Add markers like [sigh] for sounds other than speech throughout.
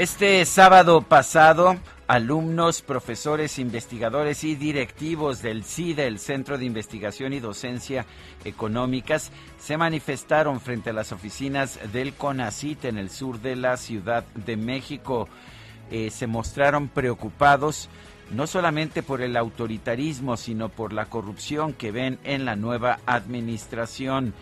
Este sábado pasado alumnos, profesores, investigadores y directivos del CIDE, el Centro de Investigación y Docencia Económicas, se manifestaron frente a las oficinas del CONACIT en el sur de la Ciudad de México. Eh, se mostraron preocupados no solamente por el autoritarismo, sino por la corrupción que ven en la nueva administración.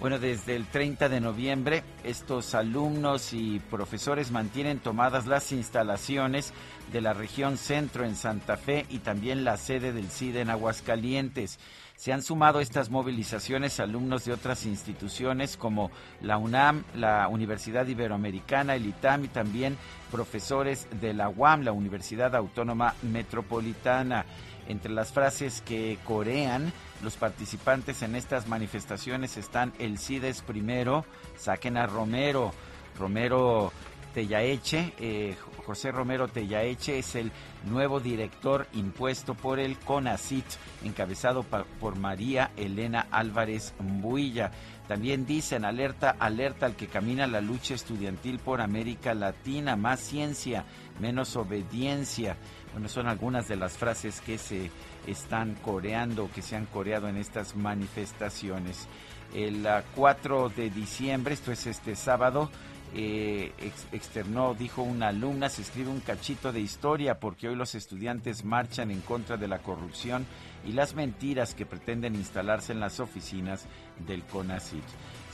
Bueno, desde el 30 de noviembre estos alumnos y profesores mantienen tomadas las instalaciones de la región centro en Santa Fe y también la sede del CIDE en Aguascalientes. Se han sumado estas movilizaciones alumnos de otras instituciones como la UNAM, la Universidad Iberoamericana, el ITAM y también profesores de la UAM, la Universidad Autónoma Metropolitana. Entre las frases que corean los participantes en estas manifestaciones están el CIDES primero, saquen a Romero, Romero Tellaeche, eh, José Romero Tellaeche es el nuevo director impuesto por el CONACIT, encabezado por María Elena Álvarez Mbuilla. También dicen alerta, alerta al que camina la lucha estudiantil por América Latina, más ciencia, menos obediencia. Bueno, son algunas de las frases que se están coreando, que se han coreado en estas manifestaciones. El 4 de diciembre, esto es este sábado, eh, externó, dijo una alumna, se escribe un cachito de historia porque hoy los estudiantes marchan en contra de la corrupción y las mentiras que pretenden instalarse en las oficinas del CONACYT.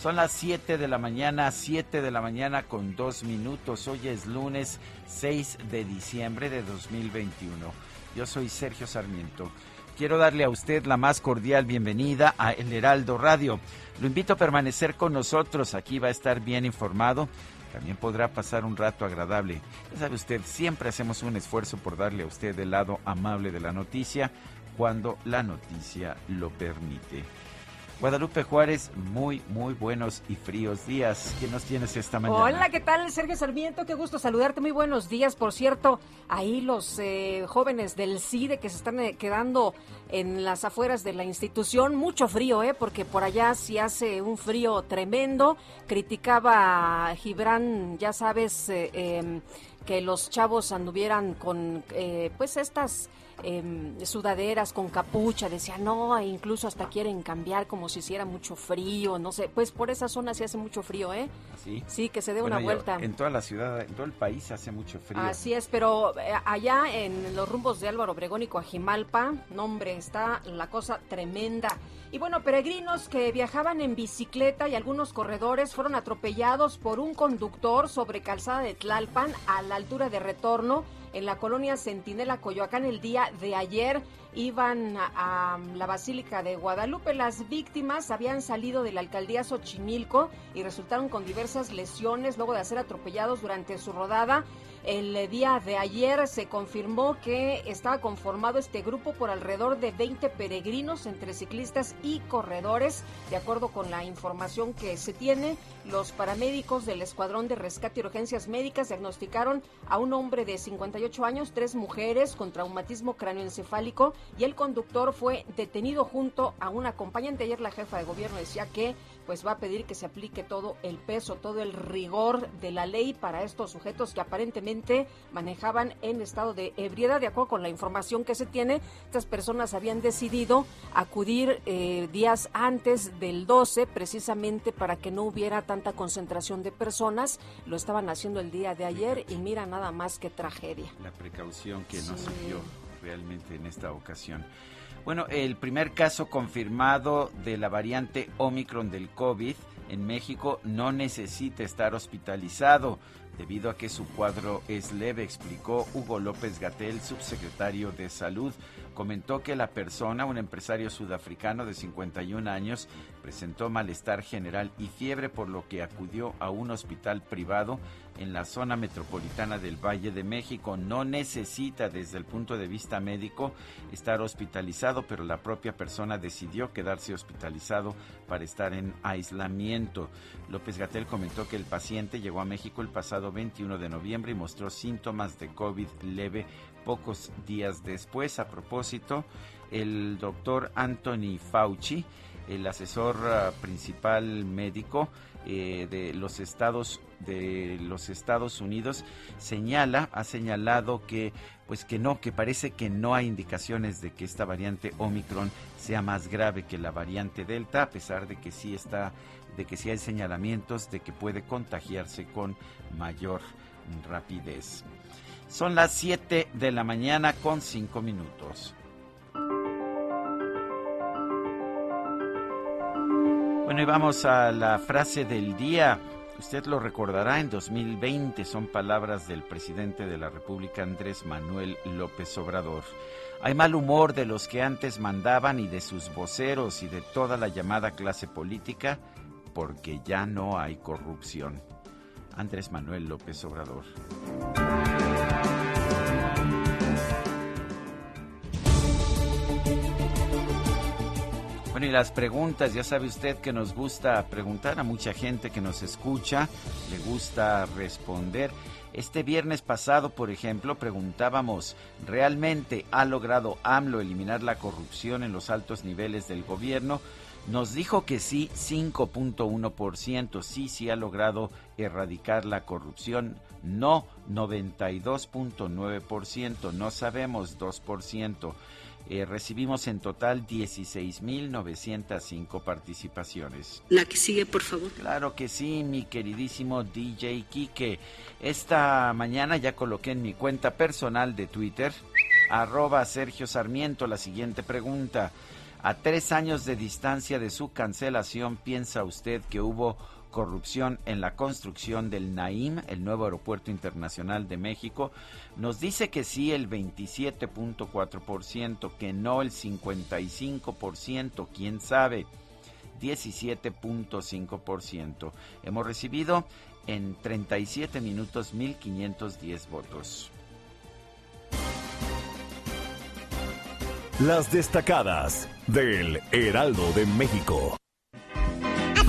Son las 7 de la mañana, 7 de la mañana con dos minutos. Hoy es lunes 6 de diciembre de 2021. Yo soy Sergio Sarmiento. Quiero darle a usted la más cordial bienvenida a El Heraldo Radio. Lo invito a permanecer con nosotros. Aquí va a estar bien informado. También podrá pasar un rato agradable. Ya sabe usted, siempre hacemos un esfuerzo por darle a usted el lado amable de la noticia cuando la noticia lo permite. Guadalupe Juárez, muy, muy buenos y fríos días. ¿Qué nos tienes esta mañana? Hola, ¿qué tal, Sergio Sarmiento? Qué gusto saludarte. Muy buenos días. Por cierto, ahí los eh, jóvenes del CIDE que se están eh, quedando en las afueras de la institución. Mucho frío, ¿eh? Porque por allá sí hace un frío tremendo. Criticaba a Gibran, ya sabes, eh, em, que los chavos anduvieran con, pues, estas Em, sudaderas con capucha, decía no, e incluso hasta quieren cambiar como si hiciera mucho frío, no sé, pues por esa zona sí hace mucho frío, ¿eh? Sí. Sí, que se dé una vuelta. En toda la ciudad, en todo el país hace mucho frío. Así es, pero eh, allá en los rumbos de Álvaro Obregón y Coajimalpa, no hombre, está la cosa tremenda. Y bueno, peregrinos que viajaban en bicicleta y algunos corredores fueron atropellados por un conductor sobre calzada de Tlalpan a la altura de retorno en la colonia Centinela Coyoacán el día de ayer. Iban a, la Basílica de Guadalupe. Las víctimas habían salido de la alcaldía Xochimilco y resultaron con diversas lesiones luego de ser atropellados durante su rodada. El día de ayer se confirmó que estaba conformado este grupo por alrededor de 20 peregrinos entre ciclistas y corredores. De acuerdo con la información que se tiene, los paramédicos del Escuadrón de Rescate y Urgencias Médicas diagnosticaron a un hombre de 58 años, tres mujeres con traumatismo cráneoencefálico y el conductor fue detenido junto a un acompañante. Ayer la jefa de gobierno decía que pues va a pedir que se aplique todo el peso, todo el rigor de la ley para estos sujetos que aparentemente manejaban en estado de ebriedad. De acuerdo con la información que se tiene, estas personas habían decidido acudir eh, días antes del 12 precisamente para que no hubiera tanta concentración de personas. Lo estaban haciendo el día de ayer y mira nada más que tragedia. La precaución que no se dio realmente en esta ocasión. Bueno, el primer caso confirmado de la variante Omicron del COVID en México no necesita estar hospitalizado debido a que su cuadro es leve, explicó Hugo López Gatel, subsecretario de Salud. Comentó que la persona, un empresario sudafricano de 51 años, presentó malestar general y fiebre por lo que acudió a un hospital privado en la zona metropolitana del Valle de México. No necesita desde el punto de vista médico estar hospitalizado, pero la propia persona decidió quedarse hospitalizado para estar en aislamiento. López Gatel comentó que el paciente llegó a México el pasado 21 de noviembre y mostró síntomas de COVID leve pocos días después. A propósito, el doctor Anthony Fauci, el asesor ah, principal médico eh, de los Estados de los Estados Unidos señala ha señalado que pues que no que parece que no hay indicaciones de que esta variante Omicron sea más grave que la variante Delta a pesar de que sí está de que sí hay señalamientos de que puede contagiarse con mayor rapidez. Son las 7 de la mañana con 5 minutos. Bueno, y vamos a la frase del día. Usted lo recordará, en 2020 son palabras del presidente de la República, Andrés Manuel López Obrador. Hay mal humor de los que antes mandaban y de sus voceros y de toda la llamada clase política porque ya no hay corrupción. Andrés Manuel López Obrador. Bueno, y las preguntas, ya sabe usted que nos gusta preguntar a mucha gente que nos escucha, le gusta responder. Este viernes pasado, por ejemplo, preguntábamos, ¿realmente ha logrado AMLO eliminar la corrupción en los altos niveles del gobierno? Nos dijo que sí, 5.1%, sí, sí ha logrado erradicar la corrupción. No, 92.9%, no sabemos 2%. Eh, recibimos en total 16.905 participaciones. La que sigue, por favor. Claro que sí, mi queridísimo DJ Kike. Esta mañana ya coloqué en mi cuenta personal de Twitter, arroba Sergio Sarmiento, la siguiente pregunta. A tres años de distancia de su cancelación, ¿piensa usted que hubo corrupción en la construcción del Naim, el nuevo aeropuerto internacional de México? Nos dice que sí el 27.4%, que no el 55%, quién sabe, 17.5%. Hemos recibido en 37 minutos 1.510 votos. Las destacadas del Heraldo de México.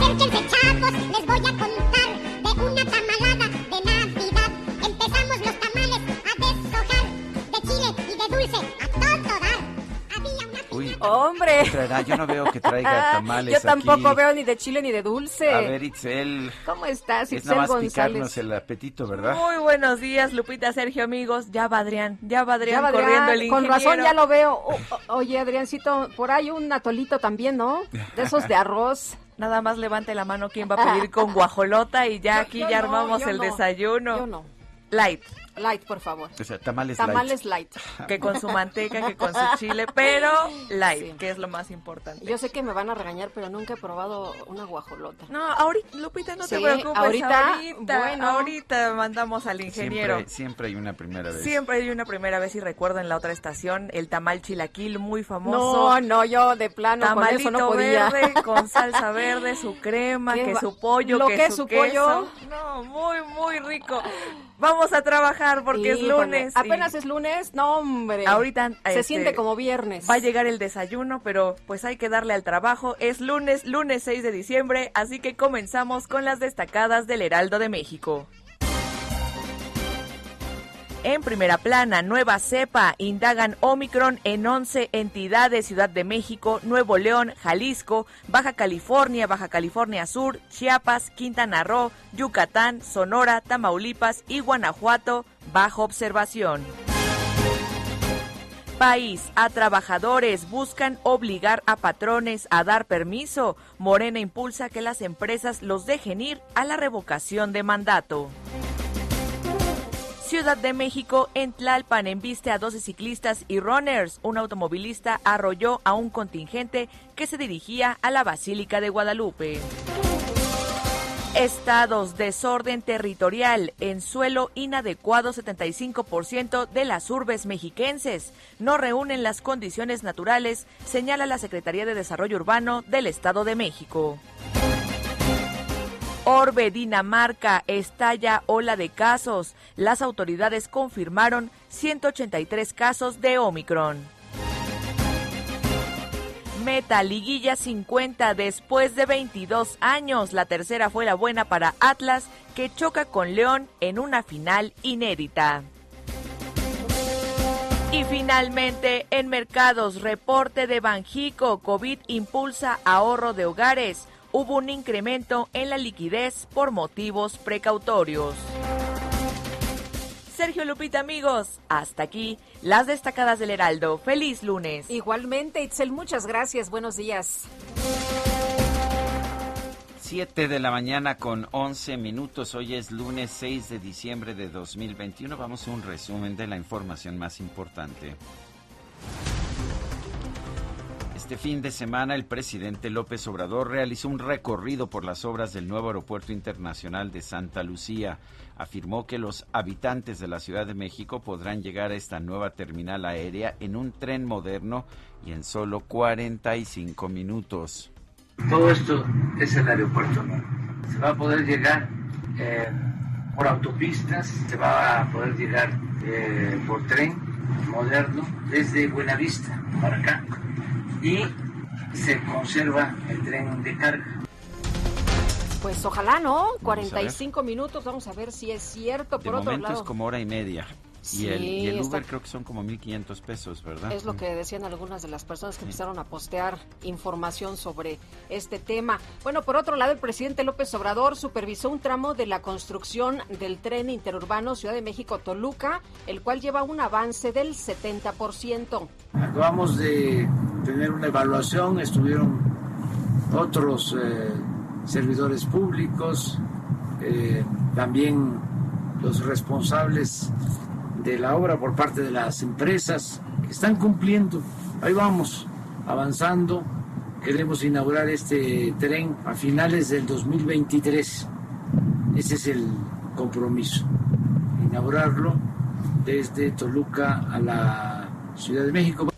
Acérquense, chavos, les voy a contar de una tamalada de Navidad. Empezamos los tamales a deshojar de chile y de dulce a todo dar. Había una Uy, Hombre. ¿qué traerá? Yo no veo que traiga [laughs] tamales Yo tampoco aquí. veo ni de chile ni de dulce. A ver, Itzel, ¿Cómo estás, es Itzel nada más González? picarnos el apetito, ¿verdad? Muy buenos días, Lupita, Sergio, amigos. Ya va Adrián, ya va Adrián Ya va Adrián, corriendo el con ingeniero. razón ya lo veo. O- o- oye, Adriancito, por ahí un atolito también, ¿no? De esos de arroz. Nada más levante la mano quién va a pedir [laughs] con guajolota y ya aquí yo ya armamos el no. desayuno. Yo no. Light, Light, por favor. O sea, tamales, light. Tamales light. [laughs] que con su manteca, que con su chile, [laughs] pero light, Sí. que es lo más importante. Yo sé que me van a regañar, pero nunca he probado una guajolota. No, ahorita, Lupita, no te Sí, preocupes. ahorita, Ahorita, bueno. ahorita mandamos al ingeniero. Siempre, siempre hay una primera vez. Siempre hay una primera vez y recuerdo en la otra estación el tamal chilaquil muy famoso. No, no, yo de plano con Tamalito eso no podía. verde [laughs] con salsa verde, su crema, que su pollo, lo que, que es su su queso. pollo. No, muy, muy rico. Vamos a trabajar porque es lunes. Apenas es lunes, no hombre. Ahorita, se este, siente como viernes. Va a llegar el desayuno, pero pues hay que darle al trabajo. Es lunes, lunes 6 de diciembre, así que comenzamos con las destacadas del Heraldo de México. En primera plana, nueva cepa, indagan Omicron en 11 entidades, Ciudad de México, Nuevo León, Jalisco, Baja California, Baja California Sur, Chiapas, Quintana Roo, Yucatán, Sonora, Tamaulipas y Guanajuato, bajo observación país. A trabajadores buscan obligar a patrones a dar permiso. Morena impulsa que las empresas los dejen ir a la revocación de mandato. Ciudad de México, en Tlalpan, embiste a 12 ciclistas y runners. Un automovilista arrolló a un contingente que se dirigía a la Basílica de Guadalupe. Estados, desorden territorial, en suelo inadecuado 75% de las urbes mexiquenses. No reúnen las condiciones naturales, señala la Secretaría de Desarrollo Urbano del Estado de México. Orbe, Dinamarca, estalla ola de casos. Las autoridades confirmaron 183 casos de Omicron. Meta, liguilla 50 después de 22 años. La tercera fue la buena para Atlas, que choca con León en una final inédita. Y finalmente, en mercados, reporte de Banjico, COVID impulsa ahorro de hogares. Hubo un incremento en la liquidez por motivos precautorios. Sergio Lupita, amigos. Hasta aquí las destacadas del Heraldo. Feliz lunes. Igualmente, Itzel, muchas gracias. Buenos días. 7 de la mañana con 11 minutos. Hoy es lunes 6 de diciembre de 2021. Vamos a un resumen de la información más importante. Este fin de semana el presidente López Obrador realizó un recorrido por las obras del nuevo aeropuerto internacional de Santa Lucía afirmó que los habitantes de la Ciudad de México podrán llegar a esta nueva terminal aérea en un tren moderno y en solo 45 minutos. Todo esto es el aeropuerto. Se va a poder llegar eh, por autopistas, se va a poder llegar eh, por tren moderno desde Buenavista para acá y se conserva el tren de carga pues ojalá, ¿no? 45 minutos, vamos a ver si es cierto. Por otro lado. es como hora y media. Y, el, Uber creo que son como 1.500 pesos, ¿verdad? Es lo que decían algunas de las personas que empezaron a postear información sobre este tema. Bueno, por otro lado, el presidente López Obrador supervisó un tramo de la construcción del tren interurbano Ciudad de México-Toluca, el cual lleva un avance del 70%. Acabamos de tener una evaluación, estuvieron otros... Eh, servidores públicos, eh, también los responsables de la obra por parte de las empresas que están cumpliendo. Ahí vamos, avanzando. Queremos inaugurar este tren a finales del 2023. Ese es el compromiso, inaugurarlo desde Toluca a la Ciudad de México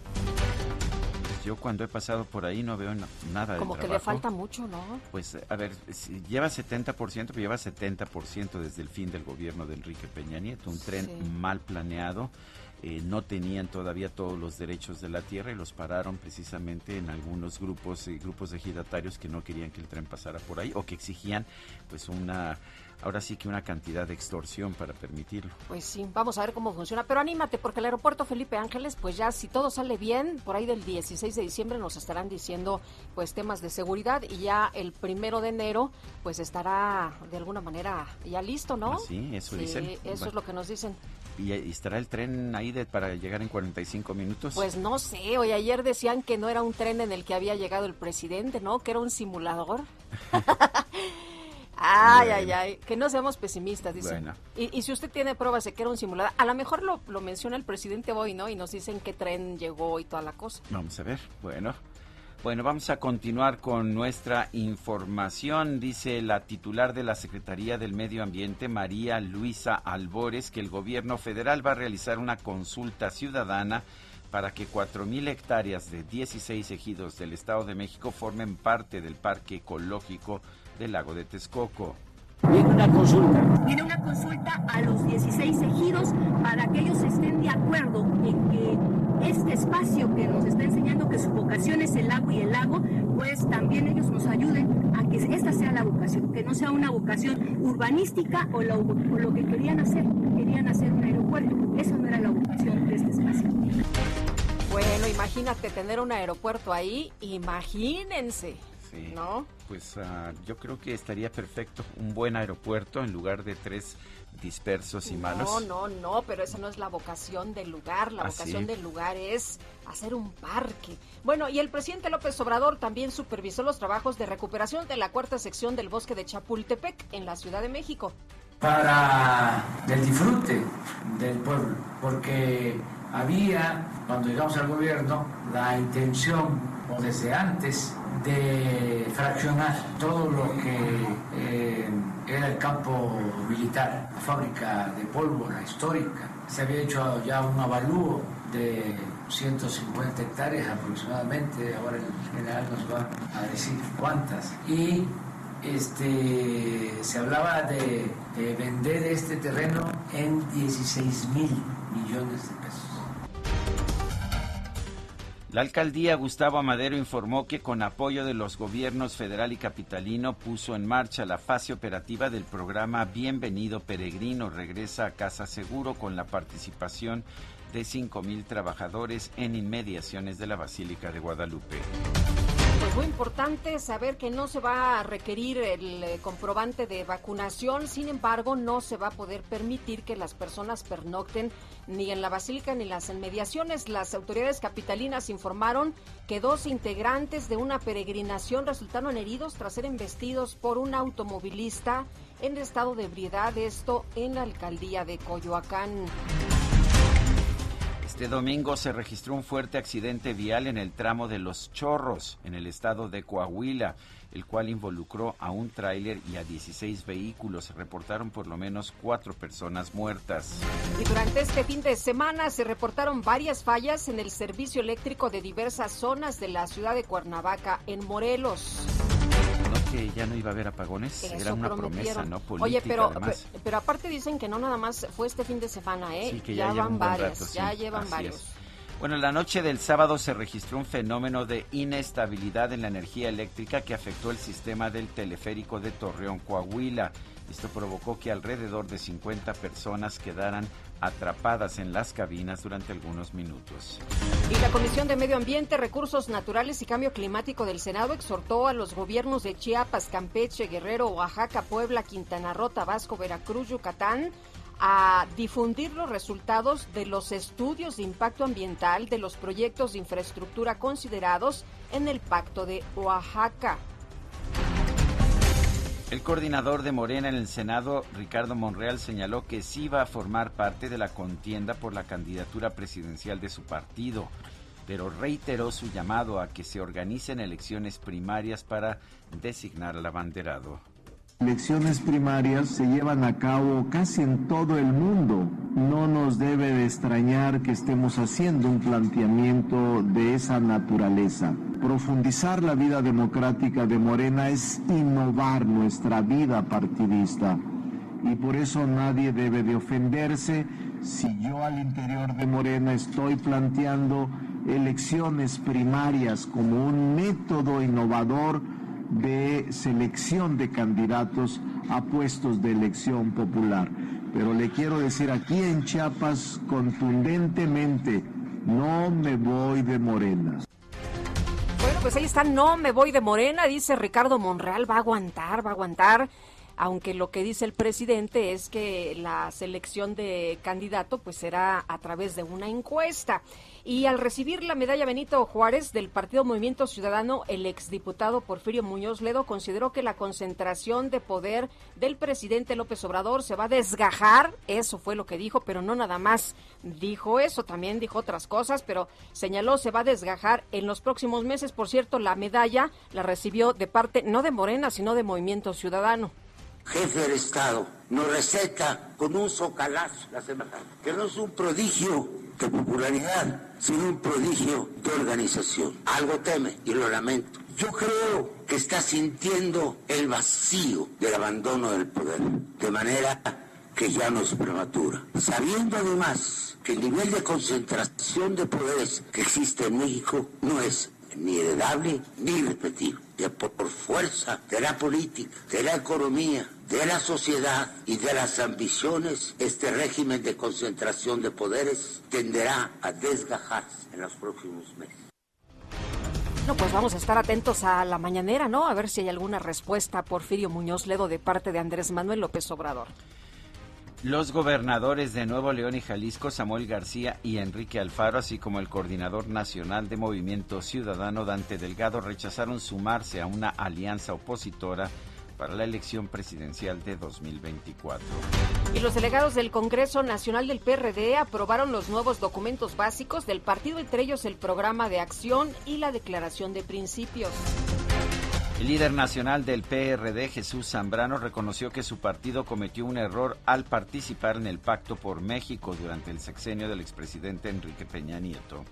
yo cuando he pasado por ahí no veo nada Como que le falta mucho, ¿no? Pues, a ver, si lleva 70%, pero lleva 70% desde el fin del gobierno de Enrique Peña Nieto. Un tren mal planeado. Eh, no tenían todavía todos los derechos de la tierra y los pararon precisamente en algunos grupos y grupos de ejidatarios que no querían que el tren pasara por ahí o que exigían pues una ahora sí que una cantidad de extorsión para permitirlo. Pues sí, vamos a ver cómo funciona. Pero anímate, porque el aeropuerto Felipe Ángeles, pues ya si todo sale bien, por ahí del 16 de diciembre nos estarán diciendo pues temas de seguridad y ya el primero de enero pues estará de alguna manera ya listo, ¿no? sí, eso sí, Eso es lo que nos dicen. ¿Y, estará el tren ahí de, para llegar en 45 minutos? Pues no sé, hoy ayer decían que no era un tren en el que había llegado el presidente, ¿no? Que era un simulador. [laughs] Ay, ay, ay, que no seamos pesimistas, dice. Y, si usted tiene pruebas de que era un simulado, a lo mejor lo, lo menciona el presidente hoy, ¿no? Y nos dicen qué tren llegó y toda la cosa. Vamos a ver, bueno. Bueno, vamos a continuar con nuestra información. Dice la titular de la Secretaría del Medio Ambiente, María Luisa Albores, que el gobierno federal va a realizar una consulta ciudadana para que 4.000 hectáreas de 16 ejidos del Estado de México formen parte del Parque Ecológico del lago de Texcoco. Viene una consulta. Viene una consulta a los 16 ejidos para que ellos estén de acuerdo en que este espacio que nos está enseñando que su vocación es el agua y el lago, pues también ellos nos ayuden a que esta sea la vocación, que no sea una vocación urbanística o, lo que querían hacer, querían hacer un aeropuerto. Eso no era la vocación. Bueno, imagínate tener un aeropuerto ahí, imagínense. ¿No? Pues uh, yo creo que estaría perfecto un buen aeropuerto en lugar de tres dispersos y malos. No, no, no, pero esa no es la vocación del lugar. La ¿Ah, vocación sí? del lugar es hacer un parque. Bueno, y el presidente López Obrador también supervisó los trabajos de recuperación de la cuarta sección del bosque de Chapultepec en la Ciudad de México. para el disfrute del pueblo, porque había, cuando llegamos al gobierno, la intención, o desde antes, de fraccionar todo lo que eh, era el campo militar, la fábrica de pólvora histórica. Se había hecho ya un avalúo de 150 hectáreas aproximadamente, ahora el general nos va a decir cuántas. Y este, se hablaba de, de vender este terreno en 16 mil millones de pesos. La alcaldía Gustavo Amadero informó que con apoyo de los gobiernos federal y capitalino puso en marcha la fase operativa del programa Bienvenido Peregrino Regresa a Casa Seguro con la participación de 5 mil trabajadores en inmediaciones de la Basílica de Guadalupe. Pues muy importante saber que no se va a requerir el eh, comprobante de vacunación, sin embargo, no se va a poder permitir que las personas pernocten ni en la basílica ni en las inmediaciones. Las autoridades capitalinas informaron que dos integrantes de una peregrinación resultaron heridos tras ser embestidos por un automovilista en estado de ebriedad, esto en la alcaldía de Coyoacán. Este domingo se registró un fuerte accidente vial en el tramo de Los Chorros, en el estado de Coahuila, el cual involucró a un tráiler y a 16 vehículos. Se reportaron por lo menos cuatro personas muertas. Y durante este fin de semana se reportaron varias fallas en el servicio eléctrico de diversas zonas de la ciudad de Cuernavaca, en Morelos. ¿No que ya no iba a haber apagones? Eso Era una promesa, ¿no? Política, Oye, pero, además. pero aparte dicen que no nada más fue este fin de semana, ¿eh? Sí, que ya, lleva van un buen varias, rato, sí, ya llevan así varios. es. Bueno, la noche del sábado se registró un fenómeno de inestabilidad en la energía eléctrica que afectó el sistema del teleférico de Torreón, Coahuila. Esto provocó que alrededor de 50 personas quedaran atrapadas en las cabinas durante algunos minutos. Y la Comisión de Medio Ambiente, Recursos Naturales y Cambio Climático del Senado exhortó a los gobiernos de Chiapas, Campeche, Guerrero, Oaxaca, Puebla, Quintana Roo, Tabasco, Veracruz, Yucatán a difundir los resultados de los estudios de impacto ambiental de los proyectos de infraestructura considerados en el Pacto de Oaxaca. El coordinador de Morena en el Senado, Ricardo Monreal, señaló que sí va a formar parte de la contienda por la candidatura presidencial de su partido, pero reiteró su llamado a que se organicen elecciones primarias para designar al abanderado. Elecciones primarias se llevan a cabo casi en todo el mundo. No nos debe de extrañar que estemos haciendo un planteamiento de esa naturaleza. Profundizar la vida democrática de Morena es innovar nuestra vida partidista. Y por eso nadie debe de ofenderse si yo al interior de Morena estoy planteando elecciones primarias como un método innovador de selección de candidatos a puestos de elección popular. Pero le quiero decir aquí en Chiapas contundentemente, no me voy de Morena. Bueno, pues ahí está, no me voy de Morena, dice Ricardo Monreal, va a aguantar, va a aguantar, aunque lo que dice el presidente es que la selección de candidato pues será a través de una encuesta. Y al recibir la medalla Benito Juárez del Partido Movimiento Ciudadano, el exdiputado Porfirio Muñoz Ledo consideró que la concentración de poder del presidente López Obrador se va a desgajar, eso fue lo que dijo, pero no nada más dijo eso, también dijo otras cosas, pero señaló se va a desgajar en los próximos meses. Por cierto, la medalla la recibió de parte no de Morena, sino de Movimiento Ciudadano. jefe del Estado nos receta con un socalazo la semana, que no es un prodigio de popularidad, sino un prodigio de organización. Algo teme y lo lamento. Yo creo que está sintiendo el vacío del abandono del poder, de manera que ya no es prematura. Sabiendo además que el nivel de concentración de poderes que existe en México no es ni heredable ni irrepetible. Que por fuerza de la política, de la economía, de la sociedad y de las ambiciones, este régimen de concentración de poderes tenderá a desgajarse en los próximos meses. No, pues vamos a estar atentos a la mañanera, ¿no? A ver si hay alguna respuesta a Porfirio Muñoz Ledo de parte de Andrés Manuel López Obrador. Los gobernadores de Nuevo León y Jalisco, Samuel García y Enrique Alfaro, así como el coordinador nacional de Movimiento Ciudadano, Dante Delgado, rechazaron sumarse a una alianza opositora para la elección presidencial de 2024. Y los delegados del Congreso Nacional del PRD aprobaron los nuevos documentos básicos del partido, entre ellos el programa de acción y la declaración de principios. El líder nacional del PRD, Jesús Zambrano, reconoció que su partido cometió un error al participar en el Pacto por México durante el sexenio del expresidente Enrique Peña Nieto.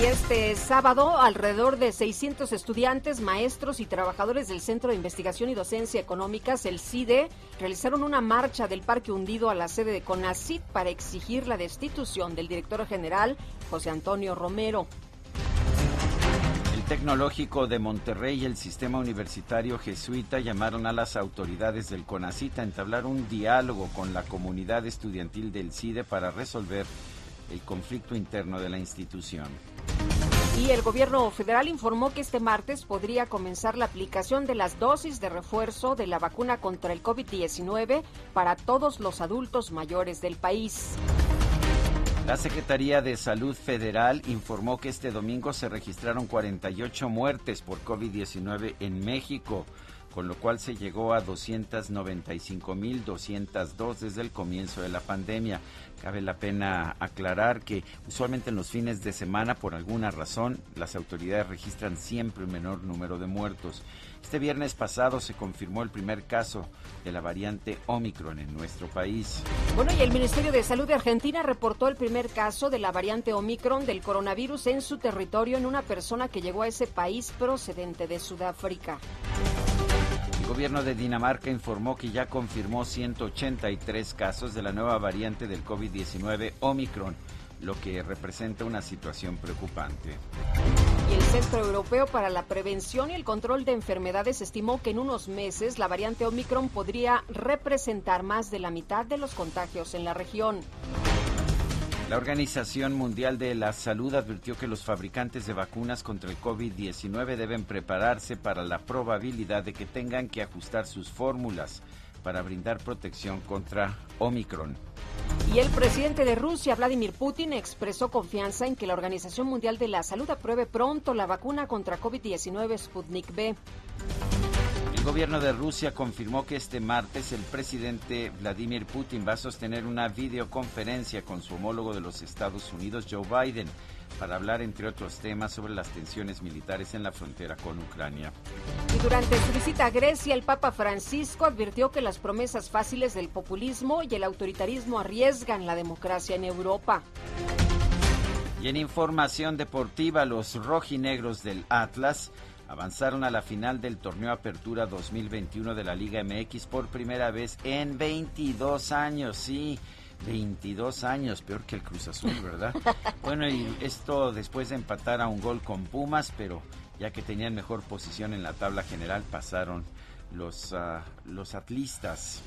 Y este sábado, alrededor de 600 estudiantes, maestros y trabajadores del Centro de Investigación y Docencia Económicas, el CIDE, realizaron una marcha del Parque Hundido a la sede de CONACIT para exigir la destitución del director general, José Antonio Romero. Tecnológico de Monterrey y el Sistema Universitario Jesuita llamaron a las autoridades del CONACIT a entablar un diálogo con la comunidad estudiantil del CIDE para resolver el conflicto interno de la institución. Y el gobierno federal informó que este martes podría comenzar la aplicación de las dosis de refuerzo de la vacuna contra el COVID-19 para todos los adultos mayores del país. La Secretaría de Salud Federal informó que este domingo se registraron 48 muertes por COVID-19 en México, con lo cual se llegó a 295.202 desde el comienzo de la pandemia. Cabe la pena aclarar que usualmente en los fines de semana, por alguna razón, las autoridades registran siempre un menor número de muertos. Este viernes pasado se confirmó el primer caso de la variante Omicron en nuestro país. Bueno, y el Ministerio de Salud de Argentina reportó el primer caso de la variante Omicron del coronavirus en su territorio en una persona que llegó a ese país procedente de Sudáfrica. El gobierno de Dinamarca informó que ya confirmó 183 casos de la nueva variante del COVID-19 Omicron, lo que representa una situación preocupante. Y el Centro Europeo para la Prevención y el Control de Enfermedades estimó que en unos meses la variante Omicron podría representar más de la mitad de los contagios en la región. La Organización Mundial de la Salud advirtió que los fabricantes de vacunas contra el COVID-19 deben prepararse para la probabilidad de que tengan que ajustar sus fórmulas para brindar protección contra Omicron. Y el presidente de Rusia, Vladimir Putin, expresó confianza en que la Organización Mundial de la Salud apruebe pronto la vacuna contra COVID-19 Sputnik V. El gobierno de Rusia confirmó que este martes el presidente Vladimir Putin va a sostener una videoconferencia con su homólogo de los Estados Unidos, Joe Biden, para hablar, entre otros temas, sobre las tensiones militares en la frontera con Ucrania. Y durante su visita a Grecia, el Papa Francisco advirtió que las promesas fáciles del populismo y el autoritarismo arriesgan la democracia en Europa. Y en información deportiva, los rojinegros del Atlas avanzaron a la final del torneo Apertura 2021 de la Liga MX por primera vez en 22 años, sí. 22 años, peor que el Cruz Azul, ¿verdad? [laughs] Bueno, y esto después de empatar a un gol con Pumas, pero ya que tenían mejor posición en la tabla general, pasaron los, uh, los atlistas.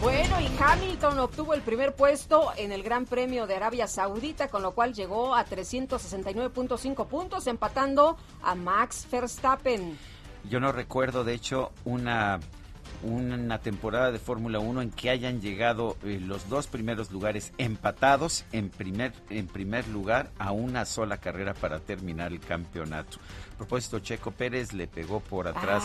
Bueno, y Hamilton obtuvo el primer puesto en el Gran Premio de Arabia Saudita, con lo cual llegó a 369.5 puntos, empatando a Max Verstappen. Yo no recuerdo, de hecho, una una temporada de Fórmula 1 en que hayan llegado eh, los dos primeros lugares empatados en primer, en primer lugar a una sola carrera para terminar el campeonato. A propósito, Checo Pérez le pegó por atrás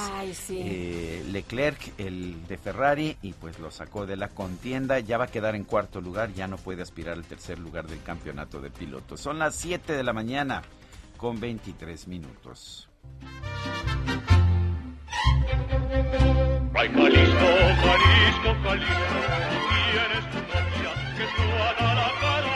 eh, Leclerc, el de Ferrari, y pues lo sacó de la contienda. Ya va a quedar en cuarto lugar, ya no puede aspirar al tercer lugar del campeonato de pilotos. Son las 7 de la mañana con 23 minutos. Ay, Jalisco, Jalisco, Jalisco, tienes tu novia que suena la cara.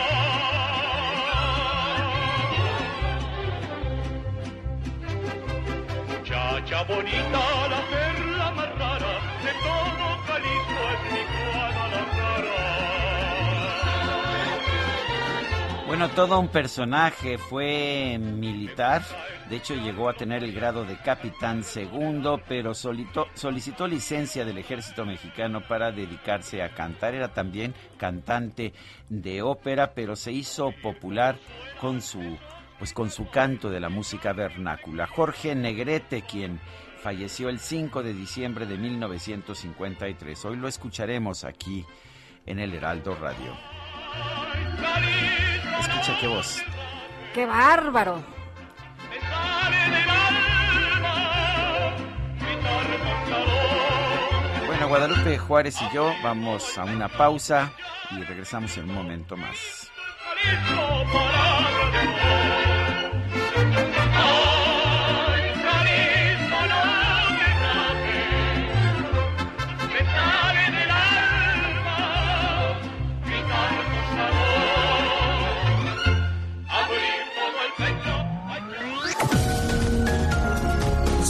Muchacha bonita, la perla más rara, de todo Jalisco es mi Juana Bueno, todo un personaje, fue militar, de hecho llegó a tener el grado de capitán segundo, pero solicitó licencia del ejército mexicano para dedicarse a cantar, era también cantante de ópera, pero se hizo popular con su pues con su canto de la música vernácula. Jorge Negrete, quien falleció el 5 de diciembre de 1953. Hoy lo escucharemos aquí en el Heraldo Radio. Escucha qué voz. ¡Qué bárbaro! Bueno, Guadalupe Juárez y yo vamos a una pausa y regresamos en un momento más.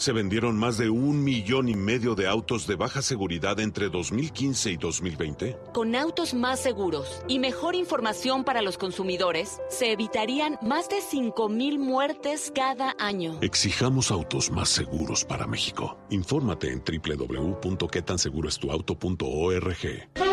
se vendieron más de un millón y medio de autos de baja seguridad entre 2015 y 2020? Con autos más seguros y mejor información para los consumidores, se evitarían más de 5.000 muertes cada año. Exijamos autos más seguros para México. Infórmate en www.quetanseguroestuauto.org.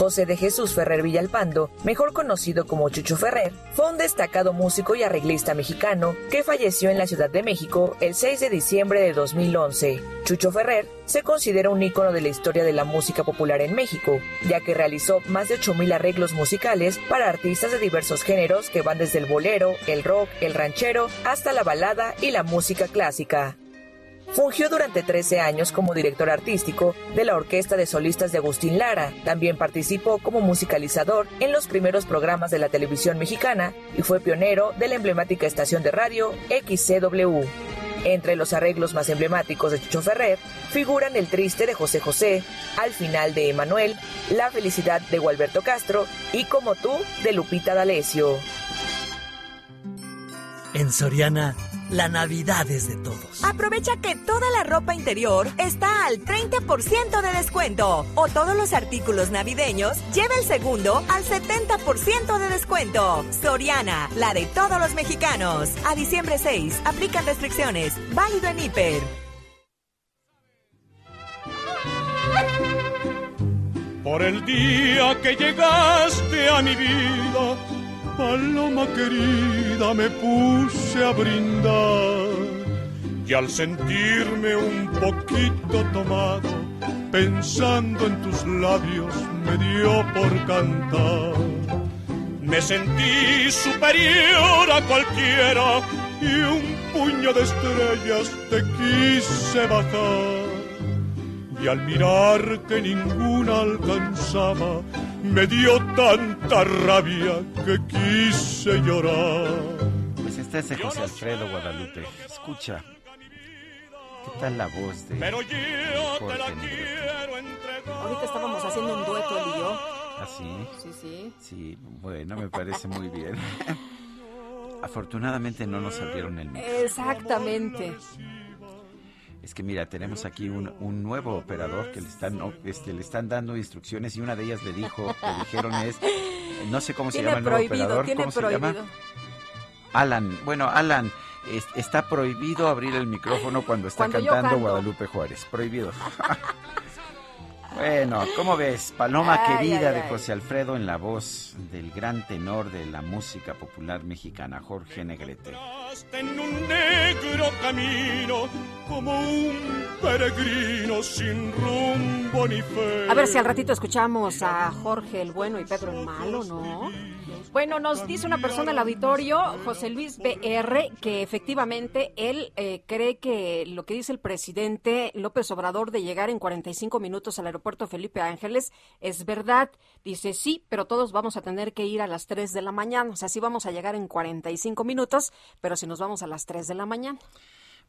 José de Jesús Ferrer Villalpando, mejor conocido como Chucho Ferrer, fue un destacado músico y arreglista mexicano que falleció en la Ciudad de México el 6 de diciembre de 2011. Chucho Ferrer se considera un ícono de la historia de la música popular en México, ya que realizó más de 8.000 arreglos musicales para artistas de diversos géneros que van desde el bolero, el rock, el ranchero, hasta la balada y la música clásica. Fungió durante 13 años como director artístico de la Orquesta de Solistas de Agustín Lara. También participó como musicalizador en los primeros programas de la televisión mexicana y fue pionero de la emblemática estación de radio XCW. Entre los arreglos más emblemáticos de Chucho Ferrer figuran El Triste de José José, Al Final de Emanuel, La Felicidad de Gualberto Castro y Como tú de Lupita D'Alessio. En Soriana la Navidad es de todos. Aprovecha que toda la ropa interior está al 30% de descuento. O todos los artículos navideños lleva el segundo al 70% de descuento. Soriana, la de todos los mexicanos. A diciembre 6, aplican restricciones. Válido en Hiper. Por el día que llegaste a mi vida paloma querida me puse a brindar y al sentirme un poquito tomado, pensando en tus labios, me dio por cantar. Me sentí superior a cualquiera y un puño de estrellas te quise bajar. Y al mirar que ninguna alcanzaba, me dio tanta rabia que quise llorar. Pues este es José Alfredo Guadalupe. Escucha. ¿Qué tal la voz de Pero yo te la quiero entregar. Ahorita estábamos haciendo un dueto él y yo. ¿Ah, sí? Sí, sí. Sí, bueno, me parece muy bien. [laughs] Afortunadamente no nos abrieron el micrófono. Exactamente. Es que mira, tenemos aquí un, un nuevo operador que le están, este, le están dando instrucciones y una de ellas le dijo, le dijeron es, no sé cómo se llama el nuevo operador, tiene ¿cómo se prohibido. llama? Alan, bueno, Alan, es- está prohibido abrir el micrófono cuando está Cuando cantando. Guadalupe Juárez, prohibido. [laughs] Bueno, ¿cómo ves? Paloma Ay, querida ay, de ay. José Alfredo en la voz del gran tenor de la música popular mexicana, Jorge Negrete. en un negro camino como un peregrino sin rumbo ni fe. A ver si al ratito escuchamos a Jorge el Bueno y Pedro el Malo, ¿no? Bueno, nos dice una persona al auditorio, José Luis BR, que efectivamente él eh, cree que lo que dice el presidente López Obrador de llegar en 45 minutos al aeropuerto Felipe Ángeles es verdad. Dice sí, pero todos vamos a tener que ir a las 3 de la mañana. O sea, sí vamos a llegar en 45 minutos, pero si nos vamos a las 3 de la mañana.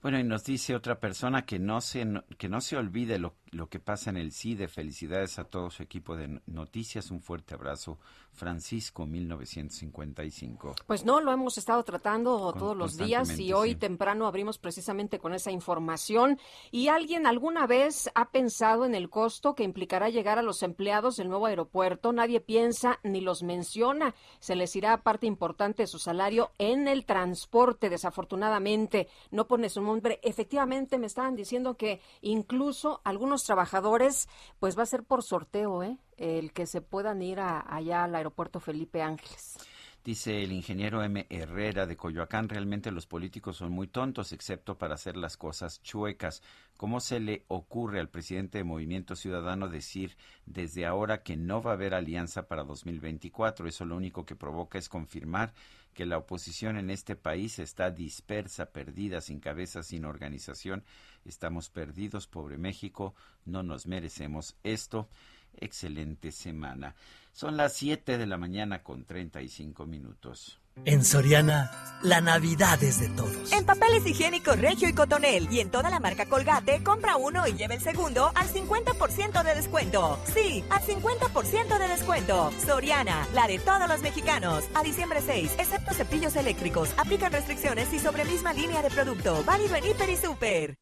Bueno, y nos dice otra persona que no se, que no se olvide lo, lo que pasa en el CIDE. Felicidades a todo su equipo de noticias. Un fuerte abrazo. Francisco, 1955. Pues no, lo hemos estado tratando todos los días y hoy sí. temprano abrimos precisamente con esa información. ¿Y alguien alguna vez ha pensado en el costo que implicará llegar a los empleados del nuevo aeropuerto? Nadie piensa ni los menciona. Se les irá parte importante de su salario en el transporte, desafortunadamente. No pone su nombre. Efectivamente, me estaban diciendo que incluso algunos trabajadores, pues va a ser por sorteo, ¿eh? El que se puedan ir a- allá al aeropuerto Felipe Ángeles. Dice el ingeniero M. Herrera de Coyoacán, realmente los políticos son muy tontos, excepto para hacer las cosas chuecas. ¿Cómo se le ocurre al presidente de Movimiento Ciudadano decir desde ahora que no va a haber alianza para 2024? Eso lo único que provoca es confirmar que la oposición en este país está dispersa, perdida, sin cabeza, sin organización. Estamos perdidos, pobre México, no nos merecemos esto. Excelente semana. Son las 7 de la mañana con 35 minutos. En Soriana, la Navidad es de todos. En papeles higiénicos Regio y Cotonel y en toda la marca Colgate, compra uno y lleva el segundo al 50% de descuento. Sí, al 50% de descuento. Soriana, la de todos los mexicanos. A diciembre 6, excepto cepillos eléctricos. Aplican restricciones y sobre misma línea de producto. Válido en Hiper y Super.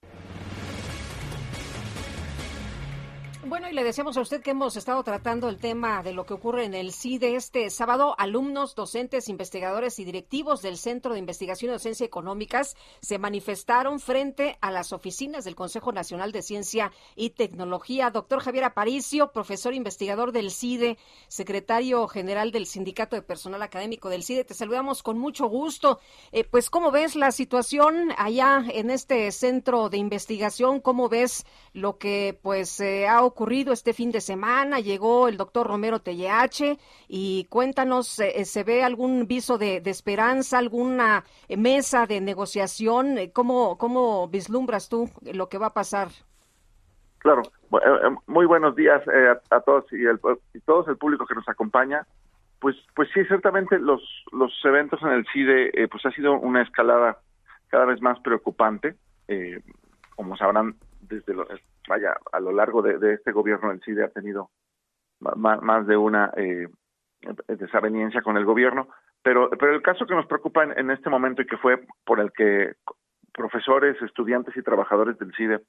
Bueno, y le decíamos a usted que hemos estado tratando el tema de lo que ocurre en el CIDE este sábado. Alumnos, docentes, investigadores y directivos del Centro de Investigación y Docencia Económicas se manifestaron frente a las oficinas del Consejo Nacional de Ciencia y Tecnología. Doctor Javier Aparicio, profesor investigador del CIDE, secretario general del Sindicato de Personal Académico del CIDE, te saludamos con mucho gusto. Eh, pues, ¿cómo ves la situación allá en este centro de investigación? ¿Cómo ves lo que pues eh, ha ocurrido este fin de semana? Llegó el doctor Romero TLH y cuéntanos, eh, ¿se ve algún viso de, esperanza, alguna eh, mesa de negociación? Eh, ¿Cómo, ¿Cómo vislumbras tú lo que va a pasar? Claro, eh, eh, muy buenos días eh, a, todos y, el, y todos el público que nos acompaña. Pues, pues sí, ciertamente los, los eventos en el CIDE, eh, pues ha sido una escalada cada vez más preocupante. Eh, como sabrán, desde lo, eh, vaya, a lo largo de, este gobierno el CIDE ha tenido más de una eh, desaveniencia con el gobierno. Pero, pero el caso que nos preocupa en, este momento y que fue por el que profesores, estudiantes y trabajadores del CIDE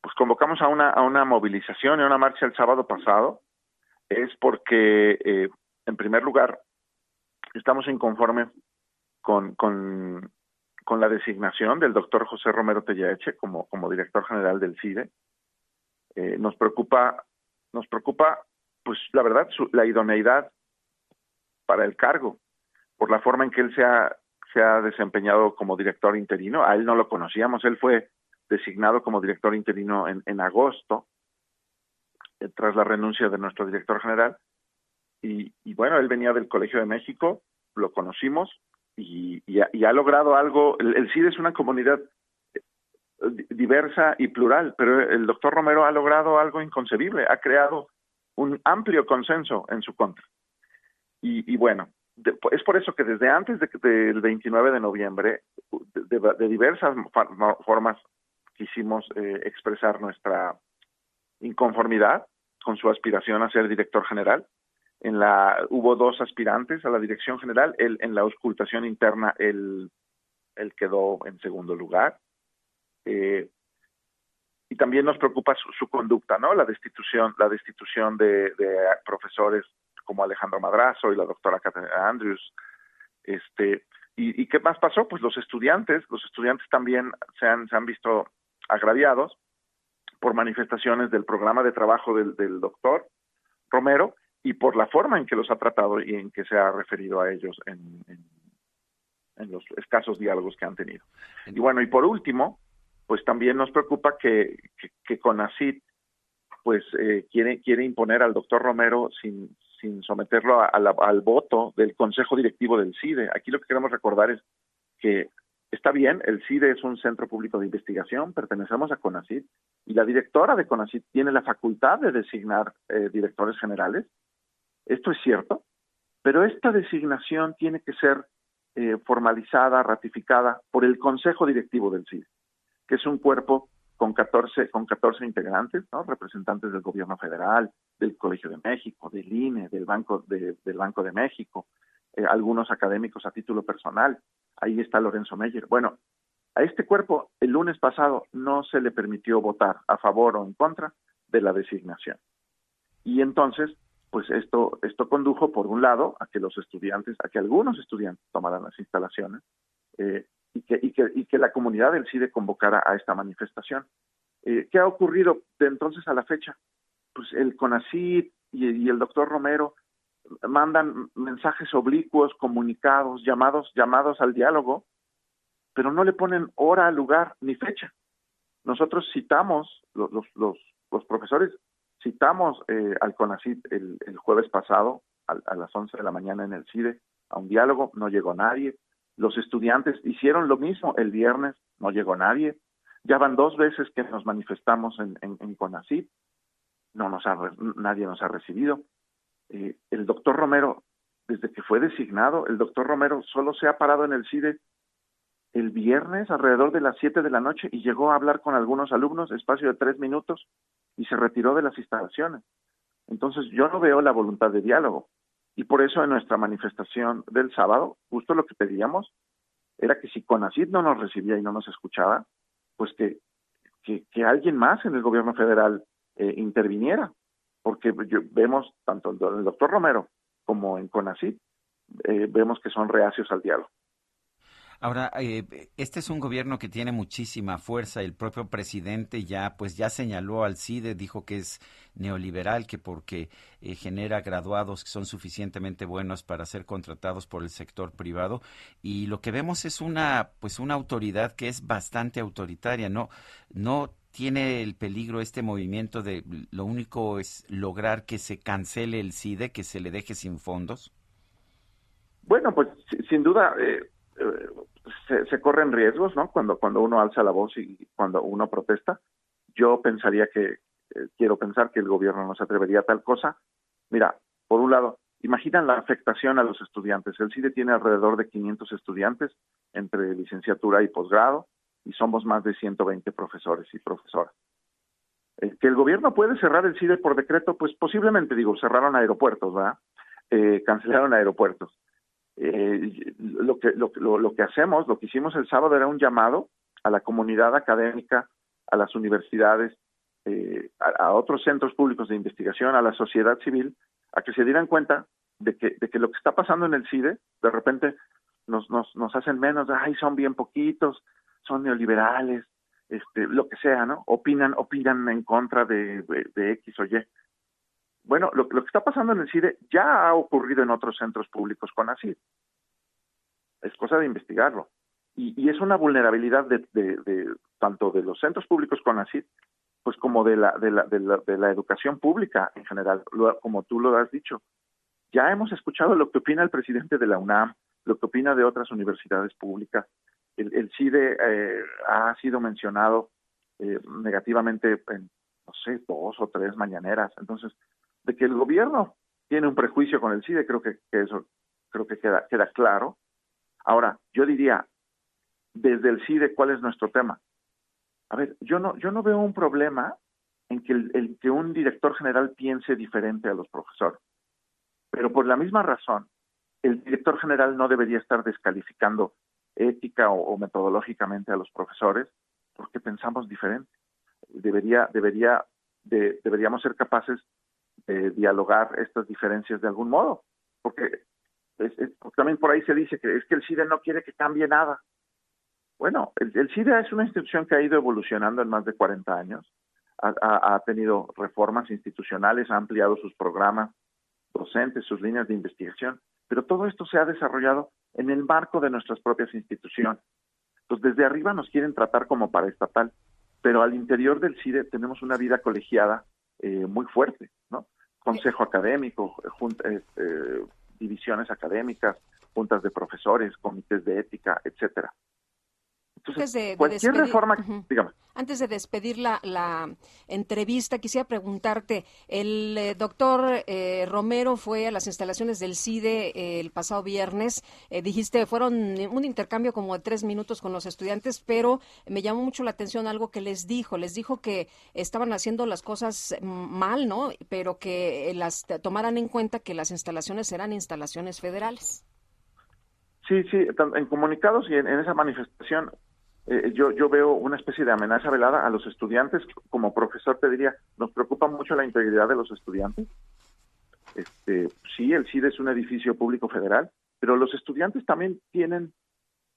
pues convocamos a una, a una movilización y a una marcha el sábado pasado es porque, eh, en primer lugar, estamos inconformes con, con, la designación del doctor José Romero Tellaeche como director general del CIDE. Eh, nos preocupa, nos preocupa, pues la verdad, su- la idoneidad para el cargo, por la forma en que él se ha, se ha desempeñado como director interino. A él no lo conocíamos, él fue designado como director interino en, agosto, eh, tras la renuncia de nuestro director general. Y, y bueno, él venía del Colegio de México, lo conocimos y, ha, logrado algo. El, CIDE es una comunidad diversa y plural, pero el doctor Romero ha logrado algo inconcebible, ha creado un amplio consenso en su contra. Y, bueno, de- es por eso que desde antes de- del 29 de noviembre, de, de- de diversas formas quisimos eh, expresar nuestra inconformidad con su aspiración a ser director general. En la hubo dos aspirantes a la dirección general. Él en la auscultación interna él, él quedó en segundo lugar. Eh, y también nos preocupa su, su conducta, ¿no? La destitución, la destitución de, de profesores como Alejandro Madrazo y la doctora Catherine Andrews. Este, y, ¿Y qué más pasó? Pues los estudiantes, los estudiantes también se han, se han visto agraviados por manifestaciones del programa de trabajo del, del doctor Romero y por la forma en que los ha tratado y en que se ha referido a ellos en, en, los escasos diálogos que han tenido. Y bueno, y por último, pues también nos preocupa que, que, CONACIT pues eh, quiere, quiere imponer al doctor Romero sin, sin someterlo al voto del Consejo Directivo del CIDE. Aquí lo que queremos recordar es que está bien, el CIDE es un centro público de investigación, pertenecemos a CONACID y la directora de CONACID tiene la facultad de designar eh, directores generales. Esto es cierto, pero esta designación tiene que ser eh, formalizada, ratificada por el Consejo Directivo del CIDE, que es un cuerpo con 14, con 14 integrantes, ¿no? representantes del gobierno federal, del Colegio de México, del INE, del Banco de, del Banco de México, eh, algunos académicos a título personal. Ahí está Lorenzo Meyer. Bueno, a este cuerpo el lunes pasado no se le permitió votar a favor o en contra de la designación. Y entonces, pues esto, esto condujo, por un lado, a que los estudiantes, a que algunos estudiantes tomaran las instalaciones, eh, y que, y que, y que la comunidad del CIDE convocara a esta manifestación. Eh, ¿Qué ha ocurrido de entonces a la fecha? Pues el CONACID y, el doctor Romero mandan mensajes oblicuos, comunicados, llamados, llamados al diálogo, pero no le ponen hora, lugar ni fecha. Nosotros citamos, los, los, los, profesores citamos eh, al CONACID el, jueves pasado a, a las 11 de la mañana en el CIDE a un diálogo, no llegó nadie, los estudiantes hicieron lo mismo el viernes, no llegó nadie. Ya van dos veces que nos manifestamos en, en, en no nos ha, nadie nos ha recibido. Eh, el doctor Romero, desde que fue designado, el doctor Romero solo se ha parado en el CIDE el viernes alrededor de las siete de la noche y llegó a hablar con algunos alumnos, espacio de tres minutos, y se retiró de las instalaciones. Entonces yo no veo la voluntad de diálogo. Y por eso en nuestra manifestación del sábado, justo lo que pedíamos era que si CONACID no nos recibía y no nos escuchaba, pues que, que, alguien más en el gobierno federal eh, interviniera, porque vemos tanto el, el doctor Romero como en CONACID, eh, vemos que son reacios al diálogo. Ahora, eh, este es un gobierno que tiene muchísima fuerza. El propio presidente ya, pues, ya señaló al CIDE, dijo que es neoliberal, que porque eh, genera graduados que son suficientemente buenos para ser contratados por el sector privado. Y lo que vemos es una, pues, una autoridad que es bastante autoritaria. No, no tiene el peligro este movimiento de lo único es lograr que se cancele el CIDE, que se le deje sin fondos. Bueno, pues sin duda. Eh se, corren riesgos, ¿no? Cuando, cuando uno alza la voz y cuando uno protesta. Yo pensaría que, eh, quiero pensar que el gobierno no se atrevería a tal cosa. Mira, por un lado, imaginan la afectación a los estudiantes. El CIDE tiene alrededor de 500 estudiantes entre licenciatura y posgrado y somos más de 120 profesores y profesoras. Eh, que el gobierno puede cerrar el CIDE por decreto, pues posiblemente, digo, cerraron aeropuertos, ¿verdad? Eh, cancelaron aeropuertos lo, que, lo, lo, que hacemos, lo que hicimos el sábado era un llamado a la comunidad académica, a las universidades, eh, a, otros centros públicos de investigación, a la sociedad civil, a que se dieran cuenta de que, de que lo que está pasando en el CIDE, de repente nos, nos, nos hacen menos, ay, son bien poquitos, son neoliberales, este, lo que sea, ¿no? Opinan, opinan en contra de X o Y. Bueno, lo, lo, que está pasando en el CIDE ya ha ocurrido en otros centros públicos con ACID. Es cosa de investigarlo. Y, y es una vulnerabilidad de, de, tanto de los centros públicos con ACID, pues como de la, de la, de la, de la educación pública en general, como tú lo has dicho. Ya hemos escuchado lo que opina el presidente de la UNAM, lo que opina de otras universidades públicas. El, el CIDE eh, ha sido mencionado eh, negativamente en, no sé, dos o tres mañaneras. Entonces, de que el gobierno tiene un prejuicio con el CIDE, creo que, eso creo que queda, queda claro. Ahora, yo diría, desde el CIDE, ¿cuál es nuestro tema? A ver, yo no, yo no veo un problema en que, el, que un director general piense diferente a los profesores. Pero por la misma razón, el director general no debería estar descalificando ética o, o metodológicamente a los profesores porque pensamos diferente. Debería, debería, de, deberíamos ser capaces eh, dialogar estas diferencias de algún modo, porque, es, también por ahí se dice que es que el CIDE no quiere que cambie nada. Bueno, el, CIDE es una institución que ha ido evolucionando en más de 40 años, ha, tenido reformas institucionales, ha ampliado sus programas docentes, sus líneas de investigación, pero todo esto se ha desarrollado en el marco de nuestras propias instituciones. Entonces, desde arriba nos quieren tratar como paraestatal, pero al interior del CIDE tenemos una vida colegiada eh, muy fuerte, ¿no? Consejo académico, eh, eh, divisiones académicas, juntas de profesores, comités de ética, etcétera antes de, cualquier despedir, reforma, Antes de despedir la, entrevista, quisiera preguntarte, el eh, doctor eh, Romero fue a las instalaciones del CIDE eh, el pasado viernes, dijiste, fueron un intercambio como de tres minutos con los estudiantes, pero me llamó mucho la atención algo que les dijo, les dijo que estaban haciendo las cosas mal, ¿no? Pero que las tomaran en cuenta que las instalaciones eran instalaciones federales. Sí, sí, en comunicados y en esa manifestación eh, yo, yo veo una especie de amenaza velada a los estudiantes. Como profesor te diría, nos preocupa mucho la integridad de los estudiantes. Este, sí, el CID es un edificio público federal, pero los estudiantes también tienen,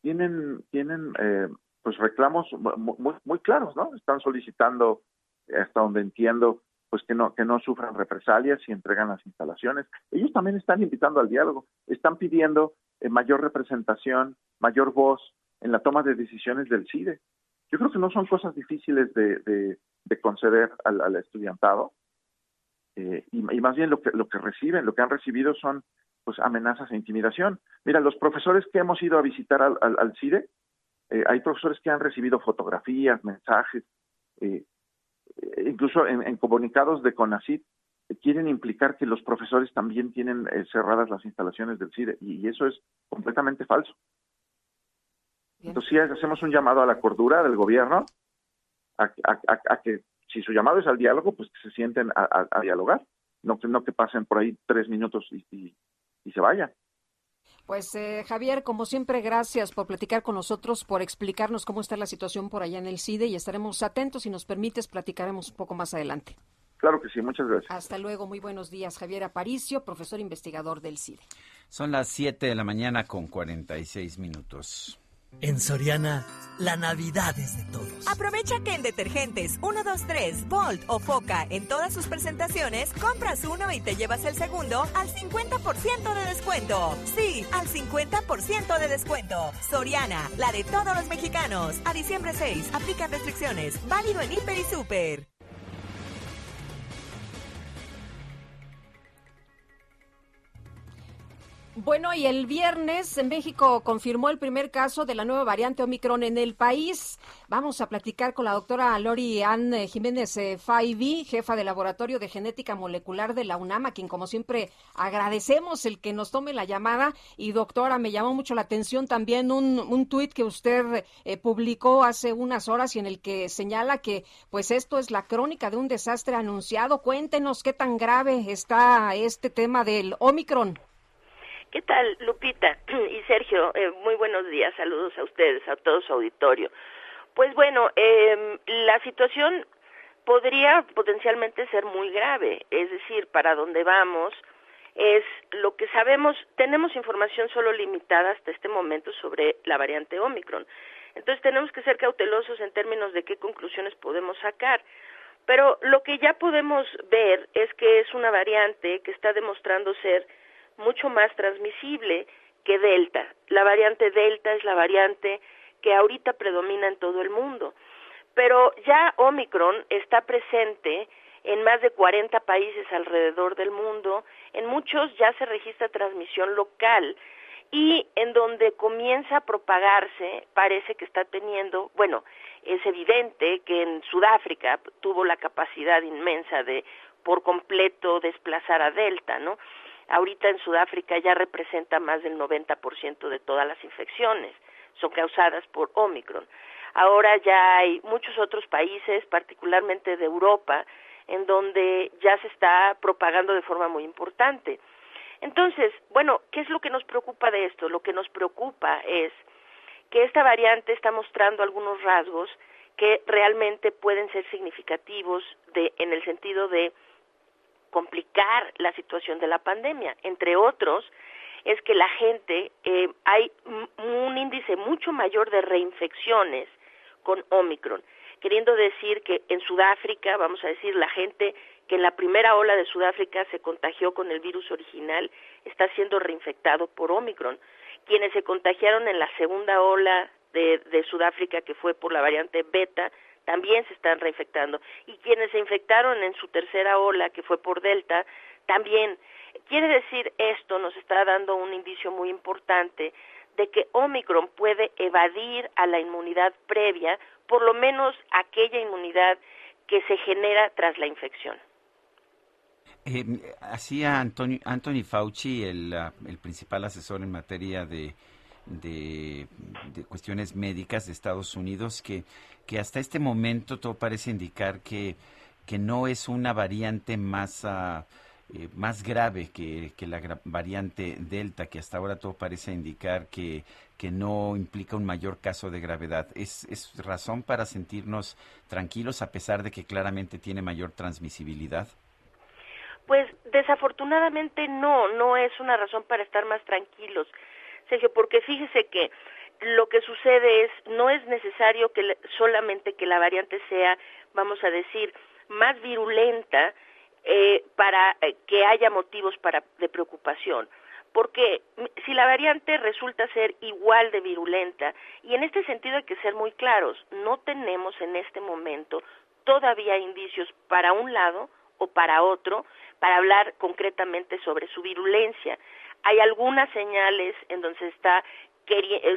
tienen, tienen eh, pues reclamos muy, muy claros, ¿no? Están solicitando, hasta donde entiendo, pues que no, que no sufran represalias y entregan las instalaciones. Ellos también están invitando al diálogo, están pidiendo eh, mayor representación, mayor voz, en la toma de decisiones del CIDE. Yo creo que no son cosas difíciles de, conceder al, estudiantado eh, y, más bien lo que, lo que reciben, lo que han recibido son pues amenazas e intimidación. Mira, los profesores que hemos ido a visitar al, CIDE, eh, hay profesores que han recibido fotografías, mensajes, eh, incluso en, comunicados de CONACIT quieren implicar que los profesores también tienen cerradas las instalaciones del CIDE y eso es completamente falso. Entonces sí hacemos un llamado a la cordura del gobierno, a, que si su llamado es al diálogo, pues que se sienten a, dialogar, no, no que pasen por ahí tres minutos y, se vayan. Pues eh, Javier, como siempre, gracias por platicar con nosotros, por explicarnos cómo está la situación por allá en el CIDE y estaremos atentos. Si nos permites, platicaremos un poco más adelante. Claro que sí, muchas gracias. Hasta luego, muy buenos días. Javier Aparicio, profesor investigador del CIDE. Son las 7 de la mañana con 46 minutos. En Soriana, la Navidad es de todos. Aprovecha que en detergentes 1, 2, 3, Volt o Foca en todas sus presentaciones, compras uno y te llevas el segundo al 50% de descuento. Sí, al 50% de descuento. Soriana, la de todos los mexicanos. A diciembre 6, aplican restricciones. Válido en Hiper y Super. Bueno, y el viernes en México confirmó el primer caso de la nueva variante Omicron en el país. Vamos a platicar con la doctora Lori Ann Jiménez eh, Faibi, jefa de Laboratorio de Genética Molecular de la UNAM, quien como siempre agradecemos el que nos tome la llamada. Y doctora, me llamó mucho la atención también un, un tuit que usted eh, publicó hace unas horas y en el que señala que pues esto es la crónica de un desastre anunciado. Cuéntenos qué tan grave está este tema del Omicron. ¿Qué tal, Lupita [clears throat] y Sergio? Eh, muy buenos días, saludos a ustedes, a todo su auditorio. Pues bueno, eh, la situación podría potencialmente ser muy grave, es decir, para dónde vamos es lo que sabemos, tenemos información solo limitada hasta este momento sobre la variante Omicron. Entonces tenemos que ser cautelosos en términos de qué conclusiones podemos sacar. Pero lo que ya podemos ver es que es una variante que está demostrando ser mucho más transmisible que Delta. La variante Delta es la variante que ahorita predomina en todo el mundo. Pero ya Omicron está presente en más de 40 países alrededor del mundo, en muchos ya se registra transmisión local y en donde comienza a propagarse parece que está teniendo, bueno, es evidente que en Sudáfrica tuvo la capacidad inmensa de por completo desplazar a Delta, ¿no? Ahorita en Sudáfrica ya representa más del 90% de todas las infecciones, son causadas por Omicron. Ahora ya hay muchos otros países, particularmente de Europa, en donde ya se está propagando de forma muy importante. Entonces, bueno, ¿qué es lo que nos preocupa de esto? Lo que nos preocupa es que esta variante está mostrando algunos rasgos que realmente pueden ser significativos de, en el sentido de complicar la situación de la pandemia. Entre otros, es que la gente, eh, hay un índice mucho mayor de reinfecciones con Omicron. queriendo decir que en Sudáfrica, vamos a decir, la gente que en la primera ola de Sudáfrica se contagió con el virus original está siendo reinfectado por Omicron. Quienes se contagiaron en la segunda ola de, de Sudáfrica, que fue por la variante beta, también se están reinfectando. Y quienes se infectaron en su tercera ola, que fue por Delta, también. Quiere decir, esto nos está dando un indicio muy importante de que Omicron puede evadir a la inmunidad previa, por lo menos aquella inmunidad que se genera tras la infección. Eh, hacía Antonio, Anthony Fauci, el, el principal asesor en materia de, de, cuestiones médicas de Estados Unidos, que, que hasta este momento todo parece indicar que, que no es una variante más... Uh, más grave que, que, la variante Delta, que hasta ahora todo parece indicar que, que no implica un mayor caso de gravedad. ¿Es, ¿Es razón para sentirnos tranquilos a pesar de que claramente tiene mayor transmisibilidad? Pues desafortunadamente no, no es una razón para estar más tranquilos, Sergio, porque fíjese que lo que sucede es, no es necesario que solamente que la variante sea, vamos a decir, más virulenta, eh, para eh, que haya motivos para, de preocupación. Porque si la variante resulta ser igual de virulenta, y en este sentido hay que ser muy claros, no tenemos en este momento todavía indicios para un lado o para otro para hablar concretamente sobre su virulencia. Hay algunas señales en donde se está,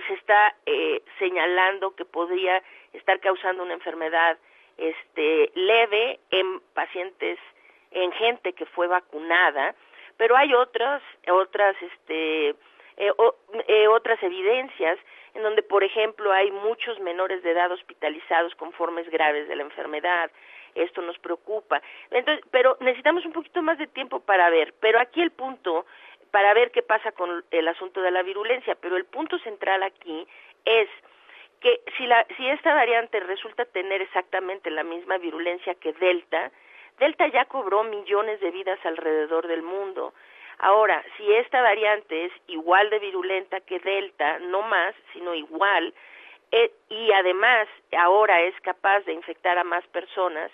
se está eh, señalando que podría estar causando una enfermedad este, leve en pacientes en gente que fue vacunada, pero hay otras, otras, este, eh, eh, otras evidencias en donde, por ejemplo, hay muchos menores de edad hospitalizados con formas graves de la enfermedad. Esto nos preocupa. Entonces, pero necesitamos un poquito más de tiempo para ver. Pero aquí el punto, para ver qué pasa con el asunto de la virulencia, pero el punto central aquí es que si, la, si esta variante resulta tener exactamente la misma virulencia que Delta, Delta ya cobró millones de vidas alrededor del mundo. Ahora, si esta variante es igual de virulenta que Delta, no más, sino igual, eh, y además ahora es capaz de infectar a más personas,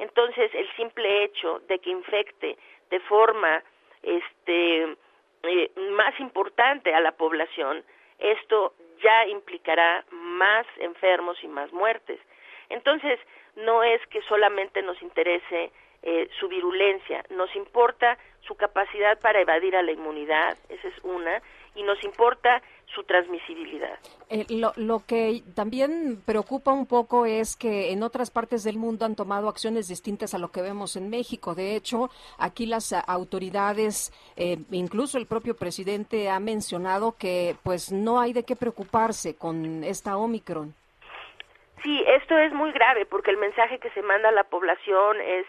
entonces el simple hecho de que infecte de forma este, eh, más importante a la población, esto ya implicará más enfermos y más muertes. Entonces, no es que solamente nos interese eh, su virulencia, nos importa su capacidad para evadir a la inmunidad, esa es una, y nos importa su transmisibilidad. Eh, lo, lo, que también preocupa un poco es que en otras partes del mundo han tomado acciones distintas a lo que vemos en México. De hecho, aquí las autoridades, eh, incluso el propio presidente ha mencionado que pues no hay de qué preocuparse con esta Omicron. Sí, esto es muy grave porque el mensaje que se manda a la población es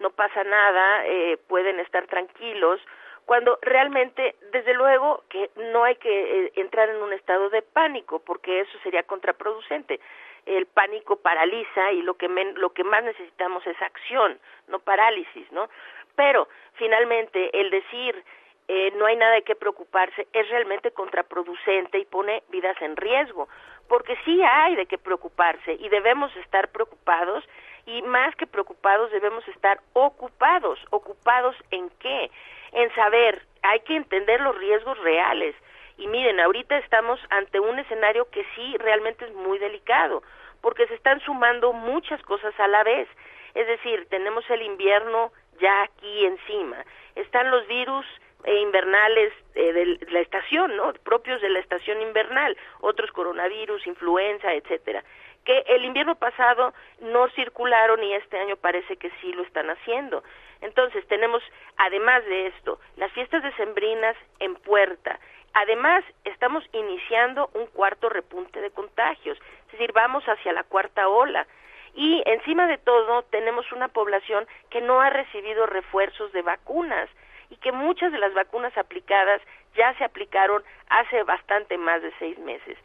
no pasa nada, eh, pueden estar tranquilos, cuando realmente, desde luego, que no hay que eh, entrar en un estado de pánico porque eso sería contraproducente. El pánico paraliza y lo que, lo que más necesitamos es acción, no parálisis, ¿no? Pero, finalmente, el decir eh, no hay nada de qué preocuparse es realmente contraproducente y pone vidas en riesgo porque sí hay de qué preocuparse y debemos estar preocupados y más que preocupados debemos estar ocupados. ¿Ocupados en qué? En saber, hay que entender los riesgos reales. Y miren, ahorita estamos ante un escenario que sí realmente es muy delicado, porque se están sumando muchas cosas a la vez. Es decir, tenemos el invierno ya aquí encima, están los virus e invernales eh, de la estación, ¿no? Propios de la estación invernal, otros coronavirus, influenza, etcétera, que el invierno pasado no circularon y este año parece que sí lo están haciendo. Entonces tenemos, además de esto, las fiestas decembrinas en puerta. Además, estamos iniciando un cuarto repunte de contagios, es decir, vamos hacia la cuarta ola. Y encima de todo, tenemos una población que no ha recibido refuerzos de vacunas y que muchas de las vacunas aplicadas ya se aplicaron hace bastante más de seis meses.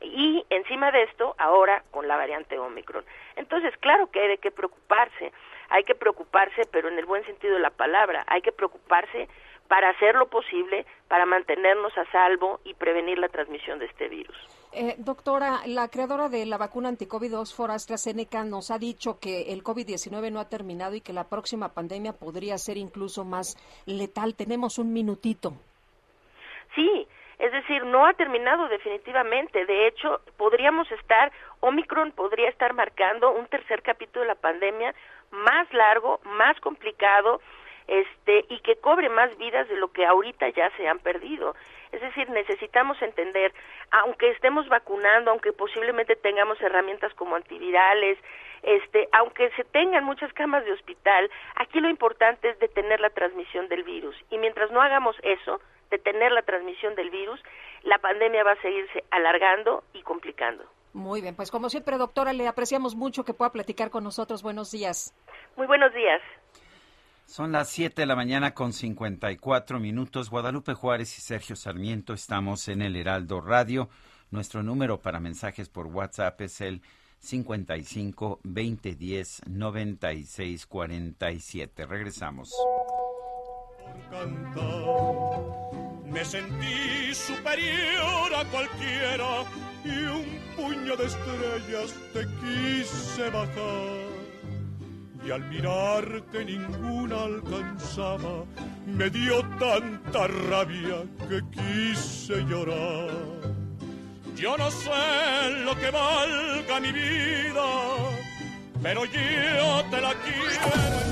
Y encima de esto, ahora con la variante Omicron. Entonces, claro que hay de qué preocuparse. Hay que preocuparse, pero en el buen sentido de la palabra. Hay que preocuparse para hacer lo posible para mantenernos a salvo y prevenir la transmisión de este virus. Eh, doctora, la creadora de la vacuna anticovid Oxford AstraZeneca nos ha dicho que el COVID-19 no ha terminado y que la próxima pandemia podría ser incluso más letal. Tenemos un minutito. Sí, es decir, no ha terminado definitivamente. De hecho, podríamos estar, Omicron podría estar marcando un tercer capítulo de la pandemia más largo, más complicado, este, y que cobre más vidas de lo que ahorita ya se han perdido. Es decir, necesitamos entender, aunque estemos vacunando, aunque posiblemente tengamos herramientas como antivirales, este, aunque se tengan muchas camas de hospital, aquí lo importante es detener la transmisión del virus. Y mientras no hagamos eso, detener la transmisión del virus, la pandemia va a seguirse alargando y complicando. Muy bien, pues como siempre, doctora, le apreciamos mucho que pueda platicar con nosotros. Buenos días. Muy buenos días. Son las 7 de la mañana con 54 minutos. Guadalupe Juárez y Sergio Sarmiento estamos en el Heraldo Radio. Nuestro número para mensajes por WhatsApp es el 55 2010 96 47. Regresamos. Me sentí superior a cualquiera y un puño de estrellas te quise bajar y al mirar que ninguna alcanzaba, me dio tanta rabia que quise llorar. Yo no sé lo que valga mi vida, pero yo te la quiero.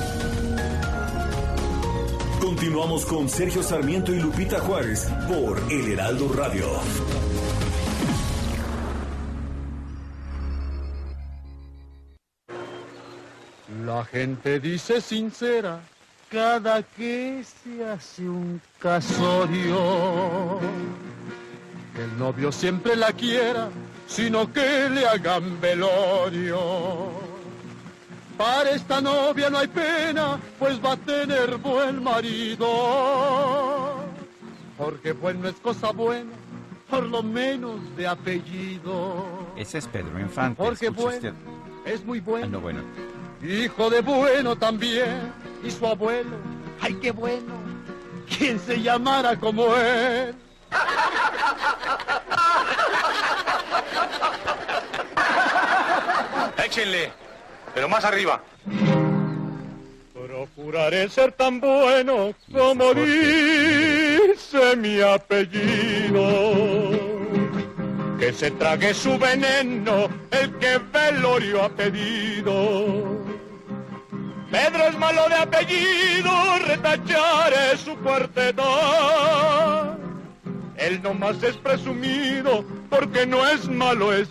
Continuamos con Sergio Sarmiento y Lupita Juárez por El Heraldo Radio. La gente dice sincera cada que se hace un casorio. El novio siempre la quiera, sino que le hagan velorio. Para esta novia no hay pena, pues va a tener buen marido. Porque bueno es cosa buena, por lo menos de apellido. Ese es Pedro Infante. Porque bueno, es muy bueno. Ah, no, bueno. Hijo de bueno también, y su abuelo, ay qué bueno, quien se llamara como él. Échenle. Pero más arriba. Procuraré ser tan bueno como dice mi apellido. Que se trague su veneno el que velorio ha pedido. Pedro es malo de apellido, retacharé su cuarteta. Él nomás es presumido porque no es malo, es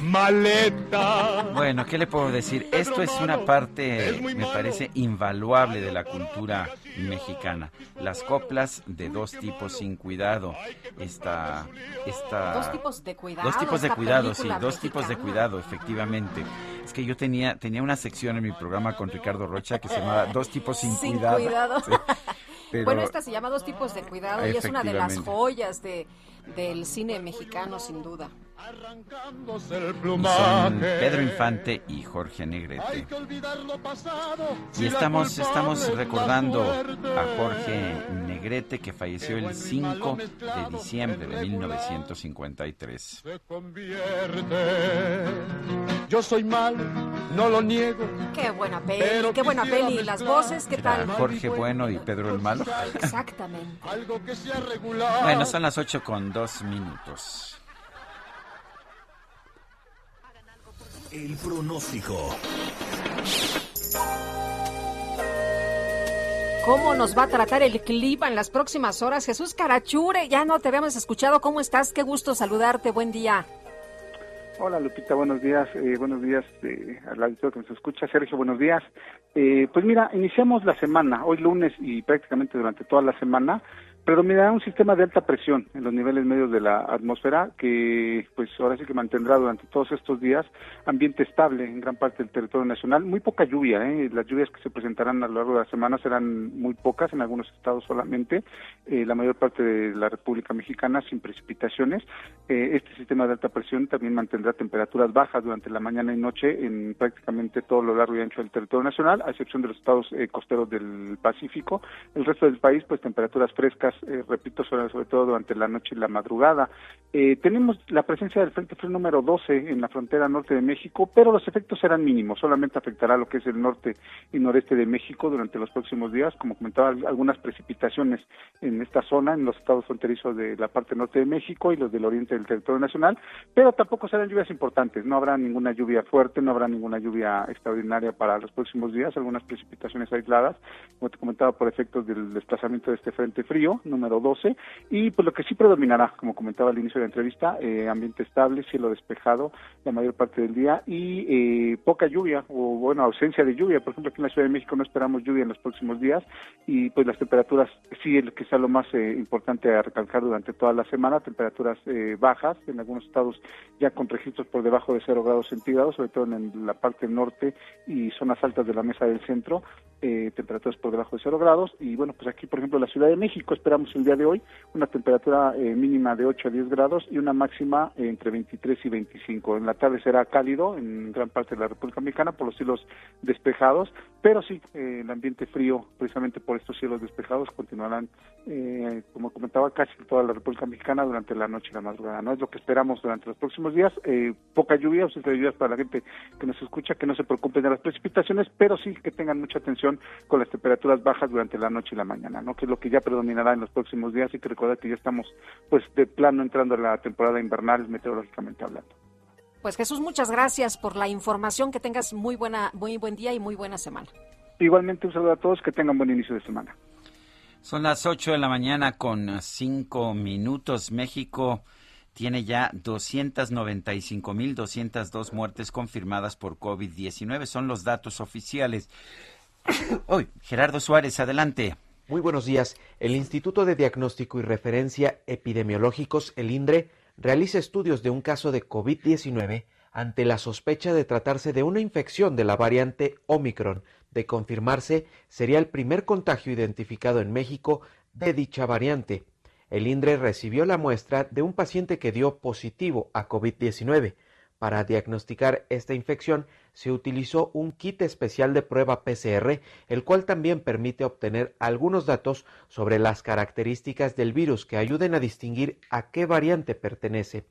maleta. Bueno, ¿qué le puedo decir? Esto es una parte, me parece, invaluable de la cultura mexicana. Las coplas de dos tipos sin cuidado. Esta, esta... Dos tipos de cuidado. Dos tipos de cuidado, sí, dos tipos de cuidado, efectivamente. Es que yo tenía, tenía una sección en mi programa con Ricardo Rocha que se llamaba Dos tipos sin, [laughs] sin cuidado. cuidado. [laughs] Bueno, esta se llama Dos tipos de cuidado y es una de las joyas de, del cine mexicano, sin duda. Son Pedro Infante y Jorge Negrete. Y estamos, estamos recordando a Jorge Negrete que falleció el 5 de diciembre de 1953. Yo soy malo, no lo niego. Qué buena peli, qué buena peli. Las voces, ¿qué tal? Jorge Bueno y Pedro el Malo. Exactamente. Bueno, son las 8 con 2 minutos. El pronóstico. ¿Cómo nos va a tratar el clima en las próximas horas? Jesús Carachure, ya no te habíamos escuchado. ¿Cómo estás? Qué gusto saludarte. Buen día. Hola Lupita, buenos días. Eh, buenos días eh, al auditorio que nos escucha. Sergio, buenos días. Eh, pues mira, iniciamos la semana, hoy lunes y prácticamente durante toda la semana, Predominará un sistema de alta presión en los niveles medios de la atmósfera que pues ahora sí que mantendrá durante todos estos días ambiente estable en gran parte del territorio nacional. Muy poca lluvia, ¿eh? las lluvias que se presentarán a lo largo de la semana serán muy pocas en algunos estados solamente, eh, la mayor parte de la República Mexicana sin precipitaciones. Eh, este sistema de alta presión también mantendrá temperaturas bajas durante la mañana y noche en prácticamente todo lo largo y ancho del territorio nacional, a excepción de los estados eh, costeros del Pacífico. El resto del país, pues temperaturas frescas eh, repito, sobre, sobre, todo durante la noche y la madrugada. Eh, tenemos la presencia del Frente Frío número 12 en la frontera norte de México, pero los efectos serán mínimos, solamente afectará lo que es el norte y noreste de México durante los próximos días, como comentaba, algunas precipitaciones en esta zona, en los estados fronterizos de la parte norte de México y los del oriente del territorio nacional, pero tampoco serán lluvias importantes, no habrá ninguna lluvia fuerte, no habrá ninguna lluvia extraordinaria para los próximos días, algunas precipitaciones aisladas, como te comentaba, por efectos del desplazamiento de este frente frío, número 12, y pues lo que sí predominará, como comentaba al inicio de la entrevista, eh, ambiente estable, cielo despejado la mayor parte del día y eh, poca lluvia o bueno, ausencia de lluvia. Por ejemplo, aquí en la Ciudad de México no esperamos lluvia en los próximos días y pues las temperaturas sí, que sea lo más eh, importante a recalcar durante toda la semana, temperaturas bajas, en algunos estados ya con registros por debajo de 0 grados centígrados, sobre todo en la parte norte y zonas altas de la mesa del centro, temperaturas por debajo de 0 grados y bueno, pues aquí por ejemplo la Ciudad de México esperamos el día de hoy una temperatura eh, mínima de 8 a 10 grados y una máxima eh, entre 23 y 25. En la tarde será cálido en gran parte de la República Mexicana por los cielos despejados, pero sí, eh, el ambiente frío, precisamente por estos cielos despejados, continuarán, como comentaba, casi en toda la República Mexicana durante la noche y la madrugada. No es lo que esperamos durante los próximos días. poca lluvia, ausencia de lluvias para la gente que nos escucha, que no se preocupen de las precipitaciones, pero sí que tengan mucha atención con las temperaturas bajas durante la noche y la mañana, ¿no? que es lo que ya predominará en los próximos días y que recordar que ya estamos pues de plano entrando a la temporada invernal meteorológicamente hablando. Pues Jesús, muchas gracias por la información, que tengas muy buena muy buen día y muy buena semana. Igualmente un saludo a todos, que tengan buen inicio de semana. Son las 8 de la mañana con 5 minutos. México tiene ya 295.202 muertes confirmadas por COVID-19. Son los datos oficiales. [coughs] Hoy, Gerardo Suárez, adelante. Muy buenos días. El Instituto de Diagnóstico y Referencia Epidemiológicos, el INDRE, realiza estudios de un caso de COVID-19 ante la sospecha de tratarse de una infección de la variante Omicron. De confirmarse, sería el primer contagio identificado en México de dicha variante. El INDRE recibió la muestra de un paciente que dio positivo a COVID-19. Para diagnosticar esta infección se utilizó un kit especial de prueba PCR, el cual también permite obtener algunos datos sobre las características del virus que ayuden a distinguir a qué variante pertenece.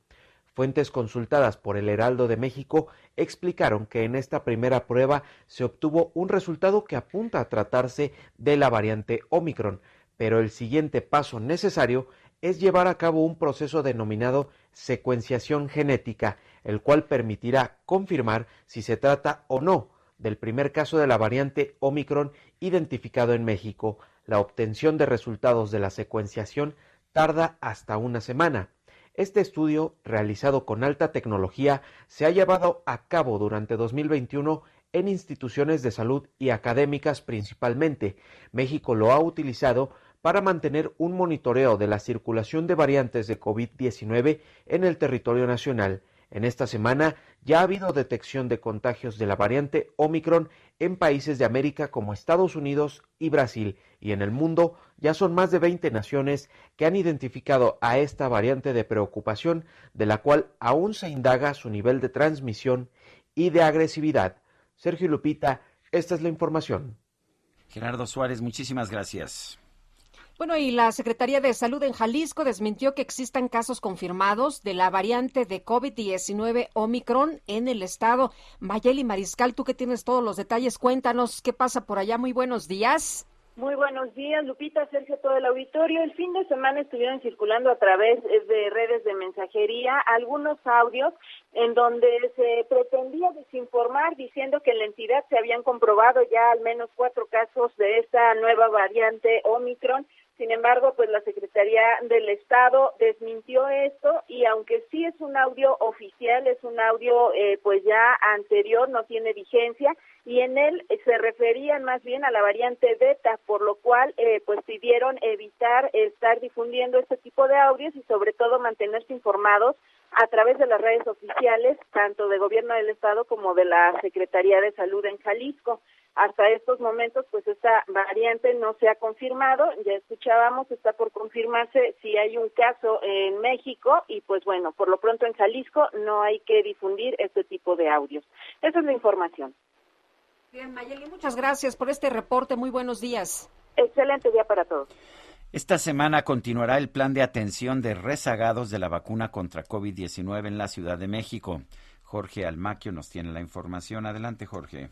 Fuentes consultadas por el Heraldo de México explicaron que en esta primera prueba se obtuvo un resultado que apunta a tratarse de la variante Omicron, pero el siguiente paso necesario es llevar a cabo un proceso denominado secuenciación genética, el cual permitirá confirmar si se trata o no del primer caso de la variante Omicron identificado en México. La obtención de resultados de la secuenciación tarda hasta una semana. Este estudio, realizado con alta tecnología, se ha llevado a cabo durante 2021 en instituciones de salud y académicas principalmente. México lo ha utilizado para mantener un monitoreo de la circulación de variantes de COVID-19 en el territorio nacional. En esta semana ya ha habido detección de contagios de la variante Omicron en países de América como Estados Unidos y Brasil, y en el mundo ya son más de 20 naciones que han identificado a esta variante de preocupación, de la cual aún se indaga su nivel de transmisión y de agresividad. Sergio Lupita, esta es la información. Gerardo Suárez, muchísimas gracias. Bueno, y la Secretaría de Salud en Jalisco desmintió que existan casos confirmados de la variante de COVID-19 Omicron en el estado. Mayeli Mariscal, tú que tienes todos los detalles, cuéntanos qué pasa por allá. Muy buenos días. Muy buenos días, Lupita, Sergio, todo el auditorio. El fin de semana estuvieron circulando a través de redes de mensajería algunos audios en donde se pretendía desinformar diciendo que en la entidad se habían comprobado ya al menos cuatro casos de esta nueva variante Omicron Sin embargo, pues la Secretaría del Estado desmintió esto y aunque sí es un audio oficial, es un audio eh, pues ya anterior, no tiene vigencia y en él se referían más bien a la variante beta, por lo cual eh, pues pidieron evitar estar difundiendo este tipo de audios y sobre todo mantenerse informados a través de las redes oficiales, tanto de gobierno del estado como de la Secretaría de Salud en Jalisco. Hasta estos momentos, pues esta variante no se ha confirmado, ya escuchábamos, está por confirmarse si hay un caso en México y pues bueno, por lo pronto en Jalisco no hay que difundir este tipo de audios. Esa es la información. Bien, Mayeli, muchas gracias por este reporte. Muy buenos días. Excelente día para todos. Esta semana continuará el plan de atención de rezagados de la vacuna contra COVID-19 en la Ciudad de México. Jorge Almaquio nos tiene la información. Adelante, Jorge.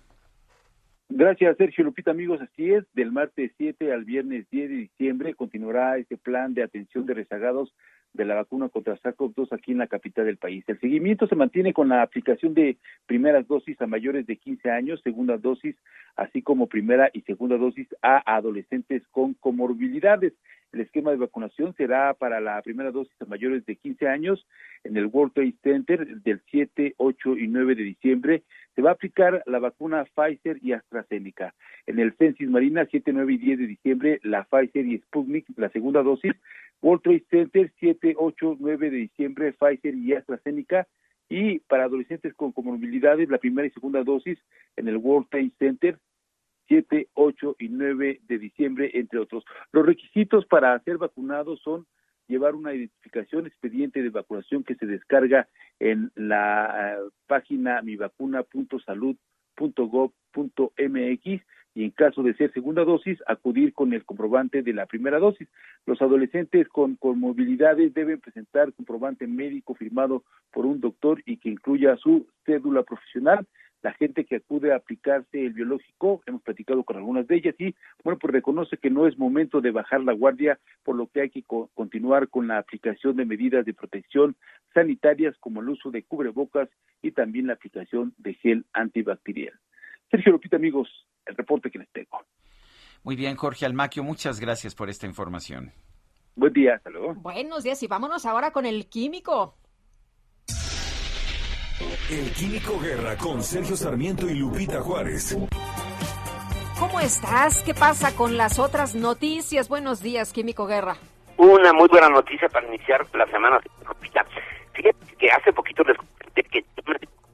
Gracias, Sergio Lupita, amigos. Así es, del martes 7 al viernes 10 de diciembre continuará este plan de atención de rezagados de la vacuna contra SARS-CoV-2 aquí en la capital del país. El seguimiento se mantiene con la aplicación de primeras dosis a mayores de 15 años, segunda dosis, así como primera y segunda dosis a adolescentes con comorbilidades. El esquema de vacunación será para la primera dosis a mayores de 15 años en el World Trade Center del 7, 8 y 9 de diciembre. Se va a aplicar la vacuna Pfizer y AstraZeneca. En el Censis Marina, 7, 9 y 10 de diciembre, la Pfizer y Sputnik, la segunda dosis. World Trade Center, 7, 8, 9 de diciembre, Pfizer y AstraZeneca. Y para adolescentes con comorbilidades, la primera y segunda dosis en el World Trade Center, 7, 8 y 9 de diciembre, entre otros. Los requisitos para ser vacunados son llevar una identificación expediente de vacunación que se descarga en la uh, página mivacuna.salud.gov.mx y en caso de ser segunda dosis, acudir con el comprobante de la primera dosis. Los adolescentes con, movilidades deben presentar comprobante médico firmado por un doctor y que incluya su cédula profesional la gente que acude a aplicarse el biológico, hemos platicado con algunas de ellas y, bueno, pues reconoce que no es momento de bajar la guardia, por lo que hay que co continuar con la aplicación de medidas de protección sanitarias como el uso de cubrebocas y también la aplicación de gel antibacterial. Sergio Lupita, amigos, el reporte que les tengo. Muy bien, Jorge Almaquio, muchas gracias por esta información. Buen día, hasta luego. Buenos días y vámonos ahora con el químico. El Químico Guerra con Sergio Sarmiento y Lupita Juárez. ¿Cómo estás? ¿Qué pasa con las otras noticias? Buenos días, Químico Guerra. Una muy buena noticia para iniciar la semana, Lupita. Fíjate que hace poquito les conté que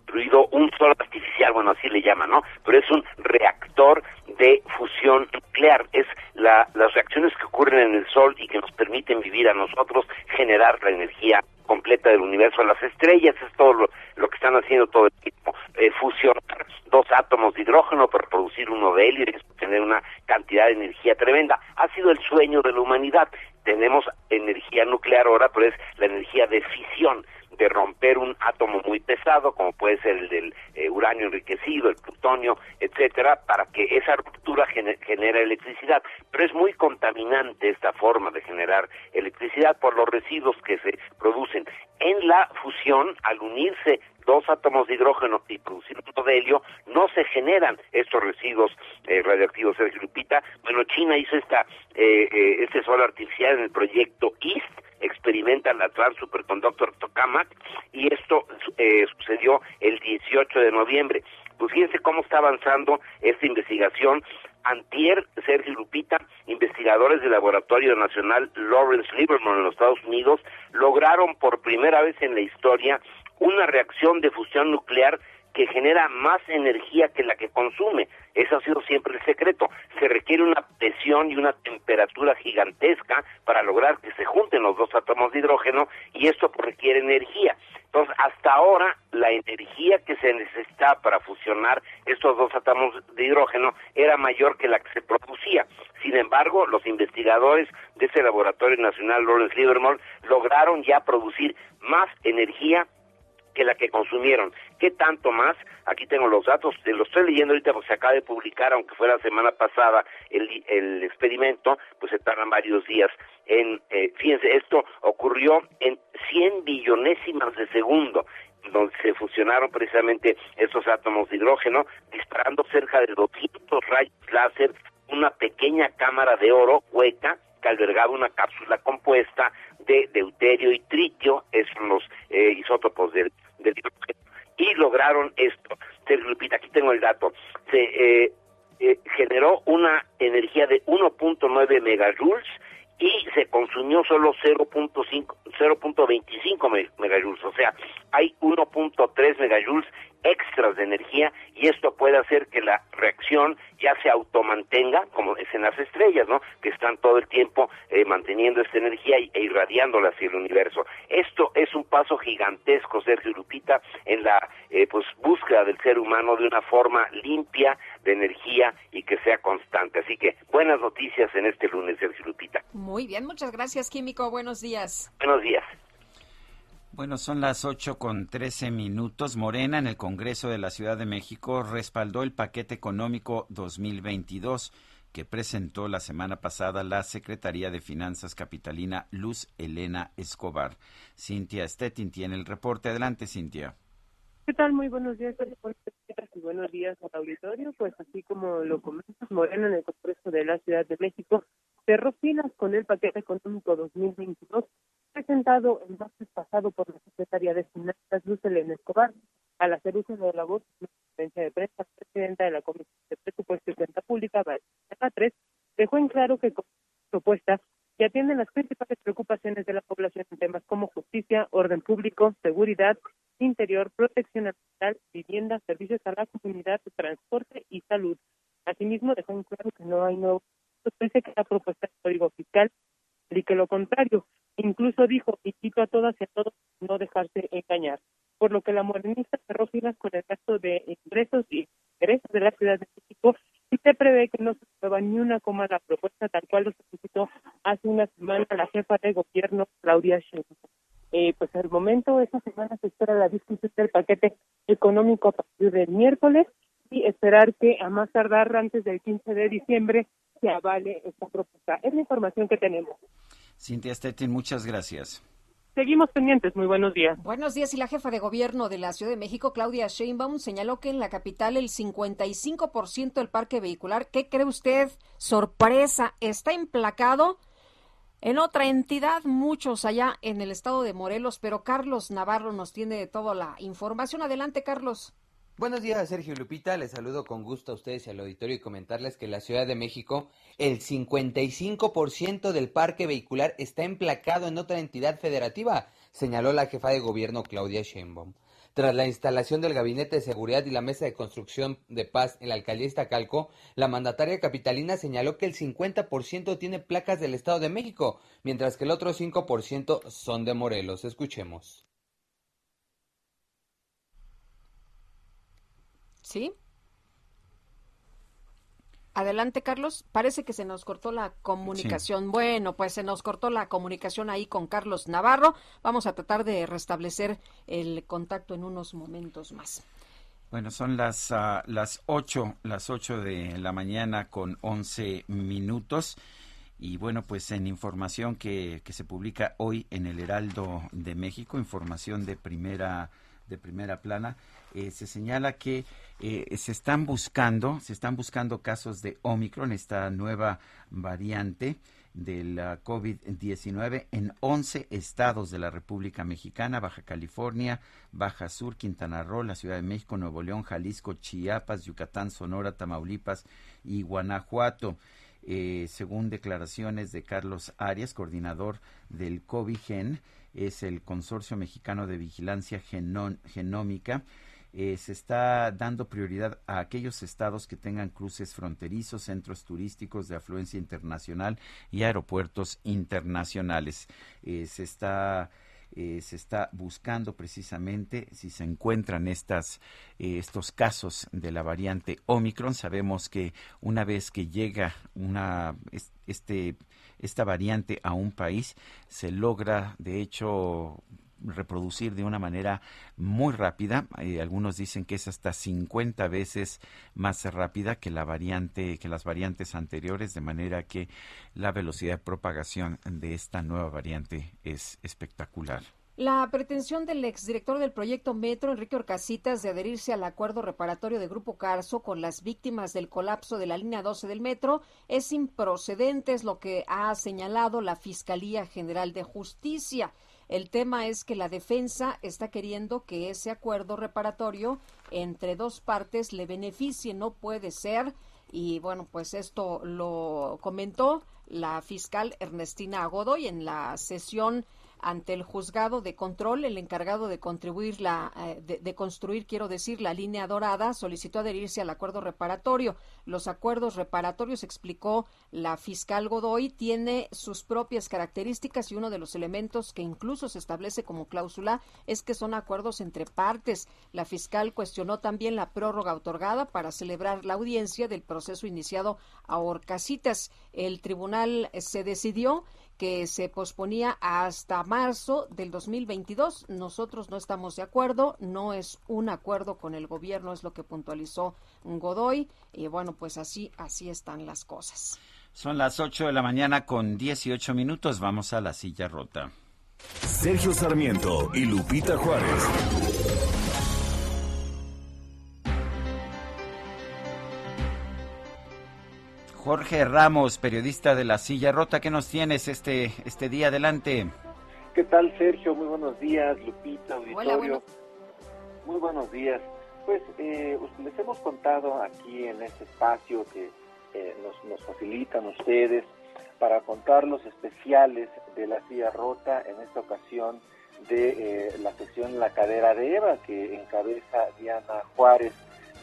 construido un sol artificial, bueno, así le llaman, ¿no? Pero es un reactor de fusión nuclear. Es la, las reacciones que ocurren en el sol y que nos permiten vivir a nosotros, generar la energía completa del universo, las estrellas, es todo lo, que están haciendo todo el tiempo, eh, fusionar dos átomos de hidrógeno para producir uno de helio y tener una cantidad de energía tremenda. Ha sido el sueño de la humanidad. Tenemos energía nuclear ahora, pero es la energía de fisión de romper un átomo muy pesado, como puede ser el del eh, uranio enriquecido, el plutonio, etcétera, para que esa ruptura gener genere electricidad. Pero es muy contaminante esta forma de generar electricidad por los residuos que se producen. En la fusión, al unirse dos átomos de hidrógeno y producir uno de helio, no se generan estos residuos eh, radioactivos, Sergio Lupita. Bueno, China hizo esta, eh, eh, este sol artificial en el proyecto EAST, experimenta la Trans Superconductor Tokamak, y esto eh, sucedió el 18 de noviembre. Pues fíjense cómo está avanzando esta investigación. Antier, Sergio Lupita, investigadores del Laboratorio Nacional Lawrence Livermore en los Estados Unidos, lograron por primera vez en la historia una reacción de fusión nuclear que genera más energía que la que consume. Eso ha sido siempre el secreto. Se requiere una presión y una temperatura gigantesca para lograr que se junten los dos átomos de hidrógeno y esto requiere energía. Entonces, hasta ahora, la energía que se necesitaba para fusionar estos dos átomos de hidrógeno era mayor que la que se producía. Sin embargo, los investigadores de ese Laboratorio Nacional Lawrence Livermore lograron ya producir más energía que la que consumieron. ¿Qué tanto más? Aquí tengo los datos, lo estoy leyendo ahorita porque se acaba de publicar, aunque fue la semana pasada el, el experimento, pues se tardan varios días en, eh, fíjense, esto ocurrió en 100 billonésimas de segundo donde se fusionaron precisamente esos átomos de hidrógeno, disparando cerca de 200 rayos láser, una pequeña cámara de oro hueca que albergaba una cápsula compuesta de deuterio y tritio, son los eh, isótopos del, del y lograron esto. Lupita, aquí tengo el dato. Se eh, eh, generó una energía de 1.9 megajoules y se consumió solo 0.5 0.25 megajoules, o sea, hay 1.3 megajoules extras de energía y esto puede hacer que la reacción ya se automantenga, como es en las estrellas, ¿no? Que están todo el tiempo eh, manteniendo esta energía e irradiándola hacia el universo. Esto es un paso gigantesco, Sergio Lupita, en la eh, pues búsqueda del ser humano de una forma limpia de energía y que sea constante. Así que buenas noticias en este lunes, Sergio Lupita. Muy bien, muchas gracias, Químico. Buenos días. Buenos días. Bueno, son las 8 con 13 minutos. Morena en el Congreso de la Ciudad de México respaldó el paquete económico 2022 que presentó la semana pasada la Secretaría de Finanzas Capitalina Luz Elena Escobar. Cintia Stettin tiene el reporte. Adelante, Cintia. ¿Qué tal? Muy buenos días, y buenos días al auditorio. Pues así como lo comentas, Morena en el Congreso de la Ciudad de México cerró filas con el paquete económico 2022 presentado el martes pasado por la Secretaría de Finanzas, Luz Elena Escobar, al hacer uso de la voz de conferencia de prensa, presidenta de la Comisión de Presupuesto y Cuenta Pública, Valeria 3, dejó en claro que con propuestas que atienden las principales preocupaciones de la población en temas como justicia, orden público, seguridad, interior, protección ambiental, vivienda, servicios a la comunidad, transporte y salud. Asimismo, dejó en claro que no hay nuevo que la propuesta del Código Fiscal y que lo contrario, Incluso dijo, y cito a todas y a todos, no dejarse engañar. Por lo que la morenista cerró filas con el gasto de ingresos y ingresos de la Ciudad de México y se prevé que no se aprueba ni una coma la propuesta tal cual lo solicitó hace una semana la jefa de gobierno, Claudia Sheinbaum. Eh, pues al momento, esta semana se espera la discusión del paquete económico a partir del miércoles y esperar que a más tardar antes del 15 de diciembre se avale esta propuesta. Es la información que tenemos. Cintia Stettin, muchas gracias. Seguimos pendientes. Muy buenos días. Buenos días. Y la jefa de gobierno de la Ciudad de México, Claudia Sheinbaum, señaló que en la capital el 55% del parque vehicular, ¿qué cree usted? Sorpresa, está emplacado en otra entidad, muchos allá en el estado de Morelos, pero Carlos Navarro nos tiene toda la información. Adelante, Carlos. Buenos días, Sergio Lupita. Les saludo con gusto a ustedes y al auditorio y comentarles que en la Ciudad de México el 55% del parque vehicular está emplacado en otra entidad federativa, señaló la jefa de gobierno Claudia Sheinbaum. Tras la instalación del Gabinete de Seguridad y la Mesa de Construcción de Paz en la alcaldía Iztacalco, la mandataria capitalina señaló que el 50% tiene placas del Estado de México, mientras que el otro 5% son de Morelos. Escuchemos. ¿Sí? Adelante, Carlos. Parece que se nos cortó la comunicación. Bueno, pues se nos cortó la comunicación ahí con Carlos Navarro. Vamos a tratar de restablecer el contacto en unos momentos más. Bueno, son las, uh, las 8, las 8 de la mañana con 11 minutos. Y bueno, pues en información que, que se publica hoy en el Heraldo de México, información de primera, de primera plana, eh, se señala que eh, se están buscando, se están buscando casos de Omicron, esta nueva variante de la COVID-19 en 11 estados de la República Mexicana, Baja California, Baja Sur, Quintana Roo, la Ciudad de México, Nuevo León, Jalisco, Chiapas, Yucatán, Sonora, Tamaulipas y Guanajuato. Eh, según declaraciones de Carlos Arias, coordinador del COVIGEN, es el Consorcio Mexicano de Vigilancia Genómica, eh, se está dando prioridad a aquellos estados que tengan cruces fronterizos, centros turísticos de afluencia internacional y aeropuertos internacionales. Eh, se está eh, se está buscando precisamente si se encuentran estas, estos casos de la variante Omicron. Sabemos que una vez que llega una, este, esta variante a un país, se logra, de hecho, reproducir de una manera muy rápida. Eh, algunos dicen que es hasta 50 veces más rápida que la variante, que las variantes anteriores, de manera que la velocidad de propagación de esta nueva variante es espectacular. La pretensión del exdirector del proyecto Metro, Enrique Orcasitas, de adherirse al acuerdo reparatorio de Grupo Carso con las víctimas del colapso de la línea 12 del metro es improcedente, es lo que ha señalado la Fiscalía General de Justicia. El tema es que la defensa está queriendo que ese acuerdo reparatorio entre dos partes le beneficie, no puede ser. Y bueno, pues esto lo comentó la fiscal Ernestina Godoy en la sesión ante el juzgado de control, el encargado de contribuir la, eh, de, construir, quiero decir, la línea dorada, solicitó adherirse al acuerdo reparatorio. Los acuerdos reparatorios, explicó la fiscal Godoy, tiene sus propias características y uno de los elementos que incluso se establece como cláusula es que son acuerdos entre partes. La fiscal cuestionó también la prórroga otorgada para celebrar la audiencia del proceso iniciado a Orcasitas. El tribunal se decidió que se posponía hasta marzo del 2022. Nosotros no estamos de acuerdo, no es un acuerdo con el gobierno, es lo que puntualizó Godoy. Y bueno, pues así, así están las cosas. Son las 8 de la mañana con 18 minutos. Vamos a la silla rota. Sergio Sarmiento y Lupita Juárez. Jorge Ramos, periodista de La Silla Rota, ¿qué nos tienes este, este día? Adelante. ¿Qué tal, Sergio? Muy buenos días, Lupita, auditorio. Muy buenos días. Pues eh, les hemos contado aquí en este espacio que eh, nos, facilitan ustedes para contar los especiales de La Silla Rota, en esta ocasión de eh, la sesión La Cadera de Eva, que encabeza Diana Juárez.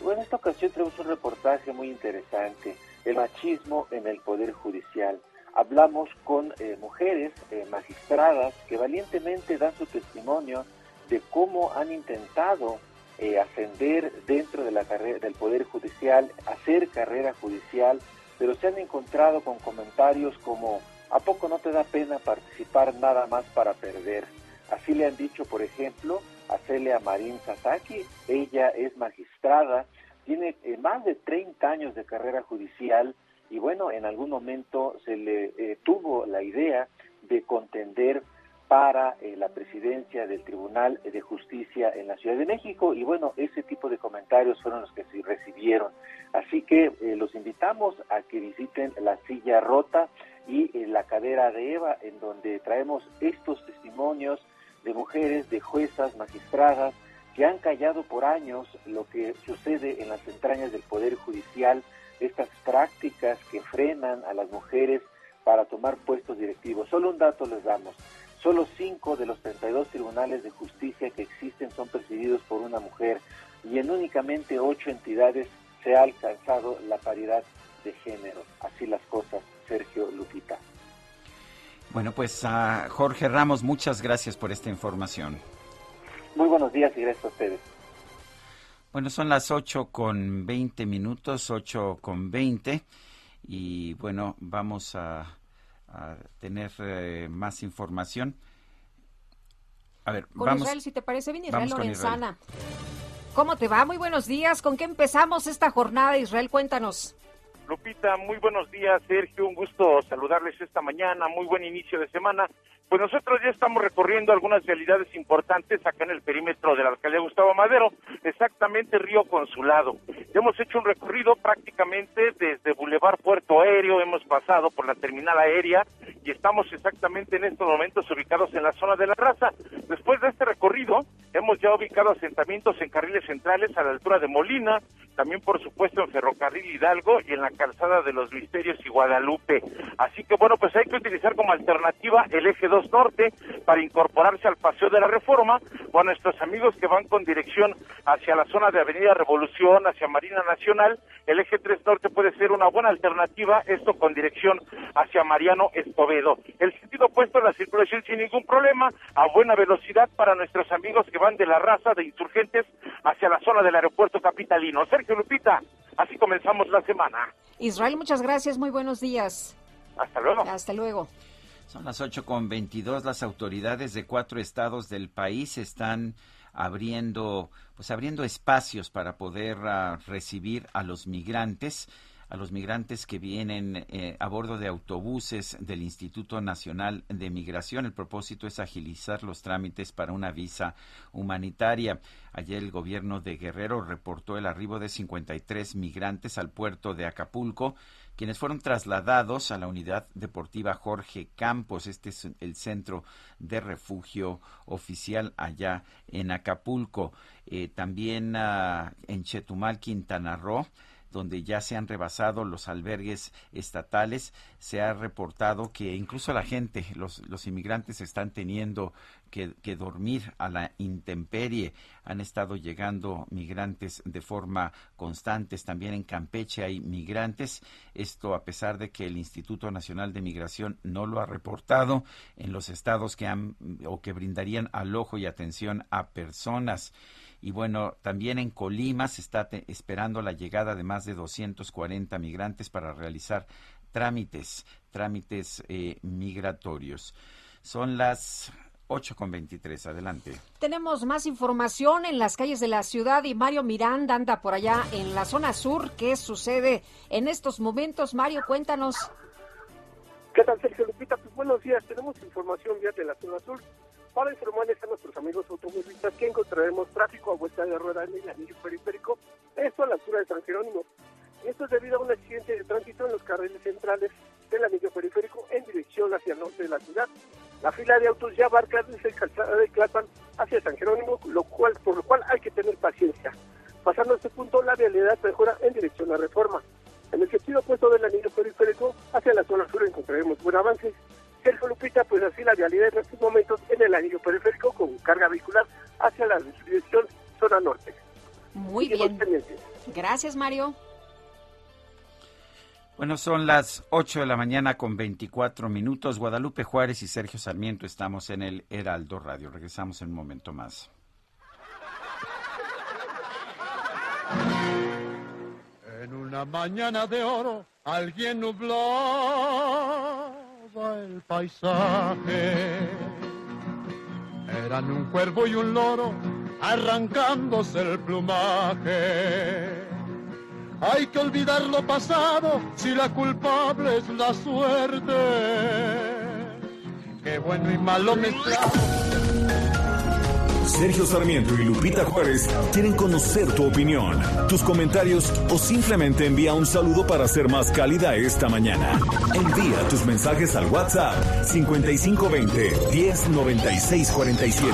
Bueno, en esta ocasión tenemos un reportaje muy interesante el machismo en el Poder Judicial. Hablamos con eh, mujeres eh, magistradas que valientemente dan su testimonio de cómo han intentado eh, ascender dentro de la carrera, del Poder Judicial, hacer carrera judicial, pero se han encontrado con comentarios como ¿a poco no te da pena participar nada más para perder? Así le han dicho, por ejemplo, a Celia Marín Sasaki, ella es magistrada tiene eh, más de 30 años de carrera judicial y bueno, en algún momento se le eh, tuvo la idea de contender para eh, la presidencia del Tribunal de Justicia en la Ciudad de México y bueno, ese tipo de comentarios fueron los que se recibieron. Así que los invitamos a que visiten la silla rota y la cadera de Eva, en donde traemos estos testimonios de mujeres, de juezas, magistradas, que han callado por años lo que sucede en las entrañas del Poder Judicial, estas prácticas que frenan a las mujeres para tomar puestos directivos. Solo un dato les damos. Solo cinco de los 32 tribunales de justicia que existen son presididos por una mujer y en únicamente ocho entidades se ha alcanzado la paridad de género. Así las cosas, Sergio Lupita. Bueno, pues Jorge Ramos, muchas gracias por esta información. Muy buenos días y gracias a ustedes. Bueno, son las 8 con 20 minutos, 8 con 20. Y bueno, vamos a, tener eh, más información. A ver, con vamos. Israel, si te parece bien, Israel Lorenzana. ¿Cómo te va? Muy buenos días. ¿Con qué empezamos esta jornada, Israel? Cuéntanos. Lupita, muy buenos días, Sergio. Un gusto saludarles esta mañana. Muy buen inicio de semana. Pues nosotros ya estamos recorriendo algunas realidades importantes acá en el perímetro de la alcaldía Gustavo Madero, exactamente Río Consulado. Hemos hecho un recorrido prácticamente desde Boulevard Puerto Aéreo, hemos pasado por la terminal aérea y estamos exactamente en estos momentos ubicados en la zona de la raza. Después de este recorrido, hemos ya ubicado asentamientos en carriles centrales a la altura de Molina, también por supuesto en Ferrocarril Hidalgo y en la calzada de los Misterios y Guadalupe. Así que bueno, pues hay que utilizar como alternativa el eje 2 norte para incorporarse al Paseo de la Reforma o a nuestros amigos que van con dirección hacia la zona de Avenida Revolución, hacia Marina Nacional, el eje 3 norte puede ser una buena alternativa, esto con dirección hacia Mariano Escobedo. El sentido opuesto a la circulación sin ningún problema, a buena velocidad para nuestros amigos que van de la raza de insurgentes hacia la zona del aeropuerto capitalino. Sergio Lupita, así comenzamos la semana. Israel, muchas gracias, muy buenos días. Hasta luego. Hasta luego. Son las ocho con veintidós. Las autoridades de cuatro estados del país están abriendo, pues abriendo espacios para poder ah, recibir a los migrantes. a los migrantes que vienen eh, a bordo de autobuses del Instituto Nacional de Migración. El propósito es agilizar los trámites para una visa humanitaria. Ayer el gobierno de Guerrero reportó el arribo de 53 migrantes al puerto de Acapulco quienes fueron trasladados a la unidad deportiva Jorge Campos. Este es el centro de refugio oficial allá en Acapulco. Eh, también ah, en Chetumal, Quintana Roo donde ya se han rebasado los albergues estatales, se ha reportado que incluso la gente, los, los inmigrantes están teniendo que, dormir a la intemperie. Han estado llegando migrantes de forma constante. También en Campeche hay migrantes. Esto a pesar de que el Instituto Nacional de Migración no lo ha reportado en los estados que han o que brindarían alojo y atención a personas. Y bueno, también en Colima se está esperando la llegada de más de 240 migrantes para realizar trámites, trámites eh, migratorios. Son las 8 con 23. Adelante. Tenemos más información en las calles de la ciudad y Mario Miranda anda por allá en la zona sur. ¿Qué sucede en estos momentos? Mario, cuéntanos. ¿Qué tal, Sergio Lupita? Pues buenos días. Tenemos información ya de la zona sur para informarles a nuestros amigos automovilistas que encontraremos tráfico a vuelta de rueda en el anillo periférico, esto a la altura de San Jerónimo. Esto es debido a un accidente de tránsito en los carriles centrales del anillo periférico en dirección hacia el norte de la ciudad. La fila de autos ya abarca desde calzada de Clapan hacia San Jerónimo, lo cual, por lo cual hay que tener paciencia. Pasando a este punto, la vialidad mejora en dirección a Reforma. En el sentido opuesto del anillo periférico, hacia la zona sur encontraremos buen avance Sergio Lupita, pues así la vialidad en estos momentos en el anillo periférico con carga vehicular hacia la dirección zona norte. Muy bien. Gracias, Mario. Bueno, son las 8 de la mañana con 24 minutos. Guadalupe Juárez y Sergio Sarmiento estamos en el Heraldo Radio. Regresamos en un momento más. En una mañana de oro, alguien nubló el paisaje. Eran un cuervo y un loro arrancándose el plumaje. Hay que olvidar lo pasado si la culpable es la suerte. Qué bueno y malo mezclado Sergio Sarmiento y Lupita Juárez quieren conocer tu opinión, tus comentarios o simplemente envía un saludo para ser más cálida esta mañana. Envía tus mensajes al WhatsApp 5520 109647.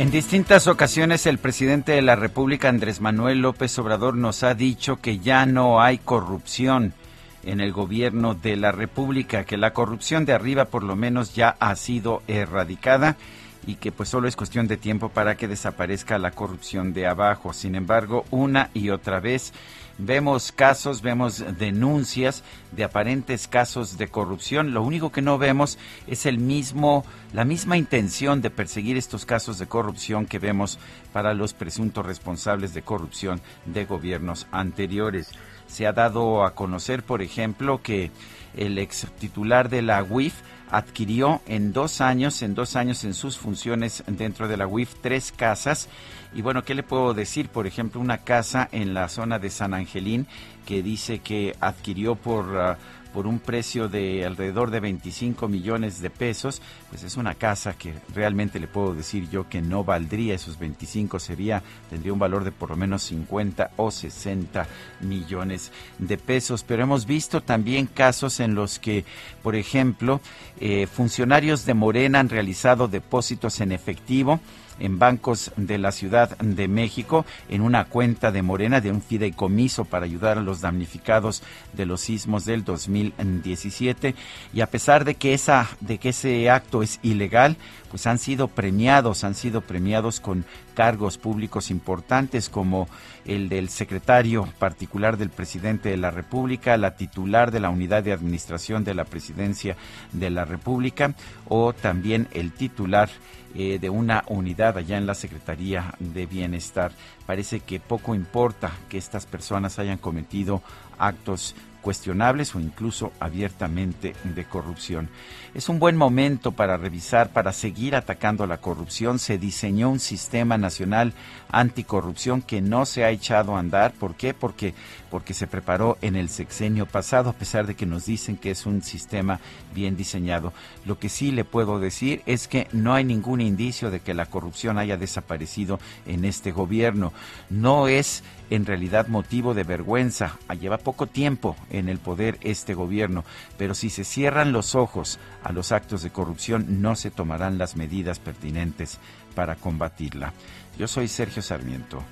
En distintas ocasiones el presidente de la República, Andrés Manuel López Obrador, nos ha dicho que ya no hay corrupción en el gobierno de la República, que la corrupción de arriba por lo menos ya ha sido erradicada y que pues solo es cuestión de tiempo para que desaparezca la corrupción de abajo. Sin embargo, una y otra vez vemos casos, vemos denuncias de aparentes casos de corrupción. Lo único que no vemos es el mismo, la misma intención de perseguir estos casos de corrupción que vemos para los presuntos responsables de corrupción de gobiernos anteriores. Se ha dado a conocer, por ejemplo, que el ex titular de la UIF adquirió en dos años, en dos años en sus funciones dentro de la UIF, tres casas. Y bueno, ¿qué le puedo decir? Por ejemplo, una casa en la zona de San Angelín que dice que adquirió por... Ah, por un precio de alrededor de 25 millones de pesos, pues es una casa que realmente le puedo decir yo que no valdría esos 25, sería, tendría un valor de por lo menos 50 o 60 millones de pesos. Pero hemos visto también casos en los que, por ejemplo, eh, funcionarios de Morena han realizado depósitos en efectivo en bancos de la Ciudad de México en una cuenta de Morena de un fideicomiso para ayudar a los damnificados de los sismos del 2017 y a pesar de que esa de que ese acto es ilegal, pues han sido premiados, han sido premiados con cargos públicos importantes como el del secretario particular del presidente de la República, la titular de la unidad de administración de la presidencia de la República o también el titular eh, de una unidad allá en la Secretaría de Bienestar. Parece que poco importa que estas personas hayan cometido actos cuestionables o incluso abiertamente de corrupción. Es un buen momento para revisar, para seguir atacando la corrupción. Se diseñó un sistema nacional anticorrupción que no se ha echado a andar. ¿Por qué? Porque, porque se preparó en el sexenio pasado, a pesar de que nos dicen que es un sistema bien diseñado. Lo que sí le puedo decir es que no hay ningún indicio de que la corrupción haya desaparecido en este gobierno. No es en realidad motivo de vergüenza. Lleva poco tiempo en el poder este gobierno, pero si se cierran los ojos a los actos de corrupción, no se tomarán las medidas pertinentes para combatirla. Yo soy Sergio Sarmiento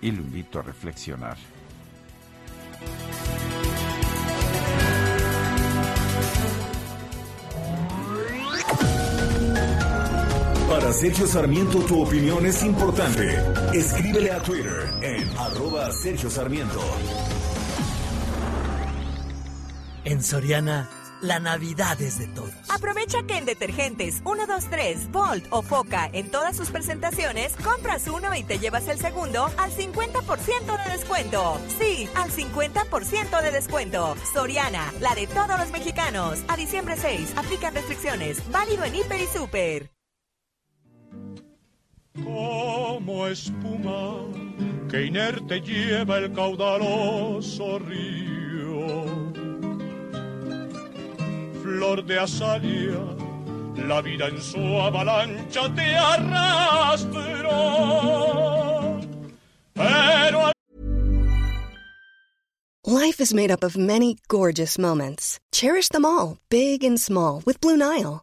y lo invito a reflexionar. Para Sergio Sarmiento tu opinión es importante. Escríbele a Twitter en arroba Sergio Sarmiento. En Soriana, la Navidad es de todos. Aprovecha que en detergentes 1, 2, 3, Volt o Foca en todas sus presentaciones, compras uno y te llevas el segundo al 50% de descuento. Sí, al 50% de descuento. Soriana, la de todos los mexicanos. A diciembre 6, aplican restricciones. Válido en Hiper y Super. Como espuma que inerte lleva el caudaloso río. Flor de azalia, la vida en su avalancha te arrastró. Pero Life is made up of many gorgeous moments. Cherish them all, big and small, with Blue Nile.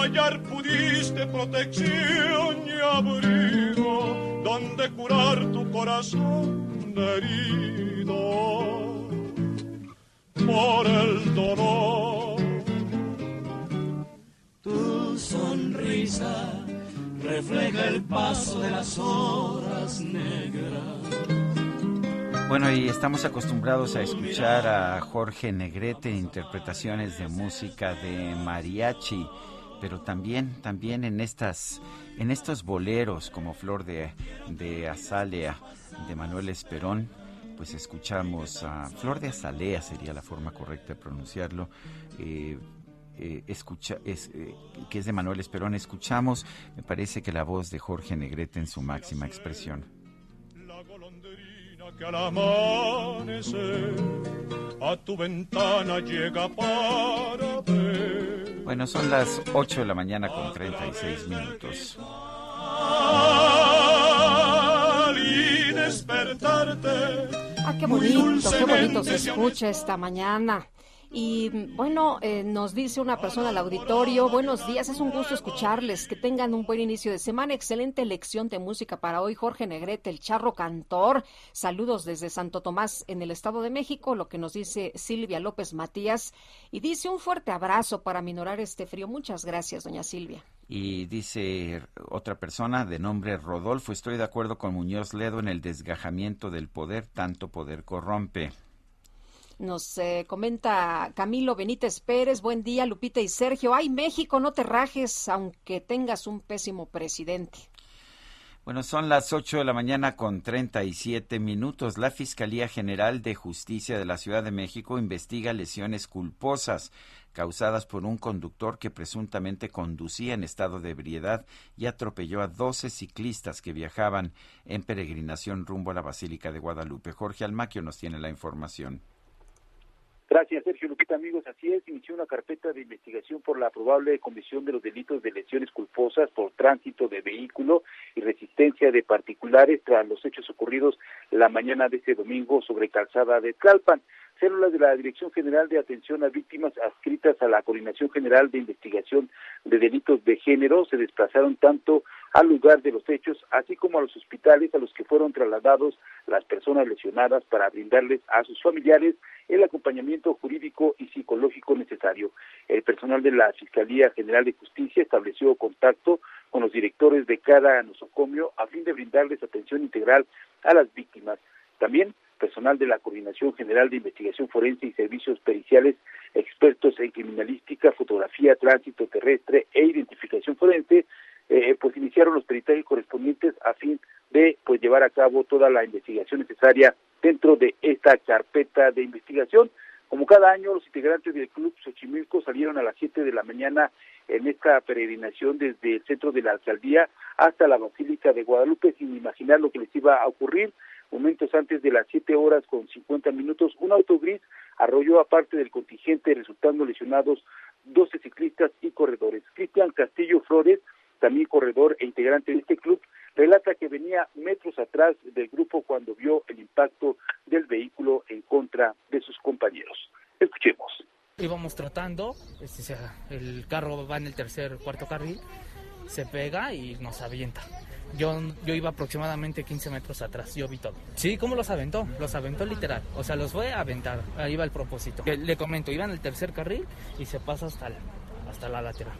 hallar pudiste protección y abrigo, donde curar tu corazón herido por el dolor. Tu sonrisa refleja el paso de las horas negras. Bueno, y estamos acostumbrados a escuchar a Jorge Negrete interpretaciones de música de mariachi, pero también, también en estas, en estos boleros como Flor de, de Azalea de Manuel Esperón, pues escuchamos Flor de Azalea sería la forma correcta de pronunciarlo. eh, eh, escucha, es, eh, que es de Manuel Esperón, escuchamos, me parece que la voz de Jorge Negrete en su máxima expresión. Que al amanecer a tu ventana llega para ver. Bueno, son las 8 de la mañana con 36 minutos. Y despertarte. Ah, qué bonito, qué bonito se escucha esta mañana. Y bueno, eh, nos dice una persona al auditorio, buenos días, es un gusto escucharles, que tengan un buen inicio de semana, excelente elección de música para hoy, Jorge Negrete, el charro cantor, saludos desde Santo Tomás en el Estado de México, lo que nos dice Silvia López Matías, y dice un fuerte abrazo para minorar este frío, muchas gracias, doña Silvia. Y dice otra persona de nombre Rodolfo, estoy de acuerdo con Muñoz Ledo en el desgajamiento del poder, tanto poder corrompe. Nos eh, comenta Camilo Benítez Pérez, buen día Lupita y Sergio. Ay, México, no te rajes, aunque tengas un pésimo presidente. Bueno, son las 8 de la mañana con 37 minutos. La Fiscalía General de Justicia de la Ciudad de México investiga lesiones culposas causadas por un conductor que presuntamente conducía en estado de ebriedad y atropelló a 12 ciclistas que viajaban en peregrinación rumbo a la Basílica de Guadalupe. Jorge Almaquio nos tiene la información. Gracias, Sergio Lupita, amigos. Así es, inició una carpeta de investigación por la probable comisión de los delitos de lesiones culposas por tránsito de vehículo y resistencia de particulares tras los hechos ocurridos la mañana de este domingo sobre calzada de Tlalpan. Células de la Dirección General de Atención a Víctimas adscritas a la Coordinación General de Investigación de Delitos de Género se desplazaron tanto al lugar de los hechos, así como a los hospitales a los que fueron trasladados las personas lesionadas para brindarles a sus familiares el acompañamiento jurídico y psicológico necesario. El personal de la Fiscalía General de Justicia estableció contacto con los directores de cada nosocomio a fin de brindarles atención integral a las víctimas. También personal de la Coordinación General de Investigación Forense y Servicios Periciales, expertos en criminalística, fotografía, tránsito terrestre e identificación forense, eh, pues iniciaron los peritajes correspondientes a fin de pues llevar a cabo toda la investigación necesaria dentro de esta carpeta de investigación. Como cada año, los integrantes del Club Xochimilco salieron a las 7 de la mañana en esta peregrinación desde el centro de la alcaldía hasta la Basílica de Guadalupe sin imaginar lo que les iba a ocurrir. Momentos antes de las 7 horas con 50 minutos, un auto gris arrolló a parte del contingente, resultando lesionados 12 ciclistas y corredores. Cristian Castillo Flores, también corredor e integrante de este club, relata que venía metros atrás del grupo cuando vio el impacto del vehículo en contra de sus compañeros. Escuchemos. Íbamos tratando, este, el carro va en el tercer, cuarto carril, se pega y nos avienta. Yo, yo iba aproximadamente 15 metros atrás, yo vi todo. Sí, ¿cómo los aventó? Los aventó literal, o sea, los fue a aventar, ahí va el propósito. Le comento, iba en el tercer carril y se pasa hasta la, hasta la lateral.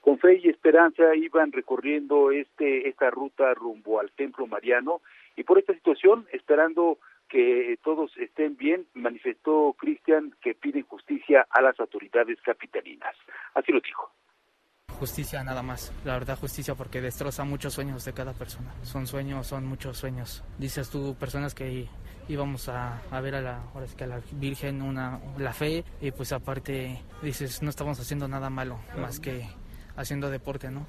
Con fe y esperanza iban recorriendo este esta ruta rumbo al Templo Mariano y por esta situación, esperando que todos estén bien, manifestó Cristian que pide justicia a las autoridades capitalinas. Así lo dijo. Justicia nada más, la verdad justicia porque destroza muchos sueños de cada persona. Son sueños, son muchos sueños. Dices tú, personas que íbamos a, ver a la, a la Virgen una, la fe y pues aparte dices, no estamos haciendo nada malo más que haciendo deporte, ¿no?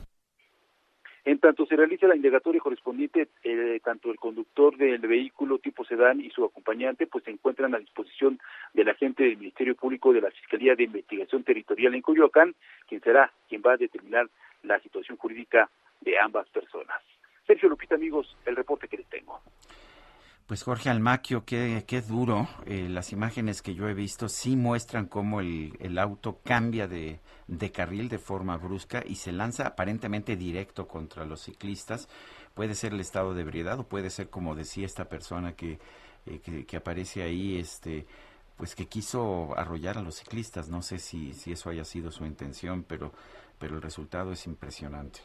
En tanto se realiza la indagatoria correspondiente, eh, tanto el conductor del vehículo tipo sedán y su acompañante pues se encuentran a disposición del agente del Ministerio Público de la Fiscalía de Investigación Territorial en Coyoacán, quien será quien va a determinar la situación jurídica de ambas personas. Sergio Lupita, amigos, el reporte que les tengo. Pues Jorge Almaquio, qué, qué duro. Eh, las imágenes que yo he visto sí muestran cómo el, el auto cambia de, de, carril de forma brusca y se lanza aparentemente directo contra los ciclistas. Puede ser el estado de ebriedad o puede ser, como decía esta persona que, eh, que, que, aparece ahí, este pues que quiso arrollar a los ciclistas. No sé si, si eso haya sido su intención, pero, pero el resultado es impresionante.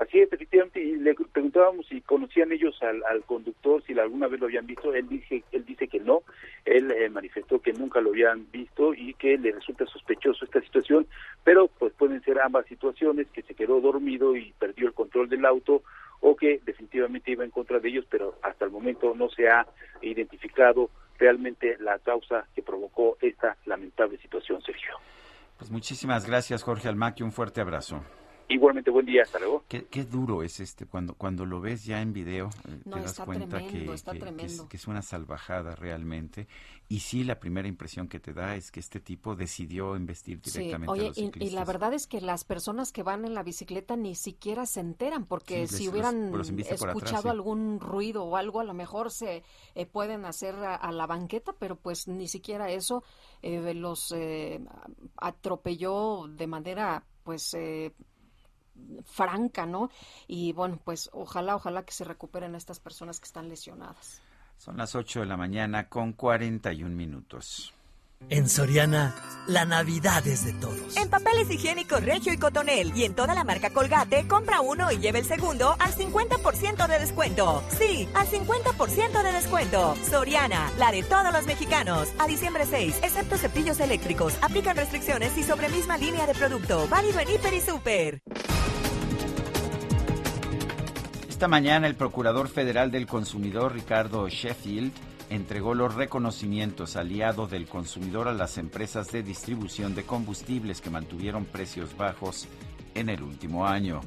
Así es, efectivamente, y le preguntábamos si conocían ellos al, al, conductor, si alguna vez lo habían visto, él dice, él dice que no, él eh, manifestó que nunca lo habían visto y que le resulta sospechoso esta situación, pero pues pueden ser ambas situaciones, que se quedó dormido y perdió el control del auto o que definitivamente iba en contra de ellos, pero hasta el momento no se ha identificado realmente la causa que provocó esta lamentable situación, Sergio. Pues muchísimas gracias, Jorge Almaquio, un fuerte abrazo. Igualmente, buen día, hasta luego. Qué, qué, duro es este, cuando, cuando lo ves ya en video, eh, no, te das cuenta tremendo, que, que, que, es, que, es, una salvajada realmente. Y sí, la primera impresión que te da es que este tipo decidió investir directamente sí. Oye, a los ciclistas. Y, y, la verdad es que las personas que van en la bicicleta ni siquiera se enteran, porque sí, si les, hubieran los, los escuchado atrás, sí. algún ruido o algo, a lo mejor se eh, pueden hacer a, a, la banqueta, pero pues ni siquiera eso eh, los eh, atropelló de manera pues eh, franca, ¿no? Y bueno, pues ojalá, ojalá que se recuperen estas personas que están lesionadas. Son las 8 de la mañana con 41 minutos. En Soriana, la Navidad es de todos. En papeles higiénicos Regio y Cotonel y en toda la marca Colgate, compra uno y lleve el segundo al 50% de descuento. Sí, al 50% de descuento. Soriana, la de todos los mexicanos. A diciembre 6, excepto cepillos eléctricos, aplican restricciones y sobre misma línea de producto. Válido en Hiper y Super. Esta mañana el Procurador Federal del Consumidor, Ricardo Sheffield, entregó los reconocimientos aliado del consumidor a las empresas de distribución de combustibles que mantuvieron precios bajos en el último año.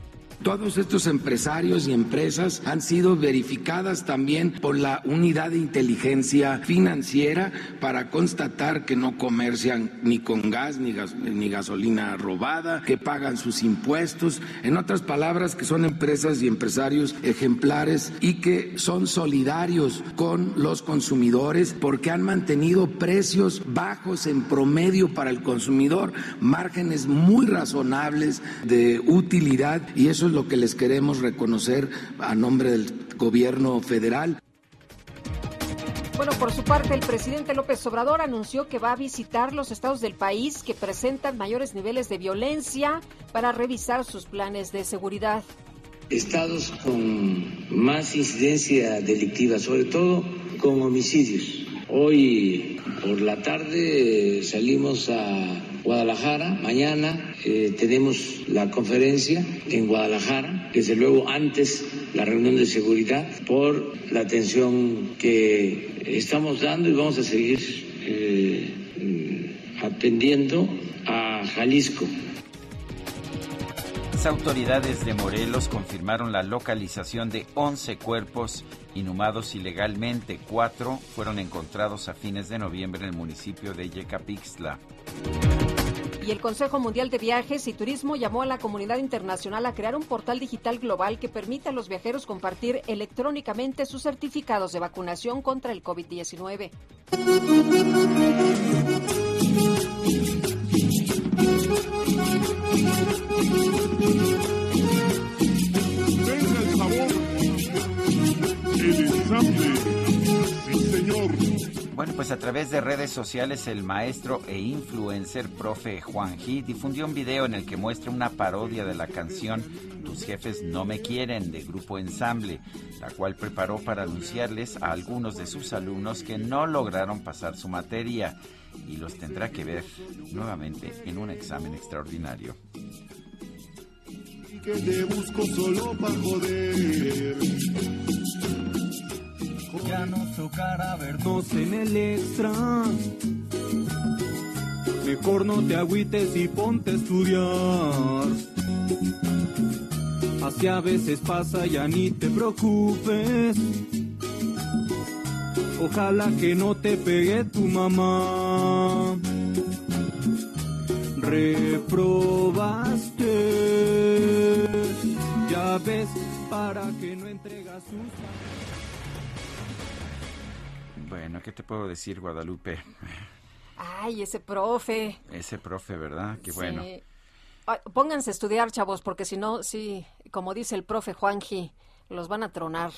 Todos estos empresarios y empresas han sido verificadas también por la unidad de inteligencia financiera para constatar que no comercian ni con gas ni, ni gasolina robada, que pagan sus impuestos, en otras palabras, que son empresas y empresarios ejemplares y que son solidarios con los consumidores porque han mantenido precios bajos en promedio para el consumidor, márgenes muy razonables de utilidad y eso lo que les queremos reconocer a nombre del gobierno federal. Bueno, por su parte, el presidente López Obrador anunció que va a visitar los estados del país que presentan mayores niveles de violencia para revisar sus planes de seguridad. Estados con más incidencia delictiva, sobre todo con homicidios. Hoy por la tarde salimos a Guadalajara. Mañana eh, tenemos la conferencia en Guadalajara, desde luego antes la reunión de seguridad, por la atención que estamos dando y vamos a seguir eh, atendiendo a Jalisco. Las autoridades de Morelos confirmaron la localización de 11 cuerpos inhumados ilegalmente. Cuatro fueron encontrados a fines de noviembre en el municipio de Yecapixtla. Y el Consejo Mundial de Viajes y Turismo llamó a la comunidad internacional a crear un portal digital global que permita a los viajeros compartir electrónicamente sus certificados de vacunación contra el COVID-19. Bueno, pues a través de redes sociales el maestro e influencer profe Juan G difundió un video en el que muestra una parodia de la canción Tus jefes no me quieren de Grupo Ensamble, la cual preparó para anunciarles a algunos de sus alumnos que no lograron pasar su materia y los tendrá que ver nuevamente en un examen extraordinario. Que te busco solo para joder ya no tocará vernos en el extra. Mejor no te agüites y ponte a estudiar. Así a veces pasa, ya ni te preocupes. Ojalá que no te pegue tu mamá. Reprobaste. Para que no entregas sus bueno, ¿qué te puedo decir, Guadalupe? Ay, ese profe. Ese profe, ¿verdad? Qué bueno. pónganse a estudiar, chavos, porque si no, sí, como dice el profe Juanji, los van a tronar.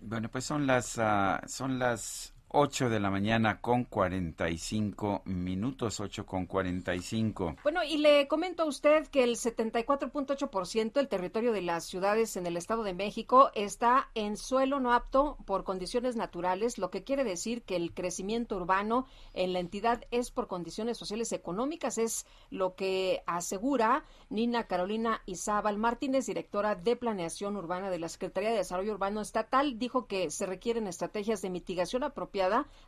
Bueno, pues son las, uh, son las 8 de la mañana con 45 minutos, 8 con 45. Bueno, y le comento a usted que el 74.8% del territorio de las ciudades en el Estado de México está en suelo no apto por condiciones naturales, lo que quiere decir que el crecimiento urbano en la entidad es por condiciones sociales económicas, es lo que asegura Nina Carolina Izábal Martínez, directora de Planeación Urbana de la Secretaría de Desarrollo Urbano Estatal, dijo que se requieren estrategias de mitigación apropiada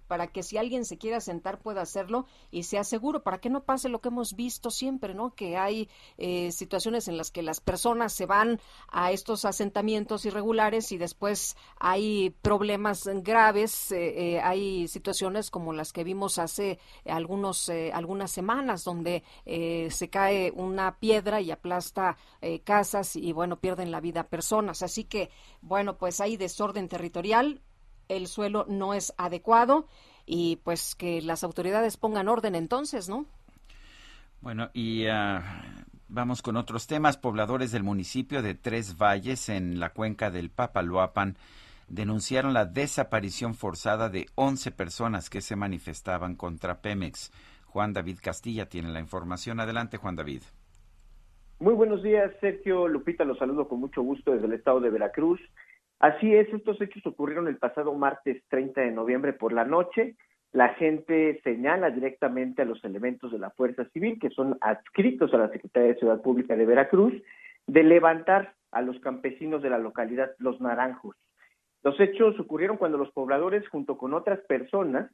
para que si alguien se quiera sentar pueda hacerlo y sea seguro, para que no pase lo que hemos visto siempre, ¿no? Que hay eh, situaciones en las que las personas se van a estos asentamientos irregulares y después hay problemas graves, eh, eh, hay situaciones como las que vimos hace algunos, algunas semanas donde se cae una piedra y aplasta casas y bueno, pierden la vida personas. Así que, bueno, pues hay desorden territorial, el suelo no es adecuado y pues que las autoridades pongan orden entonces, ¿no? Bueno, y ah, vamos con otros temas. Pobladores del municipio de Tres Valles, en la cuenca del Papaloapan, denunciaron la desaparición forzada de 11 personas que se manifestaban contra Pemex. Juan David Castilla tiene la información. Adelante, Juan David. Muy buenos días, Sergio Lupita. Los saludo con mucho gusto desde el estado de Veracruz. Así es, estos hechos ocurrieron el pasado martes 30 de noviembre por la noche. La gente señala directamente a los elementos de la Fuerza Civil, que son adscritos a la Secretaría de Ciudad Pública de Veracruz, de levantar a los campesinos de la localidad Los Naranjos. Los hechos ocurrieron cuando los pobladores, junto con otras personas,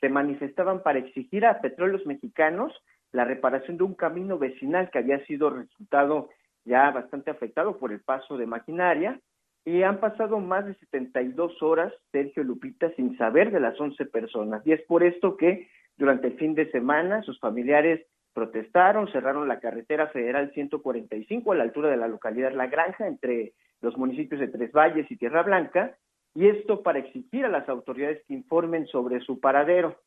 se manifestaban para exigir a Petróleos Mexicanos la reparación de un camino vecinal que había sido resultado ya bastante afectado por el paso de maquinaria y han pasado más de 72 horas, Sergio Lupita, sin saber de las 11 personas. Y es por esto que durante el fin de semana sus familiares protestaron, cerraron la carretera federal 145 a la altura de la localidad La Granja entre los municipios de Tres Valles y Tierra Blanca, y esto para exigir a las autoridades que informen sobre su paradero.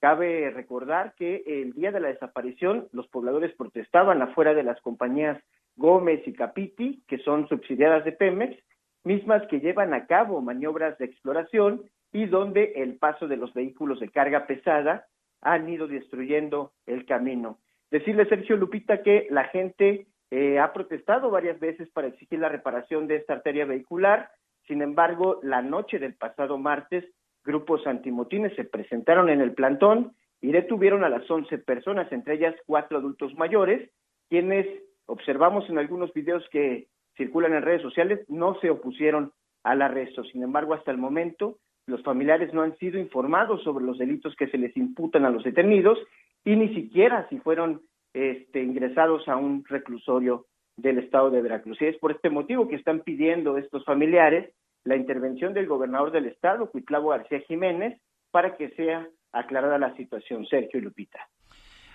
Cabe recordar que el día de la desaparición los pobladores protestaban afuera de las compañías Gómez y Capiti, que son subsidiadas de Pemex, mismas que llevan a cabo maniobras de exploración y donde el paso de los vehículos de carga pesada han ido destruyendo el camino. Decirle, Sergio Lupita, que la gente eh, ha protestado varias veces para exigir la reparación de esta arteria vehicular. Sin embargo, la noche del pasado martes, grupos antimotines se presentaron en el plantón y detuvieron a las 11 personas, entre ellas cuatro adultos mayores, quienes observamos en algunos videos que circulan en redes sociales, no se opusieron al arresto. Sin embargo, hasta el momento, los familiares no han sido informados sobre los delitos que se les imputan a los detenidos y ni siquiera si fueron este, ingresados a un reclusorio del estado de Veracruz. Y es por este motivo que están pidiendo estos familiares la intervención del gobernador del estado, Cuitlavo García Jiménez, para que sea aclarada la situación. Sergio y Lupita.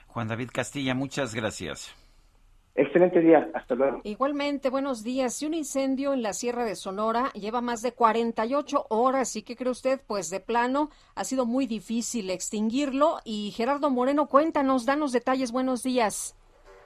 Juan David Castilla, muchas gracias. Excelente día, hasta luego. Igualmente, buenos días. Si un incendio en la Sierra de Sonora lleva más de 48 horas, ¿y qué cree usted? Pues de plano ha sido muy difícil extinguirlo. Y Gerardo Moreno, cuéntanos, danos detalles, buenos días.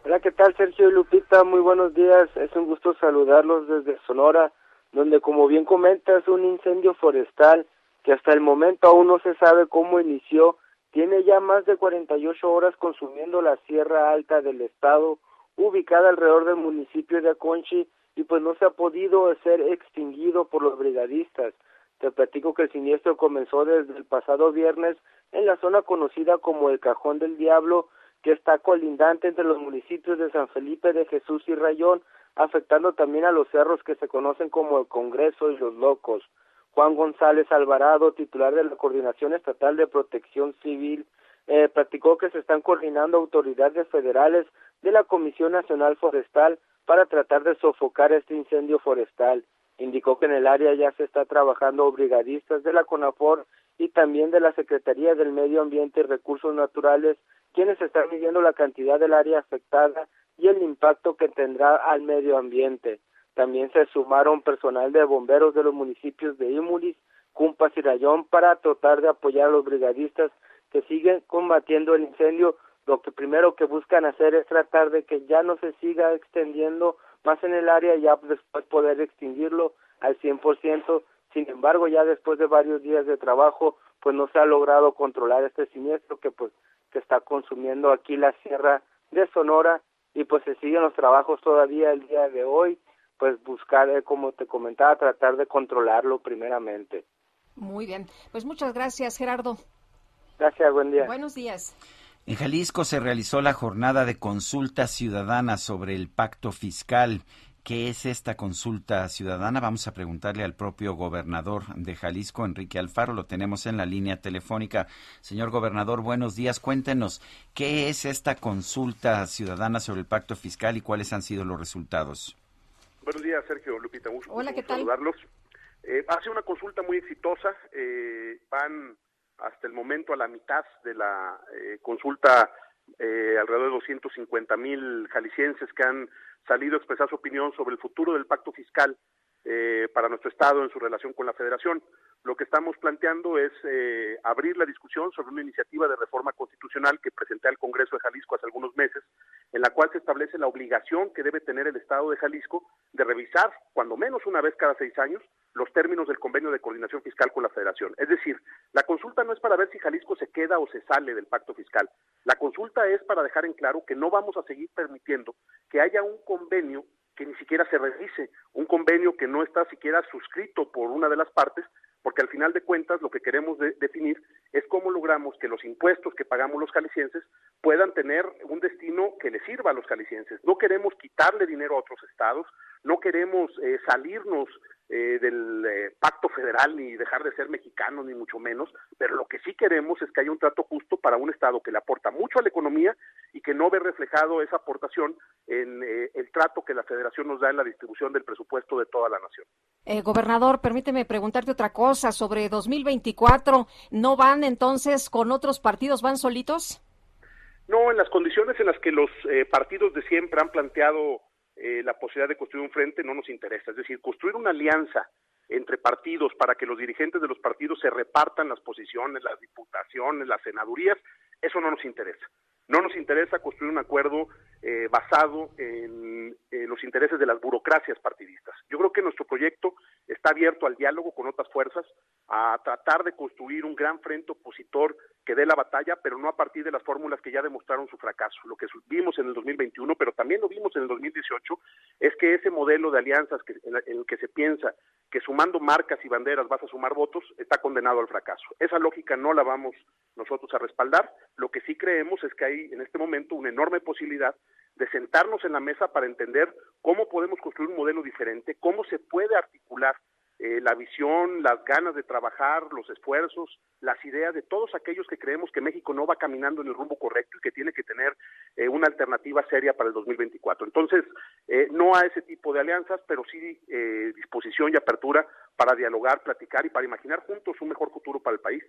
Hola, ¿qué tal Sergio y Lupita? Muy buenos días. Es un gusto saludarlos desde Sonora, donde como bien comentas, un incendio forestal que hasta el momento aún no se sabe cómo inició, tiene ya más de 48 horas consumiendo la Sierra Alta del estado ubicada alrededor del municipio de Aconchi y pues no se ha podido ser extinguido por los brigadistas. Te platico que el siniestro comenzó desde el pasado viernes en la zona conocida como el Cajón del Diablo, que está colindante entre los municipios de San Felipe de Jesús y Rayón, afectando también a los cerros que se conocen como el Congreso y los Locos. Juan González Alvarado, titular de la Coordinación Estatal de Protección Civil, eh, platicó que se están coordinando autoridades federales de la Comisión Nacional Forestal para tratar de sofocar este incendio forestal. Indicó que en el área ya se está trabajando brigadistas de la CONAFOR y también de la Secretaría del Medio Ambiente y Recursos Naturales, quienes están midiendo la cantidad del área afectada y el impacto que tendrá al medio ambiente. También se sumaron personal de bomberos de los municipios de Imulis, Cumpas y Rayón para tratar de apoyar a los brigadistas que siguen combatiendo el incendio lo que primero que buscan hacer es tratar de que ya no se siga extendiendo más en el área y ya después poder extinguirlo al 100%. Sin embargo, ya después de varios días de trabajo, pues no se ha logrado controlar este siniestro que pues que está consumiendo aquí la sierra de Sonora y pues se siguen los trabajos todavía el día de hoy, pues buscar, eh, como te comentaba, tratar de controlarlo primeramente. Muy bien, pues muchas gracias Gerardo. Gracias, buen día. Buenos días. En Jalisco se realizó la jornada de consulta ciudadana sobre el pacto fiscal. ¿Qué es esta consulta ciudadana? Vamos a preguntarle al propio gobernador de Jalisco, Enrique Alfaro. Lo tenemos en la línea telefónica. Señor gobernador, buenos días. Cuéntenos, ¿qué es esta consulta ciudadana sobre el pacto fiscal y cuáles han sido los resultados? Buenos días, Sergio Lupita. Hola, ¿qué tal? saludarlos. Eh, ha sido una consulta muy exitosa. Eh, van hasta el momento a la mitad de la eh, consulta eh, alrededor de 250 mil jaliscienses que han salido a expresar su opinión sobre el futuro del pacto fiscal eh, para nuestro Estado en su relación con la Federación. Lo que estamos planteando es eh, abrir la discusión sobre una iniciativa de reforma constitucional que presenté al Congreso de Jalisco hace algunos meses, en la cual se establece la obligación que debe tener el Estado de Jalisco de revisar, cuando menos una vez cada seis años, los términos del convenio de coordinación fiscal con la Federación. Es decir, la consulta no es para ver si Jalisco se queda o se sale del pacto fiscal. La consulta es para dejar en claro que no vamos a seguir permitiendo que haya un convenio que ni siquiera se revise, un convenio que no está siquiera suscrito por una de las partes, porque al final de cuentas lo que queremos definir es cómo logramos que los impuestos que pagamos los jaliscienses puedan tener un destino que les sirva a los jaliscienses. No queremos quitarle dinero a otros estados, no queremos eh, salirnos eh, del eh, pacto federal ni dejar de ser mexicanos ni mucho menos, pero lo que sí queremos es que haya un trato justo para un Estado que le aporta mucho a la economía y que no ve reflejado esa aportación en eh, el trato que la Federación nos da en la distribución del presupuesto de toda la nación. gobernador, permíteme preguntarte otra cosa sobre 2024. ¿No van entonces con otros partidos, van solitos? No, en las condiciones en las que los partidos de siempre han planteado eh, la posibilidad de construir un frente no nos interesa. Es decir, construir una alianza entre partidos para que los dirigentes de los partidos se repartan las posiciones, las diputaciones, las senadurías, eso no nos interesa. No nos interesa construir un acuerdo eh, basado en, los intereses de las burocracias partidistas. Yo creo que nuestro proyecto está abierto al diálogo con otras fuerzas, a tratar de construir un gran frente opositor que dé la batalla, pero no a partir de las fórmulas que ya demostraron su fracaso. Lo que vimos en el 2021, pero también lo vimos en el 2018, es que ese modelo de alianzas que, en, el que se piensa que sumando marcas y banderas vas a sumar votos, está condenado al fracaso. Esa lógica no la vamos nosotros a respaldar. Lo que sí creemos es que hay en este momento una enorme posibilidad de sentarnos en la mesa para entender cómo podemos construir un modelo diferente, cómo se puede articular eh, la visión, las ganas de trabajar, los esfuerzos, las ideas de todos aquellos que creemos que México no va caminando en el rumbo correcto y que tiene que tener eh, una alternativa seria para el 2024. Entonces, eh, no a ese tipo de alianzas, pero sí disposición y apertura para dialogar, platicar y para imaginar juntos un mejor futuro para el país.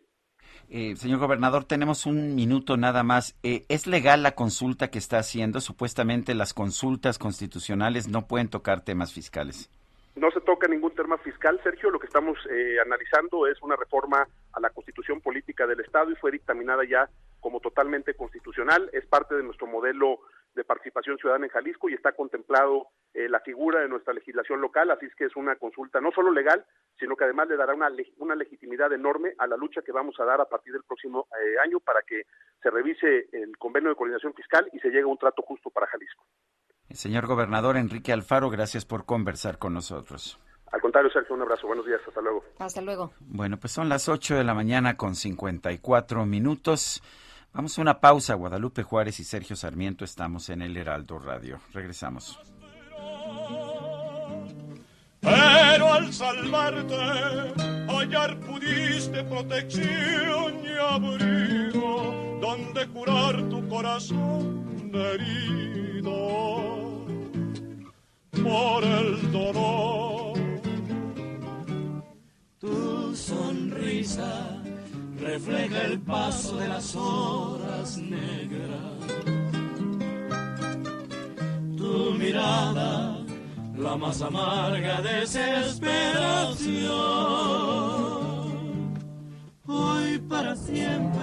Señor gobernador, tenemos un minuto nada más. ¿Es legal la consulta que está haciendo? Supuestamente las consultas constitucionales no pueden tocar temas fiscales. No se toca ningún tema fiscal, Sergio. Lo que estamos eh, analizando es una reforma a la constitución política del Estado y fue dictaminada ya como totalmente constitucional. Es parte de nuestro modelo de participación ciudadana en Jalisco y está contemplado eh, la figura de nuestra legislación local, así es que es una consulta no solo legal, sino que además le dará una, una legitimidad enorme a la lucha que vamos a dar a partir del próximo eh, año para que se revise el convenio de coordinación fiscal y se llegue a un trato justo para Jalisco. Señor gobernador Enrique Alfaro, gracias por conversar con nosotros. Al contrario, Sergio, un abrazo. Buenos días. Hasta luego. Hasta luego. Bueno, pues son las 8 de la mañana con 54 minutos. Vamos a una pausa. Guadalupe Juárez y Sergio Sarmiento estamos en el Heraldo Radio. Regresamos. Pero al salvarte, hallar pudiste protección y abrigo, donde curar tu corazón herido por el dolor. Tu sonrisa refleja el paso de las horas negras. Tu mirada, la más amarga desesperación. Hoy para siempre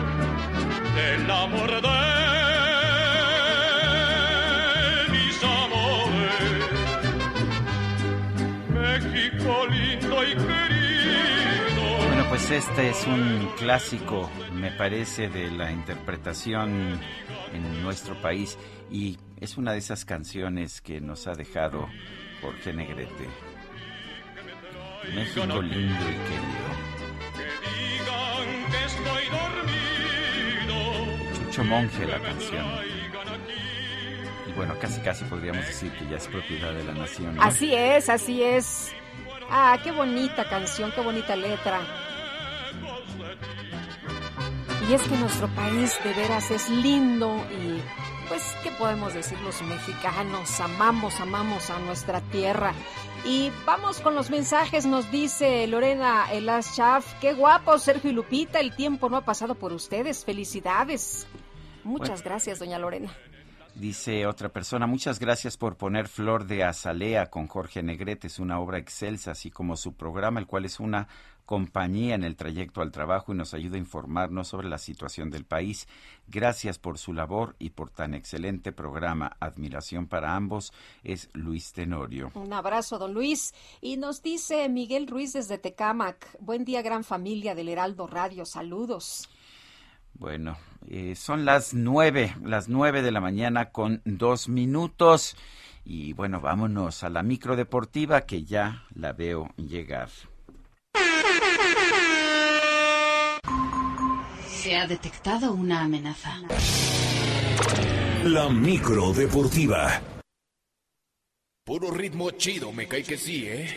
del amor de mis amores. México lindo y querido. Bueno, pues este es un clásico, me parece, de la interpretación en nuestro país y es una de esas canciones que nos ha dejado Jorge Negrete. México lindo y querido. Chucho Monje la canción. Y bueno, casi casi podríamos decir que ya es propiedad de la nación. Así es, así es. Ah, qué bonita canción, qué bonita letra. Y es que nuestro país de veras es lindo y pues, ¿qué podemos decir los mexicanos? Amamos, amamos a nuestra tierra. Y vamos con los mensajes, nos dice Lorena Elas Chaf. Qué guapo, Sergio y Lupita, el tiempo no ha pasado por ustedes. Felicidades. Muchas gracias, doña Lorena. Dice otra persona, muchas gracias por poner Flor de Azalea con Jorge Negrete, es una obra excelsa, así como su programa, el cual es una compañía en el trayecto al trabajo y nos ayuda a informarnos sobre la situación del país. Gracias por su labor y por tan excelente programa. Admiración para ambos. Es Luis Tenorio. Un abrazo, don Luis. Y nos dice Miguel Ruiz desde Tecámac. Buen día, gran familia del Heraldo Radio. Saludos. Bueno, eh, son las nueve, las nueve de la mañana con dos minutos. Y bueno, vámonos a la micro deportiva que ya la veo llegar. Se ha detectado una amenaza. La micro deportiva. Puro ritmo chido, me cae que sí, ¿eh?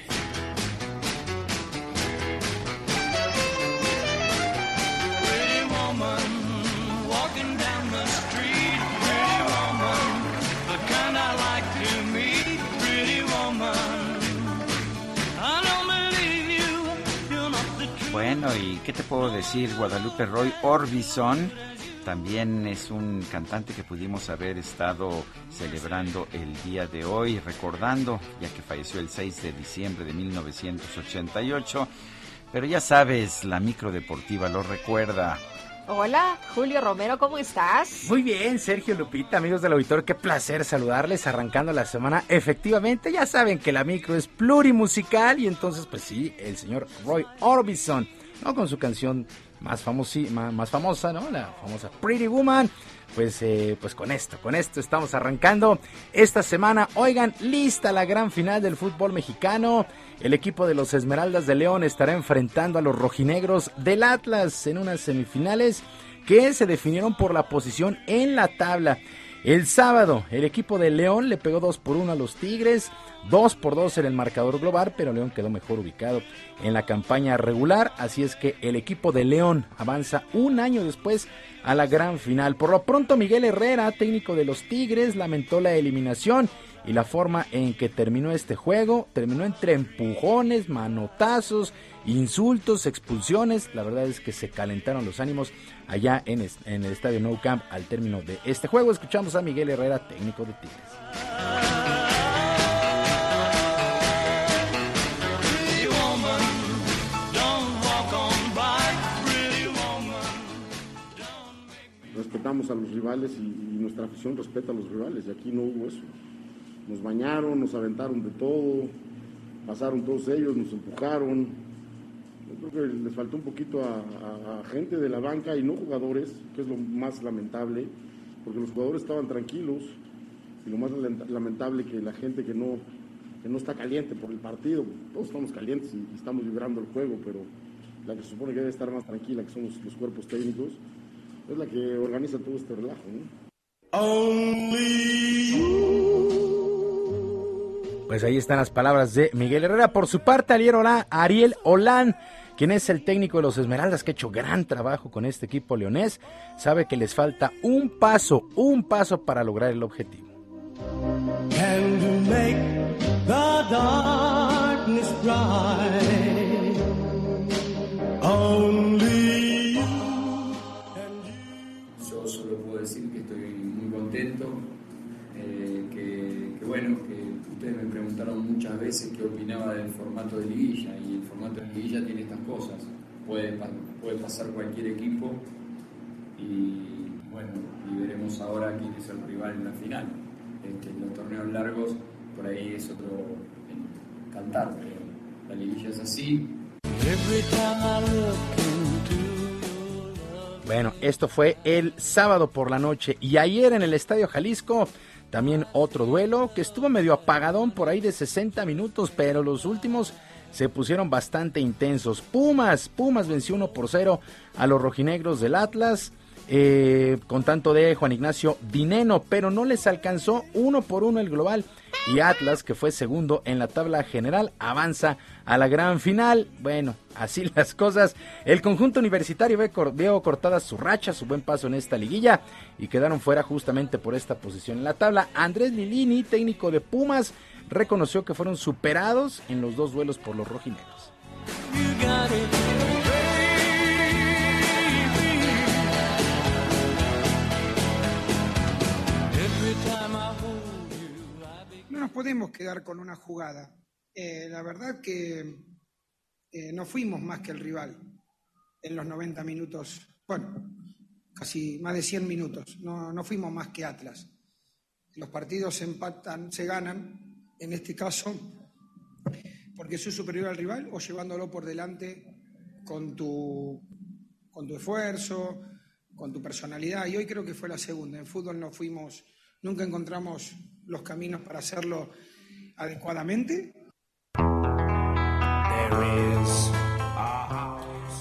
Bueno, ¿y qué te puedo decir? Guadalupe Roy Orbison también es un cantante que pudimos haber estado celebrando el día de hoy, recordando, ya que falleció el 6 de diciembre de 1988. Pero ya sabes, la micro deportiva lo recuerda. Hola, Julio Romero, ¿cómo estás? Muy bien, Sergio Lupita, amigos del auditorio, qué placer saludarles arrancando la semana. Efectivamente, ya saben que la micro es plurimusical y entonces, pues sí, el señor Roy Orbison, ¿no? Con su canción más, famosi, más, famosa, ¿no? La famosa Pretty Woman. Pues, eh, pues con esto, con esto estamos arrancando esta semana. Oigan, lista la gran final del fútbol mexicano. El equipo de los Esmeraldas de León estará enfrentando a los rojinegros del Atlas en unas semifinales que se definieron por la posición en la tabla. El sábado, el equipo de León le pegó 2 por 1 a los Tigres, 2 por 2 en el marcador global, pero León quedó mejor ubicado en la campaña regular, así es que el equipo de León avanza un año después a la gran final. Por lo pronto, Miguel Herrera, técnico de los Tigres, lamentó la eliminación y la forma en que terminó este juego. Terminó entre empujones, manotazos, insultos, expulsiones. La verdad es que se calentaron los ánimos allá en, el estadio Nou Camp al término de este juego. Escuchamos a Miguel Herrera, técnico de Tigres. respetamos a los rivales y, nuestra afición respeta a los rivales y aquí no hubo eso. Nos bañaron, nos aventaron de todo, pasaron todos ellos, nos empujaron. Creo que les faltó un poquito a, gente de la banca y no jugadores, que es lo más lamentable, porque los jugadores estaban tranquilos y lo más lamentable que la gente que no, que no está caliente por el partido, todos estamos calientes y, estamos vibrando el juego, pero la que se supone que debe estar más tranquila, que son los cuerpos técnicos, es la que organiza todo este relajo. Pues ahí están las palabras de Miguel Herrera. Por su parte, Ariel Olán, quien es el técnico de los Esmeraldas, que ha hecho gran trabajo con este equipo leonés, sabe que les falta un paso, un paso para lograr el objetivo. Preguntaron muchas veces qué opinaba del formato de liguilla y el formato de liguilla tiene estas cosas. Puede, puede pasar cualquier equipo y bueno, y veremos ahora quién es el rival en la final. Este, en los torneos largos por ahí es otro cantar, pero la liguilla es así. Bueno, esto fue el sábado por la noche y ayer en el Estadio Jalisco también otro duelo que estuvo medio apagadón por ahí de 60 minutos, pero los últimos se pusieron bastante intensos. Pumas, Pumas venció 1 por 0 a los rojinegros del Atlas. Eh, con tanto de Juan Ignacio Dineno, pero no les alcanzó uno por uno el global. Y Atlas, que fue segundo en la tabla general, avanza a la gran final. Bueno, así [laughs] las cosas. El conjunto universitario veo cortada su racha, su buen paso en esta liguilla y quedaron fuera justamente por esta posición en la tabla. Andrés Lilini, técnico de Pumas, reconoció que fueron superados en los dos duelos por los rojinegros. No nos podemos quedar con una jugada. Eh, la verdad que eh, no fuimos más que el rival en los 90 minutos, bueno, casi más de 100 minutos, no, no fuimos más que Atlas. Los partidos se empatan, se ganan, en este caso, porque soy superior al rival o llevándolo por delante con tu, con tu esfuerzo, con tu personalidad. Y hoy creo que fue la segunda. En fútbol no fuimos, nunca encontramos los caminos para hacerlo adecuadamente.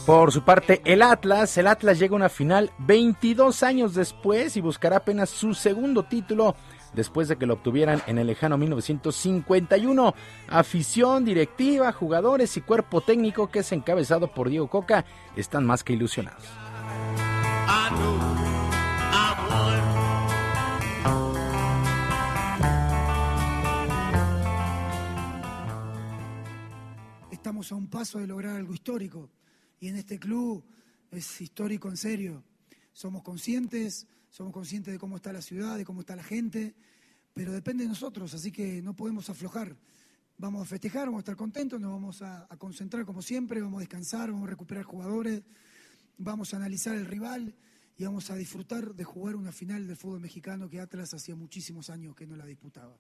Por su parte, el Atlas, el Atlas llega a una final 22 años después y buscará apenas su segundo título después de que lo obtuvieran en el lejano 1951. Afición, directiva, jugadores y cuerpo técnico que es encabezado por Diego Coca están más que ilusionados. Estamos a un paso de lograr algo histórico y en este club es histórico en serio. Somos conscientes, somos conscientes de cómo está la ciudad, de cómo está la gente, pero depende de nosotros, así que no podemos aflojar. Vamos a festejar, vamos a estar contentos, nos vamos a, concentrar como siempre, vamos a descansar, vamos a recuperar jugadores, vamos a analizar el rival y vamos a disfrutar de jugar una final del fútbol mexicano que Atlas hacía muchísimos años que no la disputaba.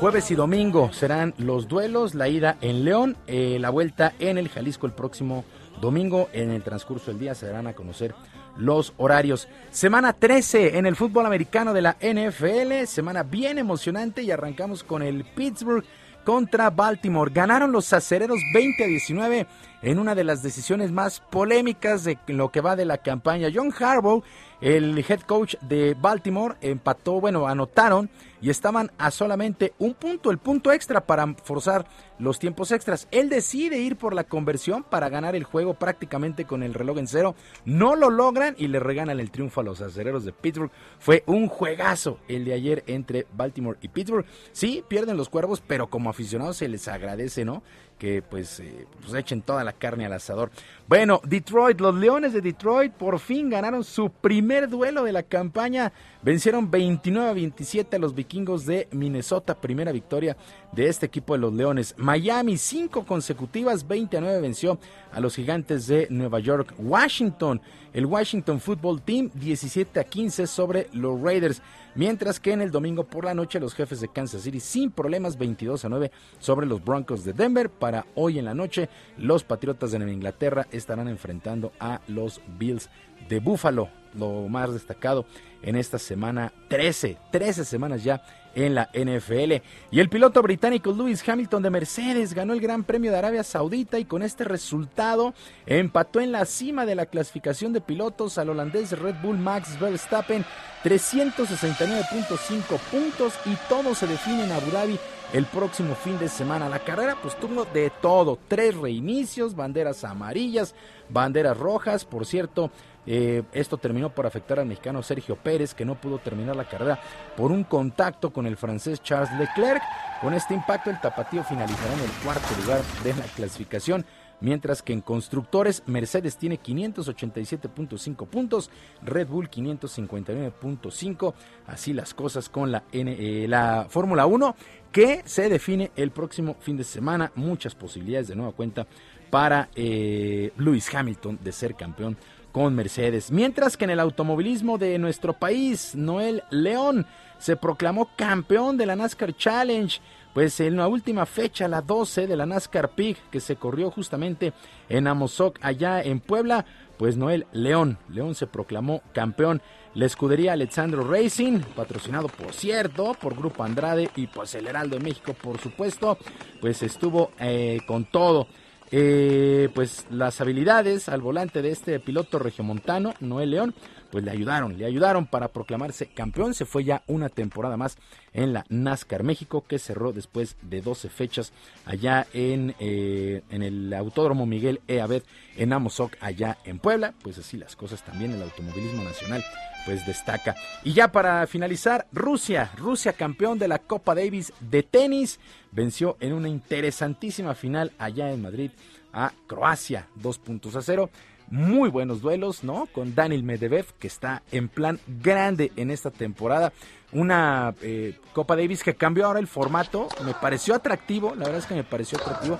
Jueves y domingo serán los duelos, la ida en León, eh, la vuelta en el Jalisco el próximo domingo. En el transcurso del día se darán a conocer los horarios. Semana 13 en el fútbol americano de la NFL, semana bien emocionante y arrancamos con el Pittsburgh contra Baltimore. Ganaron los acereros 20 a 19 en una de las decisiones más polémicas de lo que va de la campaña. John Harbaugh el head coach de Baltimore empató, bueno, anotaron y estaban a solamente un punto, el punto extra para forzar los tiempos extras. Él decide ir por la conversión para ganar el juego prácticamente con el reloj en cero. No lo logran y le regalan el triunfo a los acereros de Pittsburgh. Fue un juegazo el de ayer entre Baltimore y Pittsburgh. Sí, pierden los cuervos, pero como aficionados se les agradece, ¿no? Que pues, eh, pues, echen toda la carne al asador. Bueno, Detroit, los Leones de Detroit por fin ganaron su primer duelo de la campaña. Vencieron 29 a 27 a los vikingos de Minnesota, primera victoria de este equipo de los Leones. Miami, cinco consecutivas, 20 a 9 venció a los gigantes de Nueva York. Washington, el Washington Football Team, 17 a 15 sobre los Raiders. Mientras que en el domingo por la noche los jefes de Kansas City sin problemas 22 a 9 sobre los Broncos de Denver. Para hoy en la noche los Patriotas de Inglaterra estarán enfrentando a los Bills de Buffalo. Lo más destacado en esta semana 13, 13 semanas ya en la NFL. Y el piloto británico Lewis Hamilton de Mercedes ganó el Gran Premio de Arabia Saudita y con este resultado empató en la cima de la clasificación de pilotos al holandés Red Bull Max Verstappen 369.5 puntos y todo se define en Abu Dhabi el próximo fin de semana. La carrera pues de todo, tres reinicios, banderas amarillas, banderas rojas, por cierto, eh, esto terminó por afectar al mexicano Sergio Pérez, que no pudo terminar la carrera por un contacto con el francés Charles Leclerc. Con este impacto, el tapatío finalizará en el cuarto lugar de la clasificación. Mientras que en constructores, Mercedes tiene 587.5 puntos, Red Bull 559.5. Así las cosas con la, eh, la Fórmula 1, que se define el próximo fin de semana. Muchas posibilidades de nueva cuenta para eh, Lewis Hamilton de ser campeón con Mercedes. Mientras que en el automovilismo de nuestro país, Noel León se proclamó campeón de la NASCAR Challenge pues en la última fecha, la 12 de la NASCAR Pig, que se corrió justamente en Amozoc, allá en Puebla, pues Noel León, León se proclamó campeón. La escudería Alexandro Racing, patrocinado por cierto por Grupo Andrade y pues el Heraldo de México, por supuesto, pues estuvo eh, con todo. Eh, pues las habilidades al volante de este piloto regiomontano, Noel León, pues le ayudaron, le ayudaron para proclamarse campeón. Se fue ya una temporada más en la NASCAR México, que cerró después de 12 fechas allá en, eh, en el Autódromo Miguel E. Abed en Amozoc, allá en Puebla. Pues así las cosas también, el automovilismo nacional pues destaca. Y ya para finalizar, Rusia, Rusia campeón de la Copa Davis de tenis, venció en una interesantísima final allá en Madrid a Croacia, dos puntos a cero muy buenos duelos, ¿no? Con Daniel Medvedev, que está en plan grande en esta temporada. Una eh, Copa Davis que cambió ahora el formato, me pareció atractivo, la verdad es que me pareció atractivo.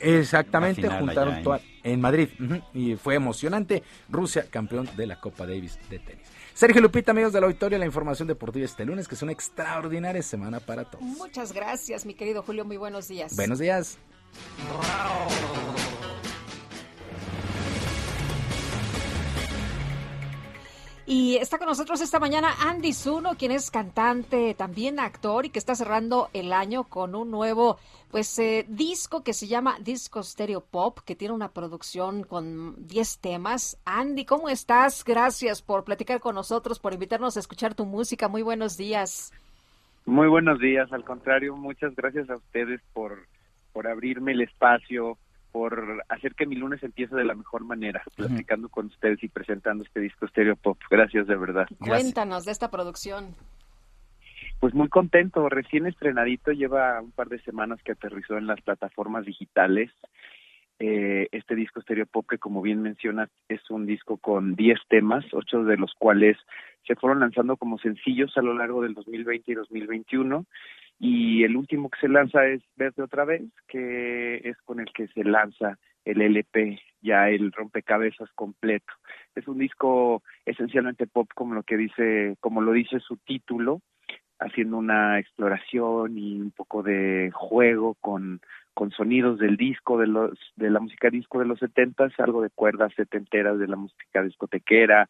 Exactamente, juntaron en... en Madrid y fue emocionante. Rusia, campeón de la Copa Davis de tenis. Sergio Lupita, amigos de la auditorio, la información deportiva este lunes, que es una extraordinaria semana para todos. Muchas gracias, mi querido Julio, muy buenos días. Buenos días. Y está con nosotros esta mañana Andy Zuno, quien es cantante, también actor y que está cerrando el año con un nuevo pues eh, disco que se llama Disco Stereo Pop, que tiene una producción con 10 temas. Andy, ¿cómo estás? Gracias por platicar con nosotros, por invitarnos a escuchar tu música. Muy buenos días. Muy buenos días, al contrario, muchas gracias a ustedes por, por abrirme el espacio, por hacer que mi lunes empiece de la mejor manera, platicando con ustedes y presentando este disco Stereo Pop. Gracias de verdad. Cuéntanos de esta producción. Pues muy contento, recién estrenadito, lleva un par de semanas que aterrizó en las plataformas digitales. Eh, este disco Stereo Pop, que como bien mencionas, es un disco con 10 temas, ocho de los cuales se fueron lanzando como sencillos a lo largo del 2020 y 2021 y el último que se lanza es Verte otra vez, que es con el que se lanza el LP, ya el rompecabezas completo. Es un disco esencialmente pop como lo que dice, como lo dice su título, haciendo una exploración y un poco de juego con, con sonidos del disco, de los, de la música disco de los setentas, algo de cuerdas setenteras de la música discotequera,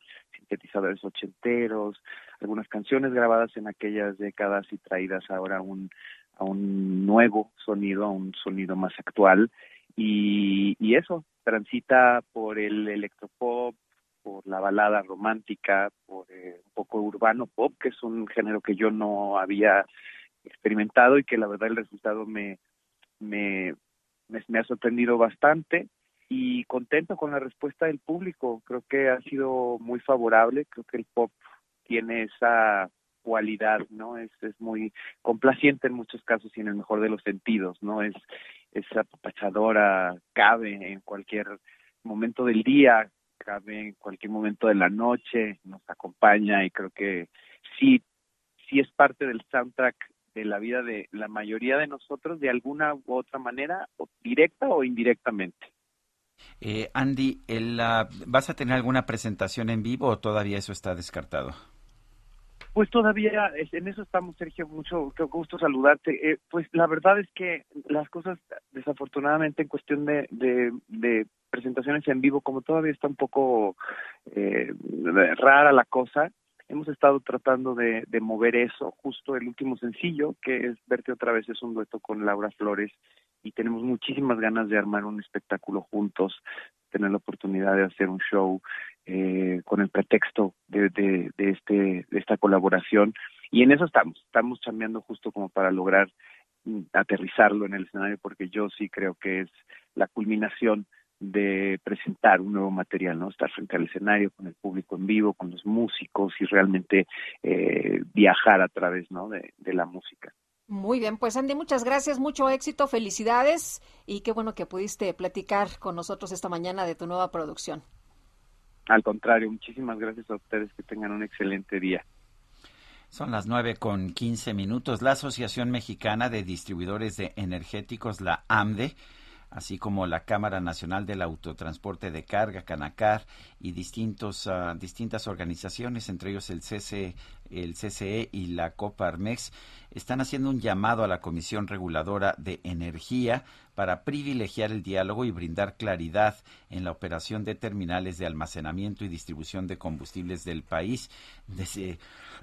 sintetizadores ochenteros, algunas canciones grabadas en aquellas décadas y traídas ahora a un, a un nuevo sonido, a un sonido más actual. Y, y eso, transita por el electropop, por la balada romántica, por eh, un poco urbano pop, que es un género que yo no había experimentado y que la verdad el resultado me, me, me, me ha sorprendido bastante y contento con la respuesta del público. Creo que ha sido muy favorable, creo que el pop tiene esa cualidad, ¿no? Es, es muy complaciente en muchos casos y en el mejor de los sentidos, ¿no? Es, es apapachadora, cabe en cualquier momento del día, cabe en cualquier momento de la noche, nos acompaña y creo que sí, sí es parte del soundtrack de la vida de la mayoría de nosotros de alguna u otra manera, directa o indirectamente. Eh, Andy, ¿vas a tener alguna presentación en vivo o todavía eso está descartado? Pues todavía en eso estamos, Sergio. Mucho qué gusto saludarte. Eh, pues la verdad es que las cosas, desafortunadamente, en cuestión de, de, de presentaciones en vivo, como todavía está un poco eh, rara la cosa, hemos estado tratando de, de mover eso. Justo el último sencillo, que es Verte otra vez, es un dueto con Laura Flores y tenemos muchísimas ganas de armar un espectáculo juntos, tener la oportunidad de hacer un show eh, con el pretexto de, de, de, este, de esta colaboración. Y en eso estamos, estamos cambiando justo como para lograr mm, aterrizarlo en el escenario, porque yo sí creo que es la culminación de presentar un nuevo material, ¿no? Estar frente al escenario con el público en vivo, con los músicos y realmente eh, viajar a través, ¿no? De, de la música. Muy bien, pues Andy, muchas gracias, mucho éxito, felicidades y qué bueno que pudiste platicar con nosotros esta mañana de tu nueva producción. Al contrario, muchísimas gracias a ustedes, que tengan un excelente día. Son las nueve con quince minutos. La Asociación Mexicana de Distribuidores de Energéticos, la AMDE, así como la Cámara Nacional del Autotransporte de Carga, Canacar, y distintos, ah, distintas organizaciones, entre ellos el, CC, el CCE y la Coparmex, están haciendo un llamado a la Comisión Reguladora de Energía para privilegiar el diálogo y brindar claridad en la operación de terminales de almacenamiento y distribución de combustibles del país. Desde,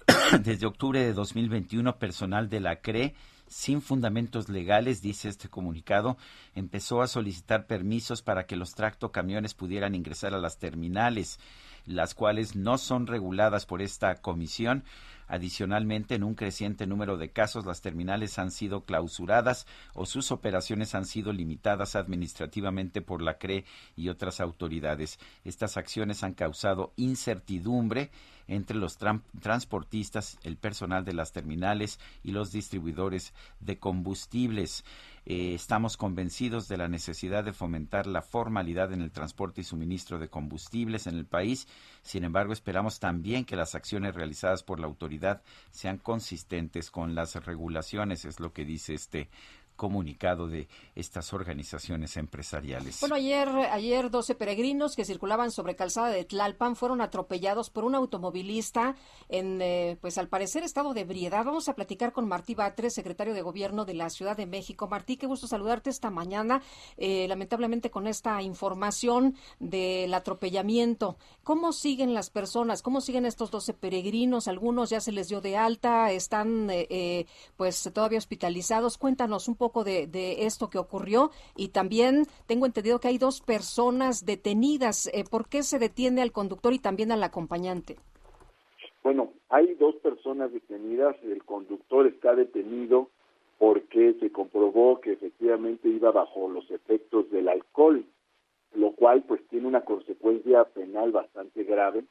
[coughs] desde octubre de 2021, personal de la CRE sin fundamentos legales, dice este comunicado, empezó a solicitar permisos para que los tractocamiones pudieran ingresar a las terminales, las cuales no son reguladas por esta comisión, Adicionalmente, en un creciente número de casos, las terminales han sido clausuradas o sus operaciones han sido limitadas administrativamente por la CRE y otras autoridades. Estas acciones han causado incertidumbre entre los transportistas, el personal de las terminales y los distribuidores de combustibles. Eh, estamos convencidos de la necesidad de fomentar la formalidad en el transporte y suministro de combustibles en el país. Sin embargo, esperamos también que las acciones realizadas por la autoridad sean consistentes con las regulaciones, es lo que dice este comunicado de estas organizaciones empresariales. Bueno, ayer, ayer 12 peregrinos que circulaban sobre calzada de Tlalpan fueron atropellados por un automovilista en, eh, pues al parecer, estado de ebriedad. Vamos a platicar con Martí Batres, secretario de Gobierno de la Ciudad de México. Martí, qué gusto saludarte esta mañana, eh, lamentablemente con esta información del atropellamiento. ¿Cómo siguen las personas? ¿Cómo siguen estos 12 peregrinos? Algunos ya se les dio de alta, están eh, pues todavía hospitalizados. Cuéntanos un poco poco de, esto que ocurrió y también tengo entendido que hay dos personas detenidas. Eh, ¿Por qué se detiene al conductor y también al acompañante? Bueno, hay dos personas detenidas. El conductor está detenido porque se comprobó que efectivamente iba bajo los efectos del alcohol, lo cual pues tiene una consecuencia penal bastante grave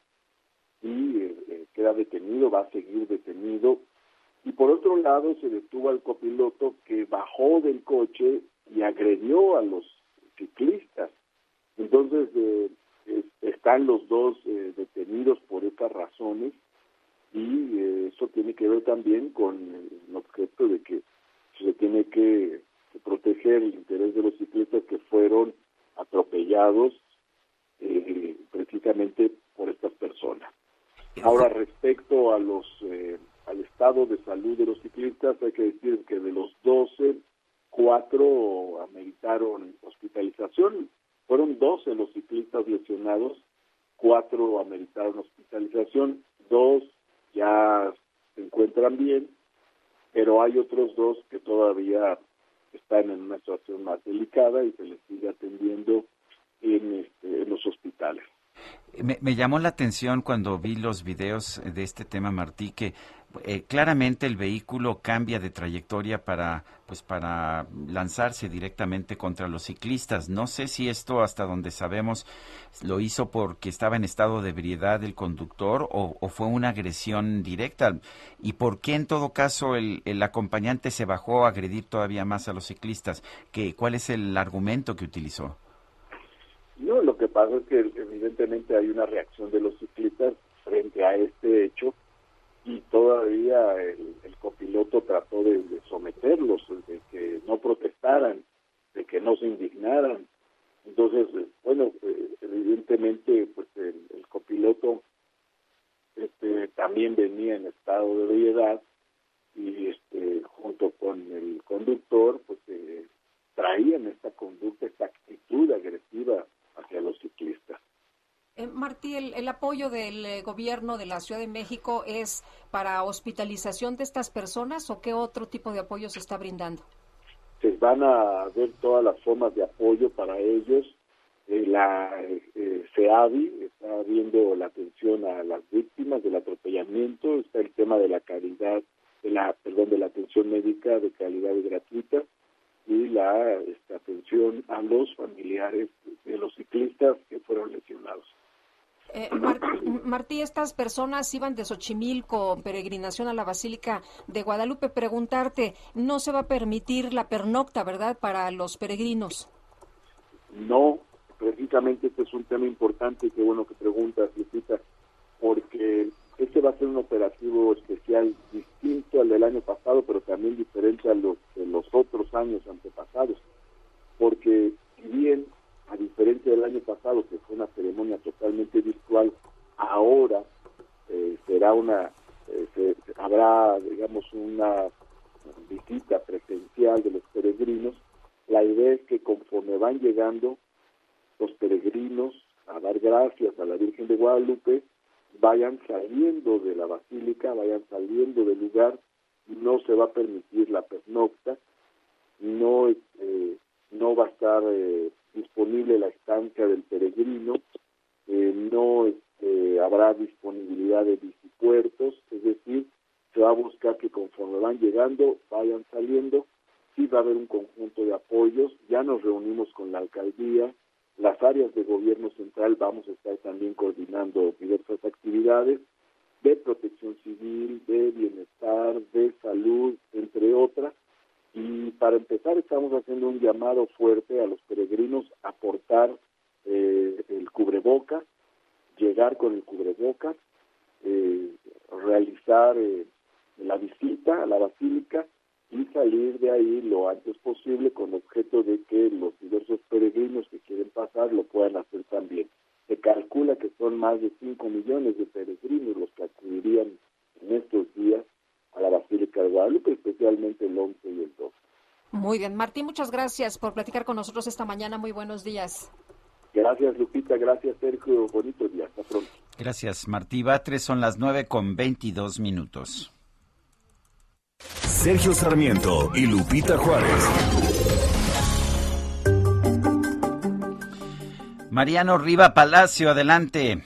y eh, eh, queda detenido, va a seguir detenido y por otro lado se detuvo al copiloto que bajó del coche y agredió a los ciclistas. Entonces eh, están los dos eh, detenidos por estas razones y eh, eso tiene que ver también con el objeto de que se tiene que proteger el interés de los ciclistas que fueron atropellados precisamente por estas personas. Ahora, respecto a los al estado de salud de los ciclistas, hay que decir que de los 12, cuatro ameritaron hospitalización. Fueron 12 los ciclistas lesionados, cuatro ameritaron hospitalización, dos ya se encuentran bien, pero hay otros dos que todavía están en una situación más delicada y se les sigue atendiendo en, este, en los hospitales. Me, me, llamó la atención cuando vi los videos de este tema, Martí, que eh, claramente el vehículo cambia de trayectoria para pues para lanzarse directamente contra los ciclistas. No sé si esto hasta donde sabemos lo hizo porque estaba en estado de ebriedad el conductor o, fue una agresión directa. ¿Y por qué en todo caso el, el, acompañante se bajó a agredir todavía más a los ciclistas? ¿Qué, ¿Cuál es el argumento que utilizó? No, lo que pasa es que evidentemente hay una reacción de los ciclistas frente a este hecho y todavía el, copiloto trató de, someterlos, de que no protestaran, de que no se indignaran. Entonces, eh, bueno, eh, evidentemente, pues el, copiloto este, también venía en estado de ebriedad y este, junto con el conductor, pues eh, traían esta conducta, esta actitud agresiva hacia los ciclistas. Eh, Martí, el, apoyo del eh, gobierno de la Ciudad de México es para hospitalización de estas personas o qué otro tipo de apoyo se está brindando? Se van a ver todas las formas de apoyo para ellos. Eh, la eh, está viendo la atención a las víctimas del atropellamiento, está el tema de la calidad, de la, perdón, de la atención médica de calidad y gratuita y la esta, atención a los familiares de los ciclistas que fueron lesionados. Eh, Martí, estas personas iban de Xochimilco, peregrinación a la Basílica de Guadalupe. Preguntarte, no se va a permitir la pernocta, ¿verdad?, para los peregrinos. No, precisamente este es un tema importante y qué bueno que preguntas, Lupita, porque este va a ser un operativo especial distinto al del año pasado, pero también diferente a los de los otros años antepasados, porque si bien, a diferencia del año pasado, que fue una ceremonia totalmente virtual, ahora eh, será una, eh, habrá, digamos, una visita presencial de los peregrinos. La idea es que conforme van llegando los peregrinos a dar gracias a la Virgen de Guadalupe, vayan saliendo de la basílica, vayan saliendo del lugar, no se va a permitir la pernocta, no, eh, no va a estar eh, disponible la estancia del peregrino, eh, no este, habrá disponibilidad de bicipuertos, es decir, se va a buscar que conforme van llegando, vayan saliendo, sí va a haber un conjunto de apoyos, ya nos reunimos con la alcaldía, las áreas de gobierno central vamos a estar también coordinando diversas actividades de protección civil, de bienestar, de salud, entre otras. Y para empezar estamos haciendo un llamado fuerte a los peregrinos a portar eh, el cubreboca, llegar con el cubreboca, eh, realizar eh, la visita a la basílica y salir de ahí lo antes posible con objeto de que los diversos peregrinos que quieren pasar lo puedan hacer también. Se calcula que son más de 5 millones de peregrinos los que acudirían en estos días a la Basílica de Guadalupe, especialmente el 11 y el 12. Muy bien, Martín, muchas gracias por platicar con nosotros esta mañana. Muy buenos días. Gracias, Lupita. Gracias, Sergio. Bonito día. Hasta pronto. Gracias, Martí Batres. Son las 9 con 22 minutos. Sergio Sarmiento y Lupita Juárez. Mariano Riva Palacio, adelante.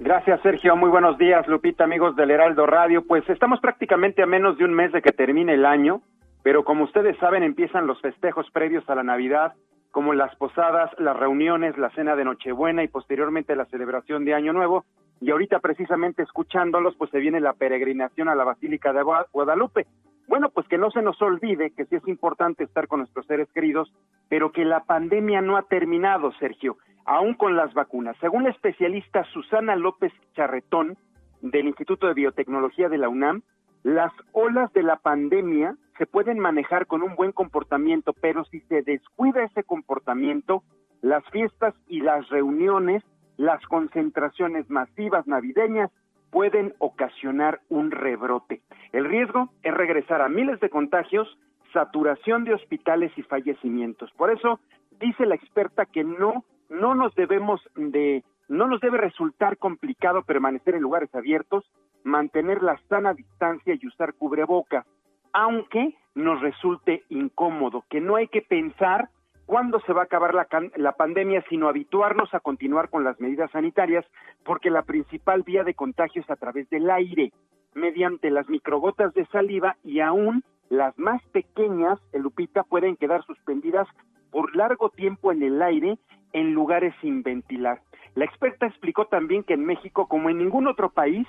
Gracias, Sergio. Muy buenos días, Lupita, amigos del Heraldo Radio. Pues estamos prácticamente a menos de un mes de que termine el año, pero como ustedes saben, empiezan los festejos previos a la Navidad, como las posadas, las reuniones, la cena de Nochebuena y posteriormente la celebración de Año Nuevo. Y ahorita precisamente escuchándolos, pues se viene la peregrinación a la Basílica de Guadalupe. Bueno, pues que no se nos olvide que sí es importante estar con nuestros seres queridos, pero que la pandemia no ha terminado, Sergio, aún con las vacunas. Según la especialista Susana López Charretón del Instituto de Biotecnología de la UNAM, las olas de la pandemia se pueden manejar con un buen comportamiento, pero si se descuida ese comportamiento, las fiestas y las reuniones, las concentraciones masivas navideñas pueden ocasionar un rebrote. El riesgo es regresar a miles de contagios, saturación de hospitales y fallecimientos. Por eso dice la experta que no no nos debemos de no nos debe resultar complicado permanecer en lugares abiertos, mantener la sana distancia y usar cubrebocas, aunque nos resulte incómodo, que no hay que pensar cuándo se va a acabar la, la, pandemia, sino habituarnos a continuar con las medidas sanitarias, porque la principal vía de contagio es a través del aire, mediante las microgotas de saliva y aún las más pequeñas, el Lupita, pueden quedar suspendidas por largo tiempo en el aire en lugares sin ventilar. La experta explicó también que en México, como en ningún otro país,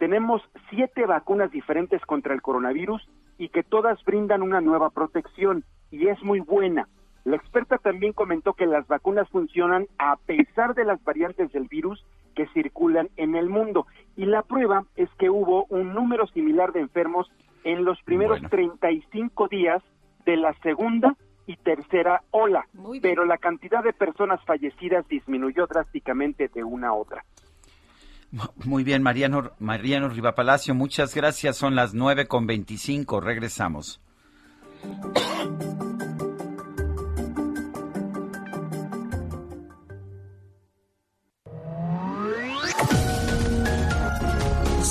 tenemos siete vacunas diferentes contra el coronavirus y que todas brindan una nueva protección y es muy buena. La experta también comentó que las vacunas funcionan a pesar de las variantes del virus que circulan en el mundo. Y la prueba es que hubo un número similar de enfermos en los primeros 35 días de la segunda y tercera ola, pero la cantidad de personas fallecidas disminuyó drásticamente de una a otra. Muy bien, Mariano, Mariano Rivapalacio, muchas gracias. Son las nueve con veinticinco. Regresamos.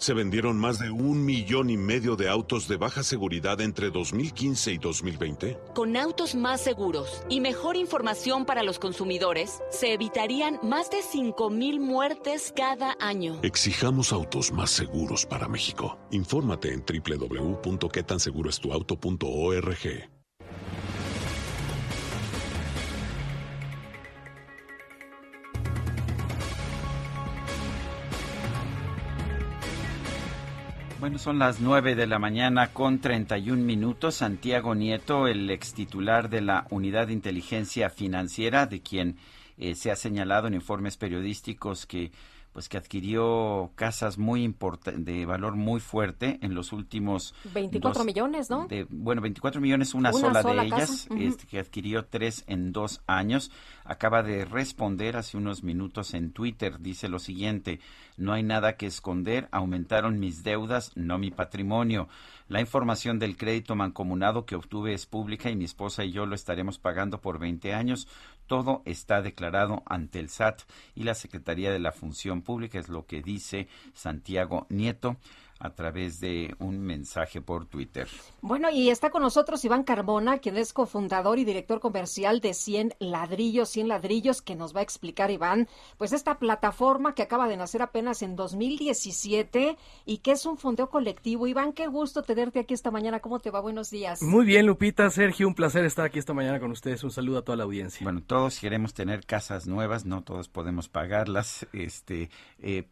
se vendieron más de un millón y medio de autos de baja seguridad entre 2015 y 2020? Con autos más seguros y mejor información para los consumidores, se evitarían más de 5.000 muertes cada año. Exijamos autos más seguros para México. Infórmate en www.quetanseguroestuauto.org. Bueno, son las 9 de la mañana con 31 minutos. Santiago Nieto, el ex titular de la Unidad de Inteligencia Financiera, de quien eh, se ha señalado en informes periodísticos que pues que adquirió casas muy de valor muy fuerte en los últimos 24 millones, ¿no? De, bueno, 24 millones, una, sola, de ellas, este, que adquirió tres en dos años. Acaba de responder hace unos minutos en Twitter, dice lo siguiente, no hay nada que esconder, aumentaron mis deudas, no mi patrimonio. La información del crédito mancomunado que obtuve es pública y mi esposa y yo lo estaremos pagando por 20 años. Todo está declarado ante el SAT y la Secretaría de la Función Pública, es lo que dice Santiago Nieto a través de un mensaje por Twitter. Bueno, y está con nosotros Iván Carbona, quien es cofundador y director comercial de 100 Ladrillos, 100 Ladrillos, que nos va a explicar, Iván, pues esta plataforma que acaba de nacer apenas en 2017 y que es un fondeo colectivo. Iván, qué gusto tenerte aquí esta mañana. ¿Cómo te va? Buenos días. Muy bien, Lupita, Sergio, un placer estar aquí esta mañana con ustedes. Un saludo a toda la audiencia. Bueno, todos queremos tener casas nuevas, no todos podemos pagarlas. Este, eh,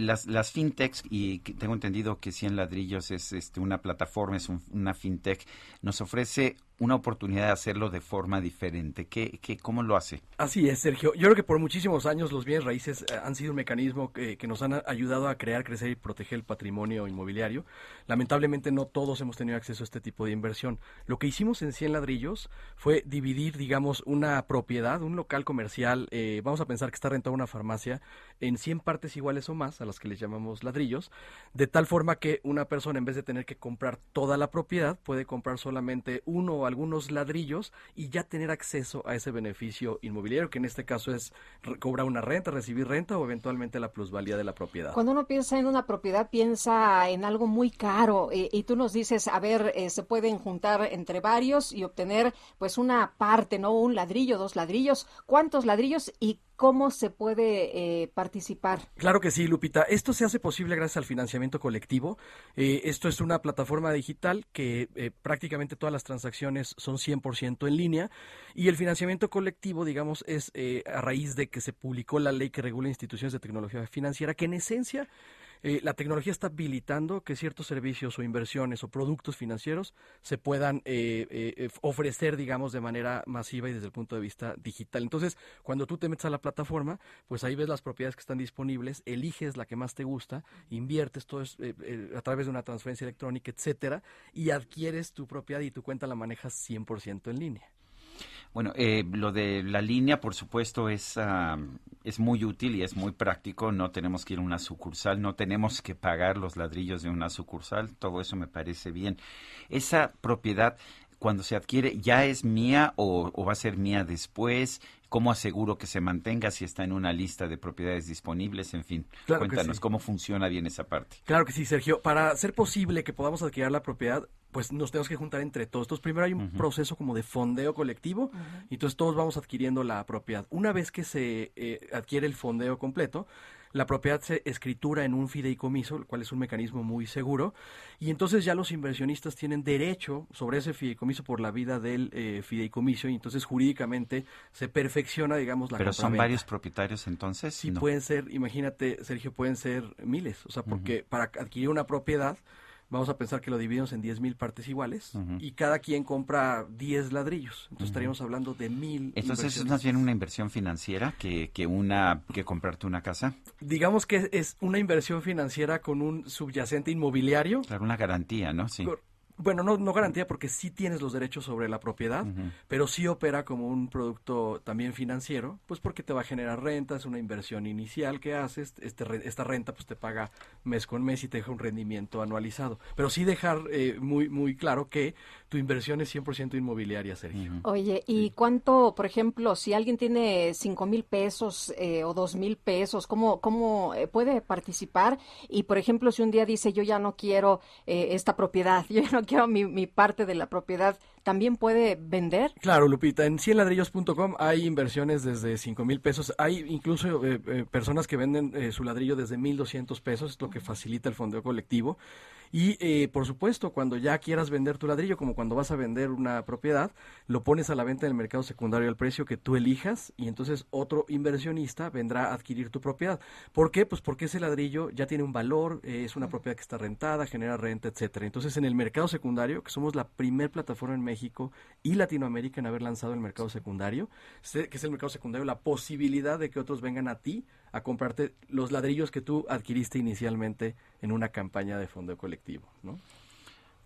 las, las fintechs, y tengo entendido que 100 ladrillos es este, una plataforma, es una fintech, nos ofrece una oportunidad de hacerlo de forma diferente. ¿Qué, qué, ¿Cómo lo hace? Así es, Sergio. Yo creo que por muchísimos años los bienes raíces eh, han sido un mecanismo que, que, nos han ayudado a crear, crecer y proteger el patrimonio inmobiliario. Lamentablemente no todos hemos tenido acceso a este tipo de inversión. Lo que hicimos en 100 ladrillos fue dividir, digamos, una propiedad, un local comercial, eh, vamos a pensar que está rentado una farmacia, en 100 partes iguales o más, a las que les llamamos ladrillos, de tal forma que una persona en vez de tener que comprar toda la propiedad, puede comprar solamente uno o algunos ladrillos y ya tener acceso a ese beneficio inmobiliario, que en este caso es cobrar una renta, recibir renta o eventualmente la plusvalía de la propiedad. Cuando uno piensa en una propiedad, piensa en algo muy caro y, y tú nos dices, a ver, eh, se pueden juntar entre varios y obtener pues una parte, ¿no? Un ladrillo, dos ladrillos, cuántos ladrillos y ¿Cómo se puede eh, participar? Claro que sí, Lupita. Esto se hace posible gracias al financiamiento colectivo. Eh, esto es una plataforma digital que eh, prácticamente todas las transacciones son 100% en línea y el financiamiento colectivo, digamos, es eh, a raíz de que se publicó la ley que regula instituciones de tecnología financiera, que en esencia eh, la tecnología está habilitando que ciertos servicios o inversiones o productos financieros se puedan eh, eh, ofrecer, digamos, de manera masiva y desde el punto de vista digital. Entonces, cuando tú te metes a la plataforma, pues ahí ves las propiedades que están disponibles, eliges la que más te gusta, inviertes todo es, a través de una transferencia electrónica, etcétera, y adquieres tu propiedad y tu cuenta la manejas 100% en línea. Bueno, eh, lo de la línea, por supuesto, es, uh, es muy útil y es muy práctico. No tenemos que ir a una sucursal, no tenemos que pagar los ladrillos de una sucursal. Todo eso me parece bien. Esa propiedad, cuando se adquiere, ¿ya es mía o, o va a ser mía después? ¿Cómo aseguro que se mantenga si está en una lista de propiedades disponibles? En fin, Claro cuéntanos sí. cómo funciona bien esa parte. Claro que sí, Sergio. Para hacer posible que podamos adquirir la propiedad, pues nos tenemos que juntar entre todos. Entonces, primero hay un proceso como de fondeo colectivo, y entonces todos vamos adquiriendo la propiedad. Una vez que se eh, adquiere el fondeo completo, la propiedad se escritura en un fideicomiso, el cual es un mecanismo muy seguro, y entonces ya los inversionistas tienen derecho sobre ese fideicomiso por la vida del eh, fideicomiso, y entonces jurídicamente se perfecciona, digamos, la Pero son varios propietarios entonces. Sí, No. pueden ser, imagínate, Sergio, pueden ser miles. O sea, porque para adquirir una propiedad, vamos a pensar que lo dividimos en 10 mil partes iguales y cada quien compra 10 ladrillos. Entonces estaríamos hablando de mil. Entonces es más bien una inversión financiera que, que una que comprarte una casa. Digamos que es una inversión financiera con un subyacente inmobiliario. Claro, una garantía, ¿no? Sí. Cor- Bueno, no, no garantía porque sí tienes los derechos sobre la propiedad, pero sí opera como un producto también financiero, pues porque te va a generar renta, es una inversión inicial que haces, este, esta renta pues te paga mes con mes y te deja un rendimiento anualizado. Pero sí dejar eh, muy, muy claro que tu inversión es 100% inmobiliaria, Sergio. Oye, ¿y cuánto, por ejemplo, si alguien tiene 5 mil pesos eh, o 2 mil pesos, ¿cómo, cómo eh, puede participar? Y, por ejemplo, si un día dice, yo ya no quiero eh, esta propiedad, [laughs] yo ya no quiero mi, mi parte de la propiedad, ¿también puede vender? Claro, Lupita, en cienladrillos.com hay inversiones desde 5 mil pesos, hay incluso personas que venden su ladrillo desde 1.200 pesos, es lo que facilita el fondeo colectivo. Y eh, por supuesto, cuando ya quieras vender tu ladrillo, como cuando vas a vender una propiedad, lo pones a la venta en el mercado secundario al precio que tú elijas y entonces otro inversionista vendrá a adquirir tu propiedad. ¿Por qué? Pues porque ese ladrillo ya tiene un valor, eh, es una propiedad que está rentada, genera renta, etcétera. Entonces, en el mercado secundario, que somos la primer plataforma en México y Latinoamérica en haber lanzado el mercado secundario, que es el mercado secundario, la posibilidad de que otros vengan a ti a comprarte los ladrillos que tú adquiriste inicialmente en una campaña de fondo colectivo, ¿no?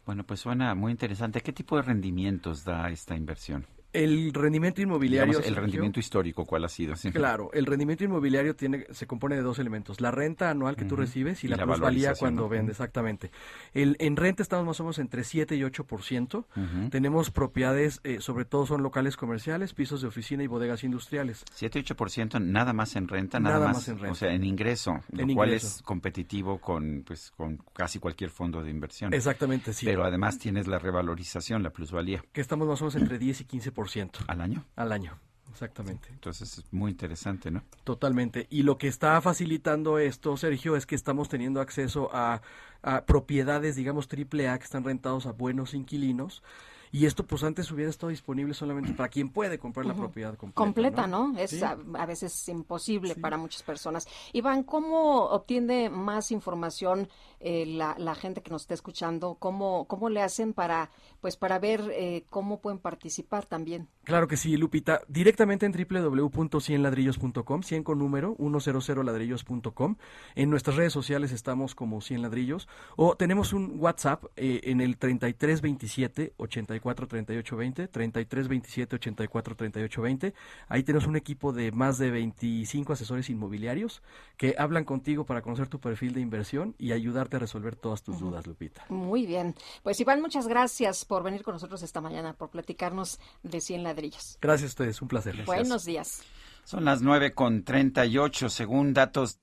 Bueno, pues suena muy interesante. ¿Qué tipo de rendimientos da esta inversión? El rendimiento inmobiliario. el rendimiento histórico, ¿cuál ha sido? Claro, el rendimiento inmobiliario tiene, se compone de dos elementos: la renta anual que tú recibes y, la, plusvalía cuando vende, exactamente. El, en renta estamos más o menos entre 7 y 8%. Tenemos propiedades, eh, sobre todo son locales comerciales, pisos de oficina y bodegas industriales. 7 y 8% nada más en renta, nada, más, en renta. O sea, en ingreso, lo cual es competitivo con, pues, con casi cualquier fondo de inversión. Exactamente, sí. Pero además tienes la revalorización, la plusvalía. Que estamos más o menos entre 10 y 15% ¿Al año? Al año. Exactamente. Entonces es muy interesante, ¿no? Totalmente. Y lo que está facilitando esto, Sergio, es que estamos teniendo acceso a, a propiedades, digamos, triple A que están rentados a buenos inquilinos y esto pues antes hubiera estado disponible solamente para quien puede comprar la propiedad completa. Completa, ¿no? Es a, veces imposible para muchas personas. Iván, ¿cómo obtiene más información eh, la, la, gente que nos está escuchando? ¿Cómo, cómo le hacen para, pues, para ver eh, cómo pueden participar también? Claro que sí, Lupita. Directamente en www.cienladrillos.com, 100 con número, 100ladrillos.com. En nuestras redes sociales estamos como 100 ladrillos. O tenemos un WhatsApp eh, en el 3327 84 34 38 20, 33 27 84 38 20. Ahí tenemos un equipo de más de 25 asesores inmobiliarios que hablan contigo para conocer tu perfil de inversión y ayudarte a resolver todas tus dudas, Lupita. Muy bien. Pues Iván, muchas gracias por venir con nosotros esta mañana, por platicarnos de 100 ladrillos. Gracias a ustedes, un placer. Buenos días. Son las 9 con 38, según datos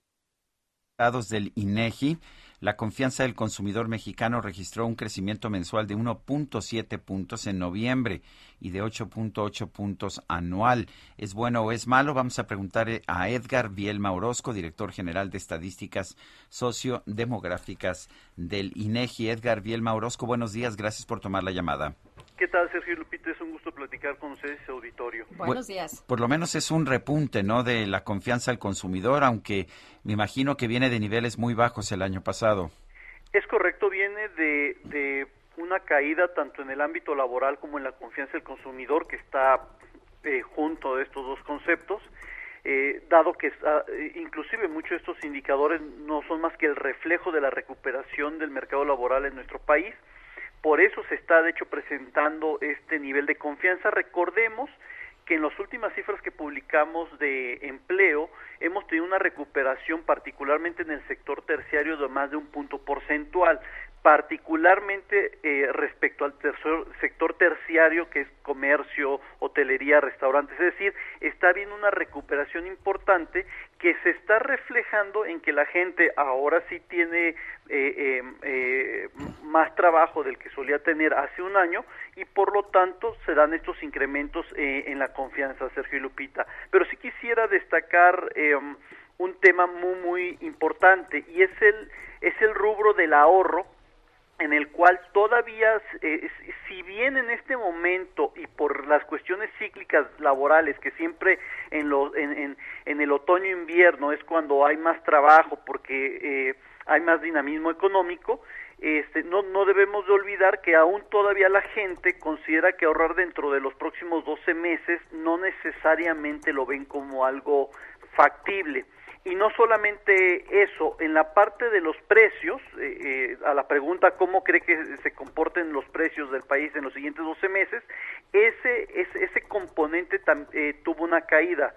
del INEGI. La confianza del consumidor mexicano registró un crecimiento mensual de 1.7 puntos en noviembre y de 8.8 puntos anual. ¿Es bueno o es malo? Vamos a preguntar a Edgar Bielma Orozco, director general de Estadísticas Sociodemográficas del INEGI. Edgar Bielma Orozco, buenos días, gracias por tomar la llamada. ¿Qué tal, Sergio Lupita? Es un gusto platicar con ustedes, auditorio. Buenos días. Por lo menos es un repunte, ¿no? De la confianza al consumidor, aunque me imagino que viene de niveles muy bajos el año pasado. Es correcto, viene de, de una caída tanto en el ámbito laboral como en la confianza del consumidor, que está eh, junto de estos dos conceptos. Eh, dado que ah, inclusive muchos de estos indicadores no son más que el reflejo de la recuperación del mercado laboral en nuestro país por eso se está, de hecho, presentando este nivel de confianza. Recordemos que en las últimas cifras que publicamos de empleo hemos tenido una recuperación particularmente en el sector terciario de más de un punto porcentual particularmente eh, respecto al tercer, sector terciario que es comercio, hotelería, restaurantes, es decir, está habiendo una recuperación importante que se está reflejando en que la gente ahora sí tiene eh, eh, más trabajo del que solía tener hace un año y por lo tanto se dan estos incrementos en la confianza, Sergio y Lupita. Pero sí quisiera destacar un tema muy muy importante y es el es el rubro del ahorro en el cual todavía, eh, si bien en este momento y por las cuestiones cíclicas laborales que siempre en, los, en, en, el otoño-invierno es cuando hay más trabajo porque eh, hay más dinamismo económico, este, no, no debemos de olvidar que aún todavía la gente considera que ahorrar dentro de los próximos 12 meses no necesariamente lo ven como algo factible. Y no solamente eso, en la parte de los precios, eh, eh, a la pregunta cómo cree que se comporten los precios del país en los siguientes 12 meses, ese, ese, ese componente eh, tuvo una caída.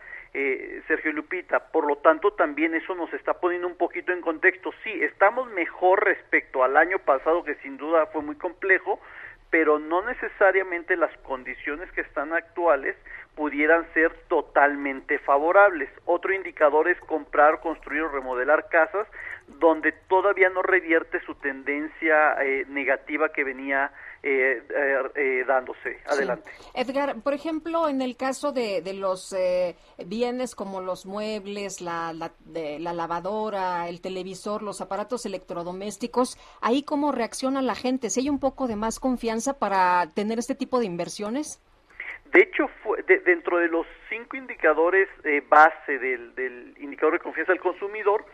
Sergio Lupita. Por lo tanto, también eso nos está poniendo un poquito en contexto. Sí, estamos mejor respecto al año pasado, que sin duda fue muy complejo, pero no necesariamente las condiciones que están actuales pudieran ser totalmente favorables. Otro indicador es comprar, construir o remodelar casas donde todavía no revierte su tendencia eh, negativa que venía eh, eh, dándose. Adelante. Edgar, por ejemplo, en el caso de, de los bienes como los muebles, la, la, la, lavadora, el televisor, los aparatos electrodomésticos, ¿ahí cómo reacciona la gente? ¿Si hay un poco de más confianza para tener este tipo de inversiones? De hecho, fue, dentro de los cinco indicadores eh, base del, del, indicador de confianza del consumidor,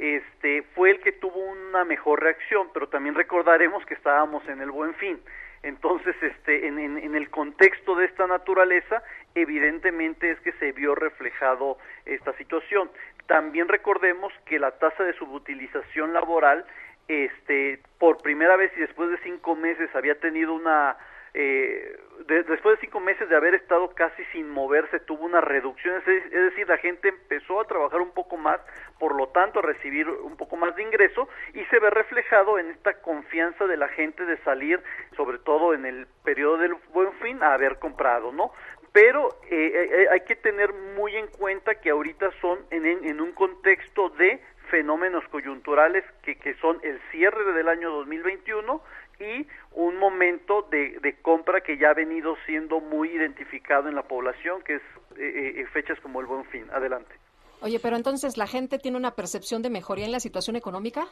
este, fue el que tuvo una mejor reacción, pero también recordaremos que estábamos en el buen fin. Entonces, este, en, en, en, el contexto de esta naturaleza, evidentemente es que se vio reflejado esta situación. También recordemos que la tasa de subutilización laboral, este, por primera vez y después de cinco meses había tenido una eh, después de cinco meses de haber estado casi sin moverse, tuvo una reducción, es, decir, la gente empezó a trabajar un poco más, por lo tanto a recibir un poco más de ingreso y se ve reflejado en esta confianza de la gente de salir, sobre todo en el periodo del buen fin, a haber comprado, ¿no? Pero eh, eh, hay que tener muy en cuenta que ahorita son en, en un contexto de fenómenos coyunturales que, que son el cierre del año 2021 y un momento de, de, compra que ya ha venido siendo muy identificado en la población, que es eh, eh, fechas como el buen fin. Adelante. Oye, pero entonces la gente tiene una percepción de mejoría en la situación económica.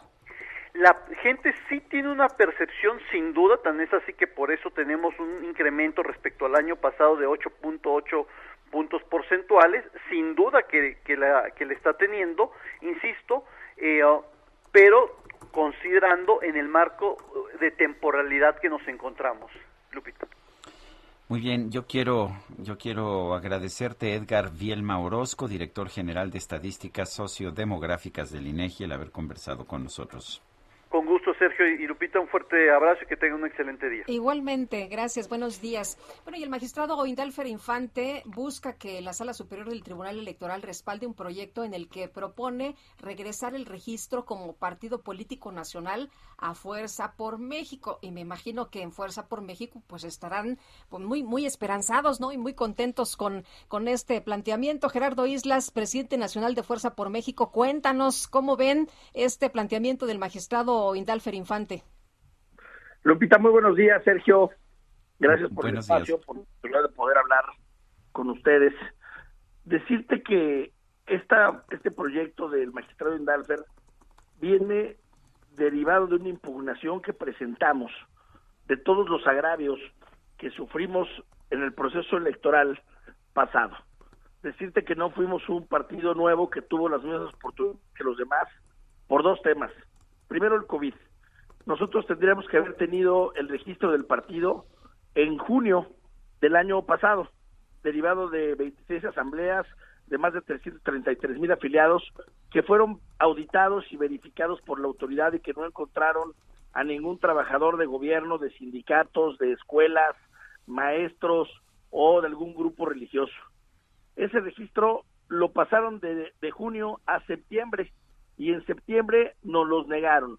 La gente sí tiene una percepción sin duda, tan es así que por eso tenemos un incremento respecto al año pasado de 8.8 puntos porcentuales, sin duda que, que, la, que le está teniendo, insisto, eh, pero considerando en el marco de temporalidad que nos encontramos. Lupita. Muy bien, yo quiero, yo quiero agradecerte, Edgar Vielma Orozco, director general de Estadísticas Sociodemográficas del INEGI, el haber conversado con nosotros. Sergio y Lupita, un fuerte abrazo y que tengan un excelente día. Igualmente, gracias, buenos días. Bueno, y el magistrado Indalfer Infante busca que la Sala Superior del Tribunal Electoral respalde un proyecto en el que propone regresar el registro como partido político nacional a Fuerza por México. Y me imagino que en Fuerza por México pues estarán pues, muy, muy esperanzados, ¿no? Y muy contentos con, con este planteamiento. Gerardo Islas, presidente nacional de Fuerza por México, cuéntanos cómo ven este planteamiento del magistrado Indalfer Infante. Lupita, muy buenos días, Sergio. Gracias por el espacio, por la oportunidad de poder hablar con ustedes. Decirte que esta, este proyecto del magistrado Indalfer viene derivado de una impugnación que presentamos de todos los agravios que sufrimos en el proceso electoral pasado. Decirte que no fuimos un partido nuevo que tuvo las mismas oportunidades que los demás por dos temas. Primero el COVID. Nosotros tendríamos que haber tenido el registro del partido en junio del año pasado, derivado de 26 asambleas de más de 333 mil afiliados que fueron auditados y verificados por la autoridad y que no encontraron a ningún trabajador de gobierno, de sindicatos, de escuelas, maestros o de algún grupo religioso. Ese registro lo pasaron de, de junio a septiembre y en septiembre nos los negaron.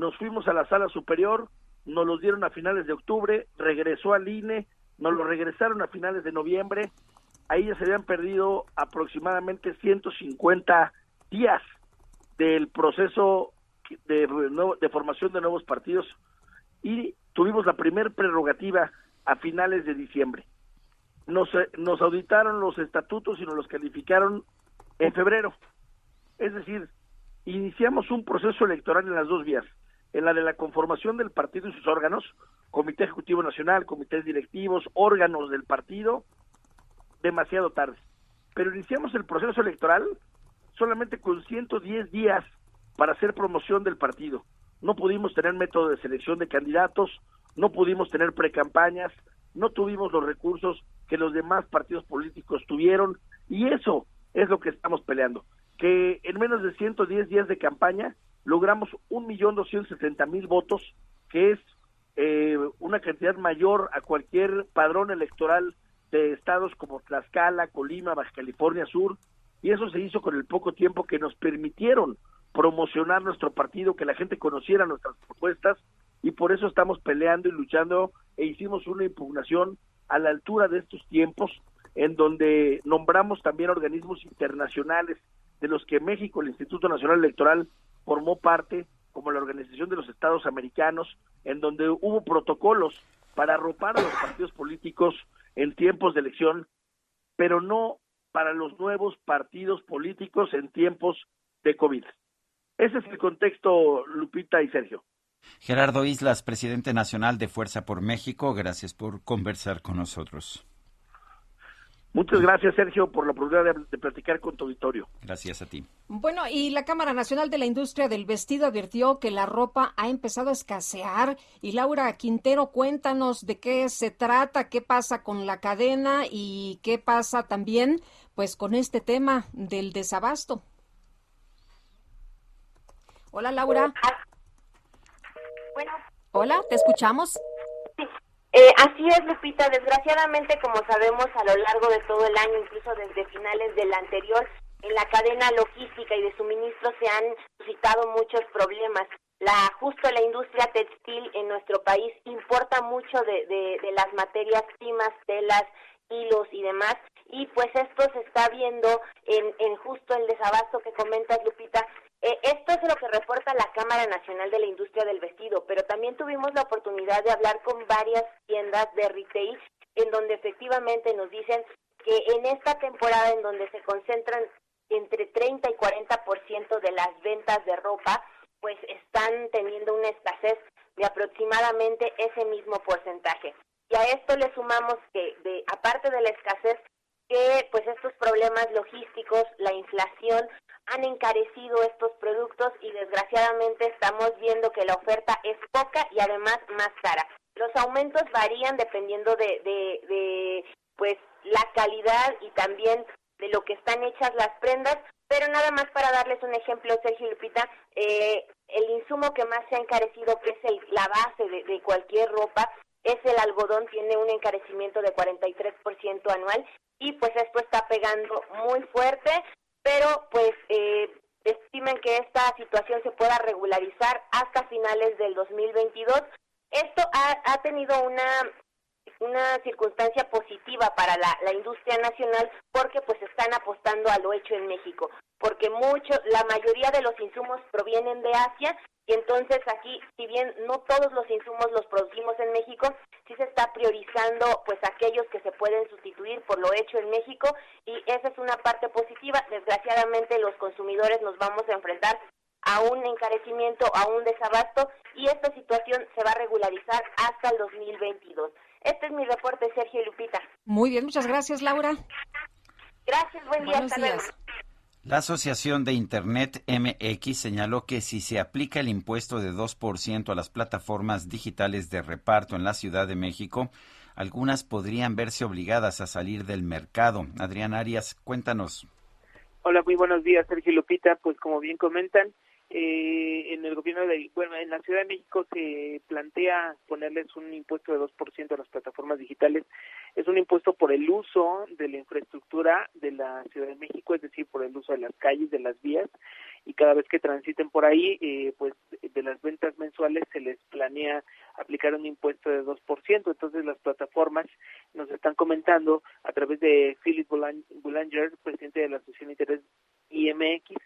Nos fuimos a la sala superior, nos los dieron a finales de octubre, regresó al INE, nos lo regresaron a finales de noviembre. Ahí ya se habían perdido aproximadamente 150 días del proceso de, de formación de nuevos partidos y tuvimos la primer prerrogativa a finales de diciembre. Nos, nos auditaron los estatutos y nos los calificaron en febrero. Es decir, iniciamos un proceso electoral en las dos vías, en la de la conformación del partido y sus órganos, Comité Ejecutivo Nacional, comités directivos, órganos del partido, demasiado tarde. Pero iniciamos el proceso electoral solamente con 110 días para hacer promoción del partido. No pudimos tener método de selección de candidatos, no pudimos tener precampañas, no tuvimos los recursos que los demás partidos políticos tuvieron y eso es lo que estamos peleando que en menos de 110 días de campaña logramos 1.270.000 votos, que es eh, una cantidad mayor a cualquier padrón electoral de estados como Tlaxcala, Colima, Baja California Sur, y eso se hizo con el poco tiempo que nos permitieron promocionar nuestro partido, que la gente conociera nuestras propuestas, y por eso estamos peleando y luchando e hicimos una impugnación a la altura de estos tiempos, en donde nombramos también organismos internacionales de los que México, el Instituto Nacional Electoral, formó parte, como la Organización de los Estados Americanos, en donde hubo protocolos para arropar a los partidos políticos en tiempos de elección, pero no para los nuevos partidos políticos en tiempos de COVID. Ese es el contexto, Lupita y Sergio. Gerardo Islas, presidente nacional de Fuerza por México, gracias por conversar con nosotros. Muchas gracias, Sergio, por la oportunidad de, platicar con tu auditorio. Gracias a ti. Bueno, y la Cámara Nacional de la Industria del Vestido advirtió que la ropa ha empezado a escasear. Y Laura Quintero, cuéntanos de qué se trata, qué pasa con la cadena y qué pasa también, pues, con este tema del desabasto. Hola, Laura. Bueno. Hola, ¿te escuchamos? Eh, así es, Lupita. Desgraciadamente, como sabemos, a lo largo de todo el año, incluso desde finales del anterior, en la cadena logística y de suministro se han suscitado muchos problemas. La, justo la industria textil en nuestro país importa mucho de, de las materias primas, telas, hilos y demás, y pues esto se está viendo en, en justo el desabasto que comentas, Lupita, eh, esto es lo que reporta la Cámara Nacional de la Industria del Vestido, pero también tuvimos la oportunidad de hablar con varias tiendas de retail en donde efectivamente nos dicen que en esta temporada en donde se concentran entre 30 y 40% de las ventas de ropa, pues están teniendo una escasez de aproximadamente ese mismo porcentaje. Y a esto le sumamos que, de, aparte de la escasez, que pues estos problemas logísticos, la inflación, han encarecido estos productos y desgraciadamente estamos viendo que la oferta es poca y además más cara. Los aumentos varían dependiendo de, de, pues la calidad y también de lo que están hechas las prendas, pero nada más para darles un ejemplo, Sergio Lupita, eh, el insumo que más se ha encarecido, que es el, la base de, de cualquier ropa, es el algodón, tiene un encarecimiento de 43% anual y pues esto está pegando muy fuerte, pero pues eh, estimen que esta situación se pueda regularizar hasta finales del 2022. Esto ha, ha tenido una una circunstancia positiva para la, industria nacional porque pues están apostando a lo hecho en México, porque mucho, la mayoría de los insumos provienen de Asia y entonces aquí, si bien no todos los insumos los producimos en México, sí se está priorizando pues aquellos que se pueden sustituir por lo hecho en México y esa es una parte positiva. Desgraciadamente los consumidores nos vamos a enfrentar a un encarecimiento, a un desabasto y esta situación se va a regularizar hasta el 2022. Este es mi reporte, Sergio y Lupita. Muy bien, muchas gracias, Laura. Gracias, buen día. hasta luego. La Asociación de Internet MX señaló que si se aplica el impuesto de 2% a las plataformas digitales de reparto en la Ciudad de México, algunas podrían verse obligadas a salir del mercado. Adrián Arias, cuéntanos. Hola, muy buenos días, Sergio Lupita. Pues como bien comentan, eh, en el gobierno de, bueno, en la Ciudad de México se plantea ponerles un impuesto de 2% a las plataformas digitales. Es un impuesto por el uso de la infraestructura de la Ciudad de México, es decir, por el uso de las calles, de las vías, y cada vez que transiten por ahí, eh, pues de las ventas mensuales se les planea aplicar un impuesto de 2%. Entonces las plataformas nos están comentando a través de Philip Boulanger, presidente de la Asociación de Interés IMX,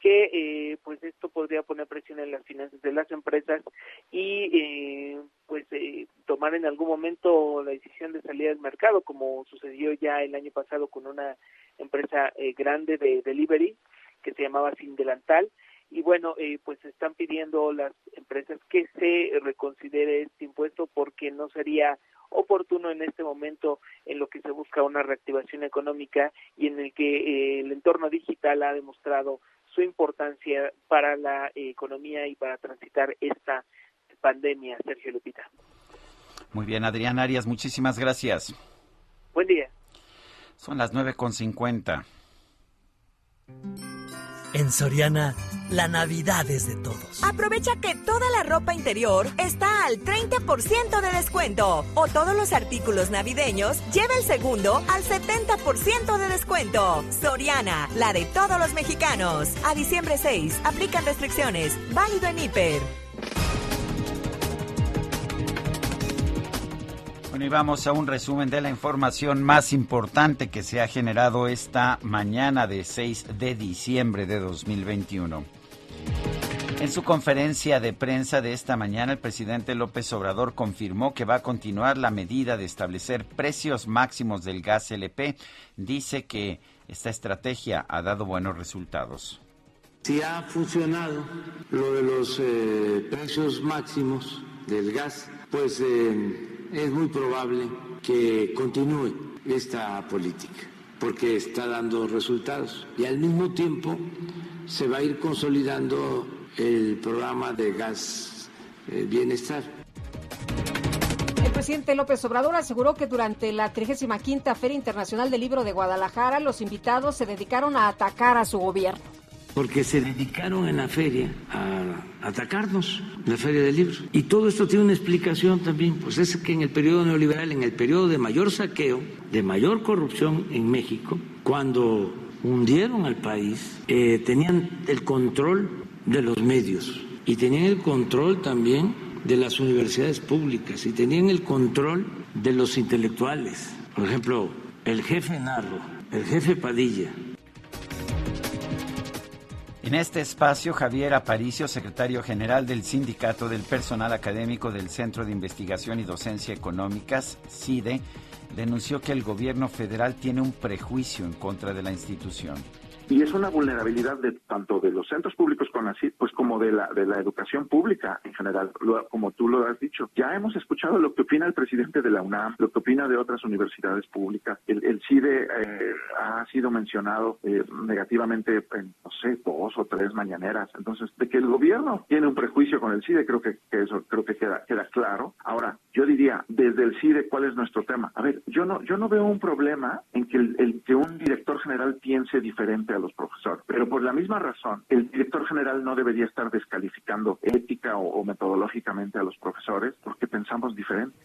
que eh, pues esto podría poner presión en las finanzas de las empresas y eh, pues eh, tomar en algún momento la decisión de salir al mercado como sucedió ya el año pasado con una empresa grande de delivery que se llamaba Sin Delantal y bueno pues están pidiendo las empresas que se reconsidere este impuesto porque no sería oportuno en este momento en lo que se busca una reactivación económica y en el que el entorno digital ha demostrado su importancia para la economía y para transitar esta pandemia, Sergio Lupita. Muy bien, Adrián Arias, muchísimas gracias. Buen día. Son las 9.50. En Soriana, la Navidad es de todos. Aprovecha que toda la ropa interior está al 30% de descuento. O todos los artículos navideños lleva el segundo al 70% de descuento. Soriana, la de todos los mexicanos. A diciembre 6, aplican restricciones. Válido en Hiper. Bueno, y vamos a un resumen de la información más importante que se ha generado esta mañana de 6 de diciembre de 2021. En su conferencia de prensa de esta mañana, el presidente López Obrador confirmó que va a continuar la medida de establecer precios máximos del gas LP. Dice que esta estrategia ha dado buenos resultados. Si ha funcionado lo de los eh, precios máximos del gas, pues eh, es muy probable que continúe esta política, porque está dando resultados. Y al mismo tiempo se va a ir consolidando el programa de gas eh, bienestar. El presidente López Obrador aseguró que durante la 35 Feria Internacional del Libro de Guadalajara, los invitados se dedicaron a atacar a su gobierno porque se dedicaron en la feria a atacarnos, la feria del libro. Y todo esto tiene una explicación también, pues es que en el periodo neoliberal, en el periodo de mayor saqueo, de mayor corrupción en México, cuando hundieron al país, eh, tenían el control de los medios y tenían el control también de las universidades públicas y tenían el control de los intelectuales. Por ejemplo, el jefe Narro, el jefe Padilla, en este espacio, Javier Aparicio, secretario general del Sindicato del Personal Académico del Centro de Investigación y Docencia Económicas, CIDE, denunció que el gobierno federal tiene un prejuicio en contra de la institución y es una vulnerabilidad de tanto de los centros públicos con así pues como de la de la educación pública en general como tú lo has dicho. Ya hemos escuchado lo que opina el presidente de la UNAM lo que opina de otras universidades públicas. El, el CIDE eh, ha sido mencionado eh, negativamente en no sé dos o tres mañaneras. Entonces de que el gobierno tiene un prejuicio con el CIDE creo que, eso creo que queda queda claro. Ahora yo diría desde el CIDE cuál es nuestro tema a ver yo no yo no veo un problema en que el que un director general piense diferente a los profesores. Pero por la misma razón, el director general no debería estar descalificando ética o, metodológicamente a los profesores porque pensamos diferente.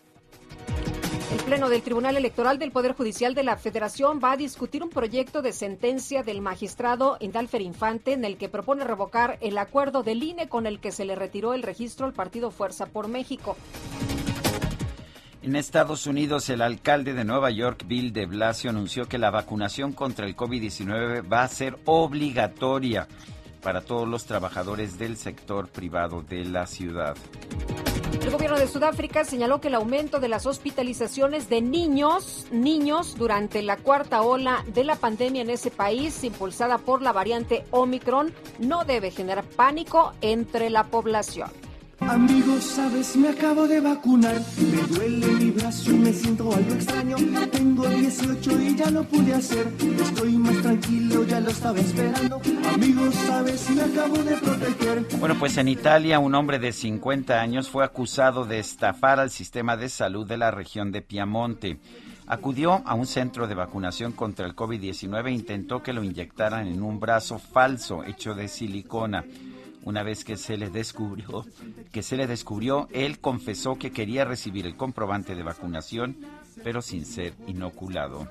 El Pleno del Tribunal Electoral del Poder Judicial de la Federación va a discutir un proyecto de sentencia del magistrado Indalfer Infante en el que propone revocar el acuerdo del INE con el que se le retiró el registro al partido Fuerza por México. En Estados Unidos, el alcalde de Nueva York, Bill de Blasio, anunció que la vacunación contra el COVID-19 va a ser obligatoria para todos los trabajadores del sector privado de la ciudad. El gobierno de Sudáfrica señaló que el aumento de las hospitalizaciones de niños, niños durante la cuarta ola de la pandemia en ese país, impulsada por la variante Omicron, no debe generar pánico entre la población. Amigos, sabes, me acabo de vacunar. Me duele mi brazo y me siento algo extraño. Tengo 18 y ya lo pude hacer. Estoy más tranquilo, ya lo estaba esperando. Amigos, sabes, me acabo de proteger. Bueno, pues en Italia un hombre de 50 años fue acusado de estafar al sistema de salud de la región de Piamonte. Acudió a un centro de vacunación contra el COVID-19 e intentó que lo inyectaran en un brazo falso hecho de silicona. Una vez que se le descubrió, que se le descubrió, él confesó que quería recibir el comprobante de vacunación, pero sin ser inoculado.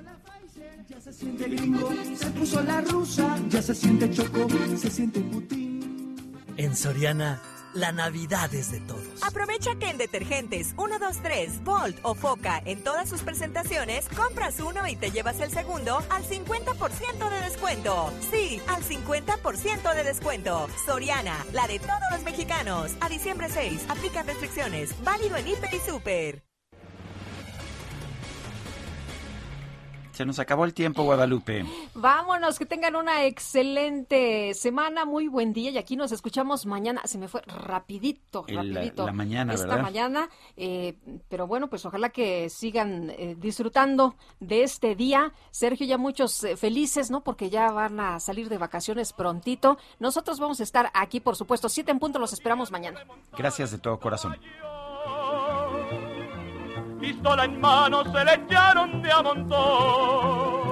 En Soriana la Navidad es de todos. Aprovecha que en detergentes 123, Volt o Foca en todas sus presentaciones compras uno y te llevas el segundo al 50% de descuento. Sí, al 50% de descuento. Soriana, la de todos los mexicanos. A diciembre 6, aplica restricciones. Válido en Hiper y Super. Se nos acabó el tiempo, Guadalupe. Vámonos, que tengan una excelente semana, muy buen día y aquí nos escuchamos mañana. Se me fue rapidito, rapidito. La, mañana, esta mañana, eh, pero bueno, pues ojalá que sigan eh, disfrutando de este día. Sergio, ya muchos eh, felices, ¿no? Porque ya van a salir de vacaciones prontito. Nosotros vamos a estar aquí, por supuesto, siete en punto, los esperamos mañana. Gracias de todo corazón pistola en mano se le echaron de a montón.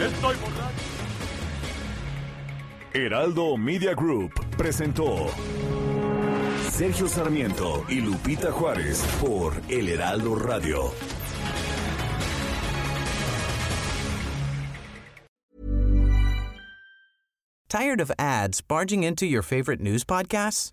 Estoy borracho. Heraldo Media Group presentó Sergio Sarmiento y Lupita Juárez por El Heraldo Radio. Tired of ads barging into your favorite news podcasts?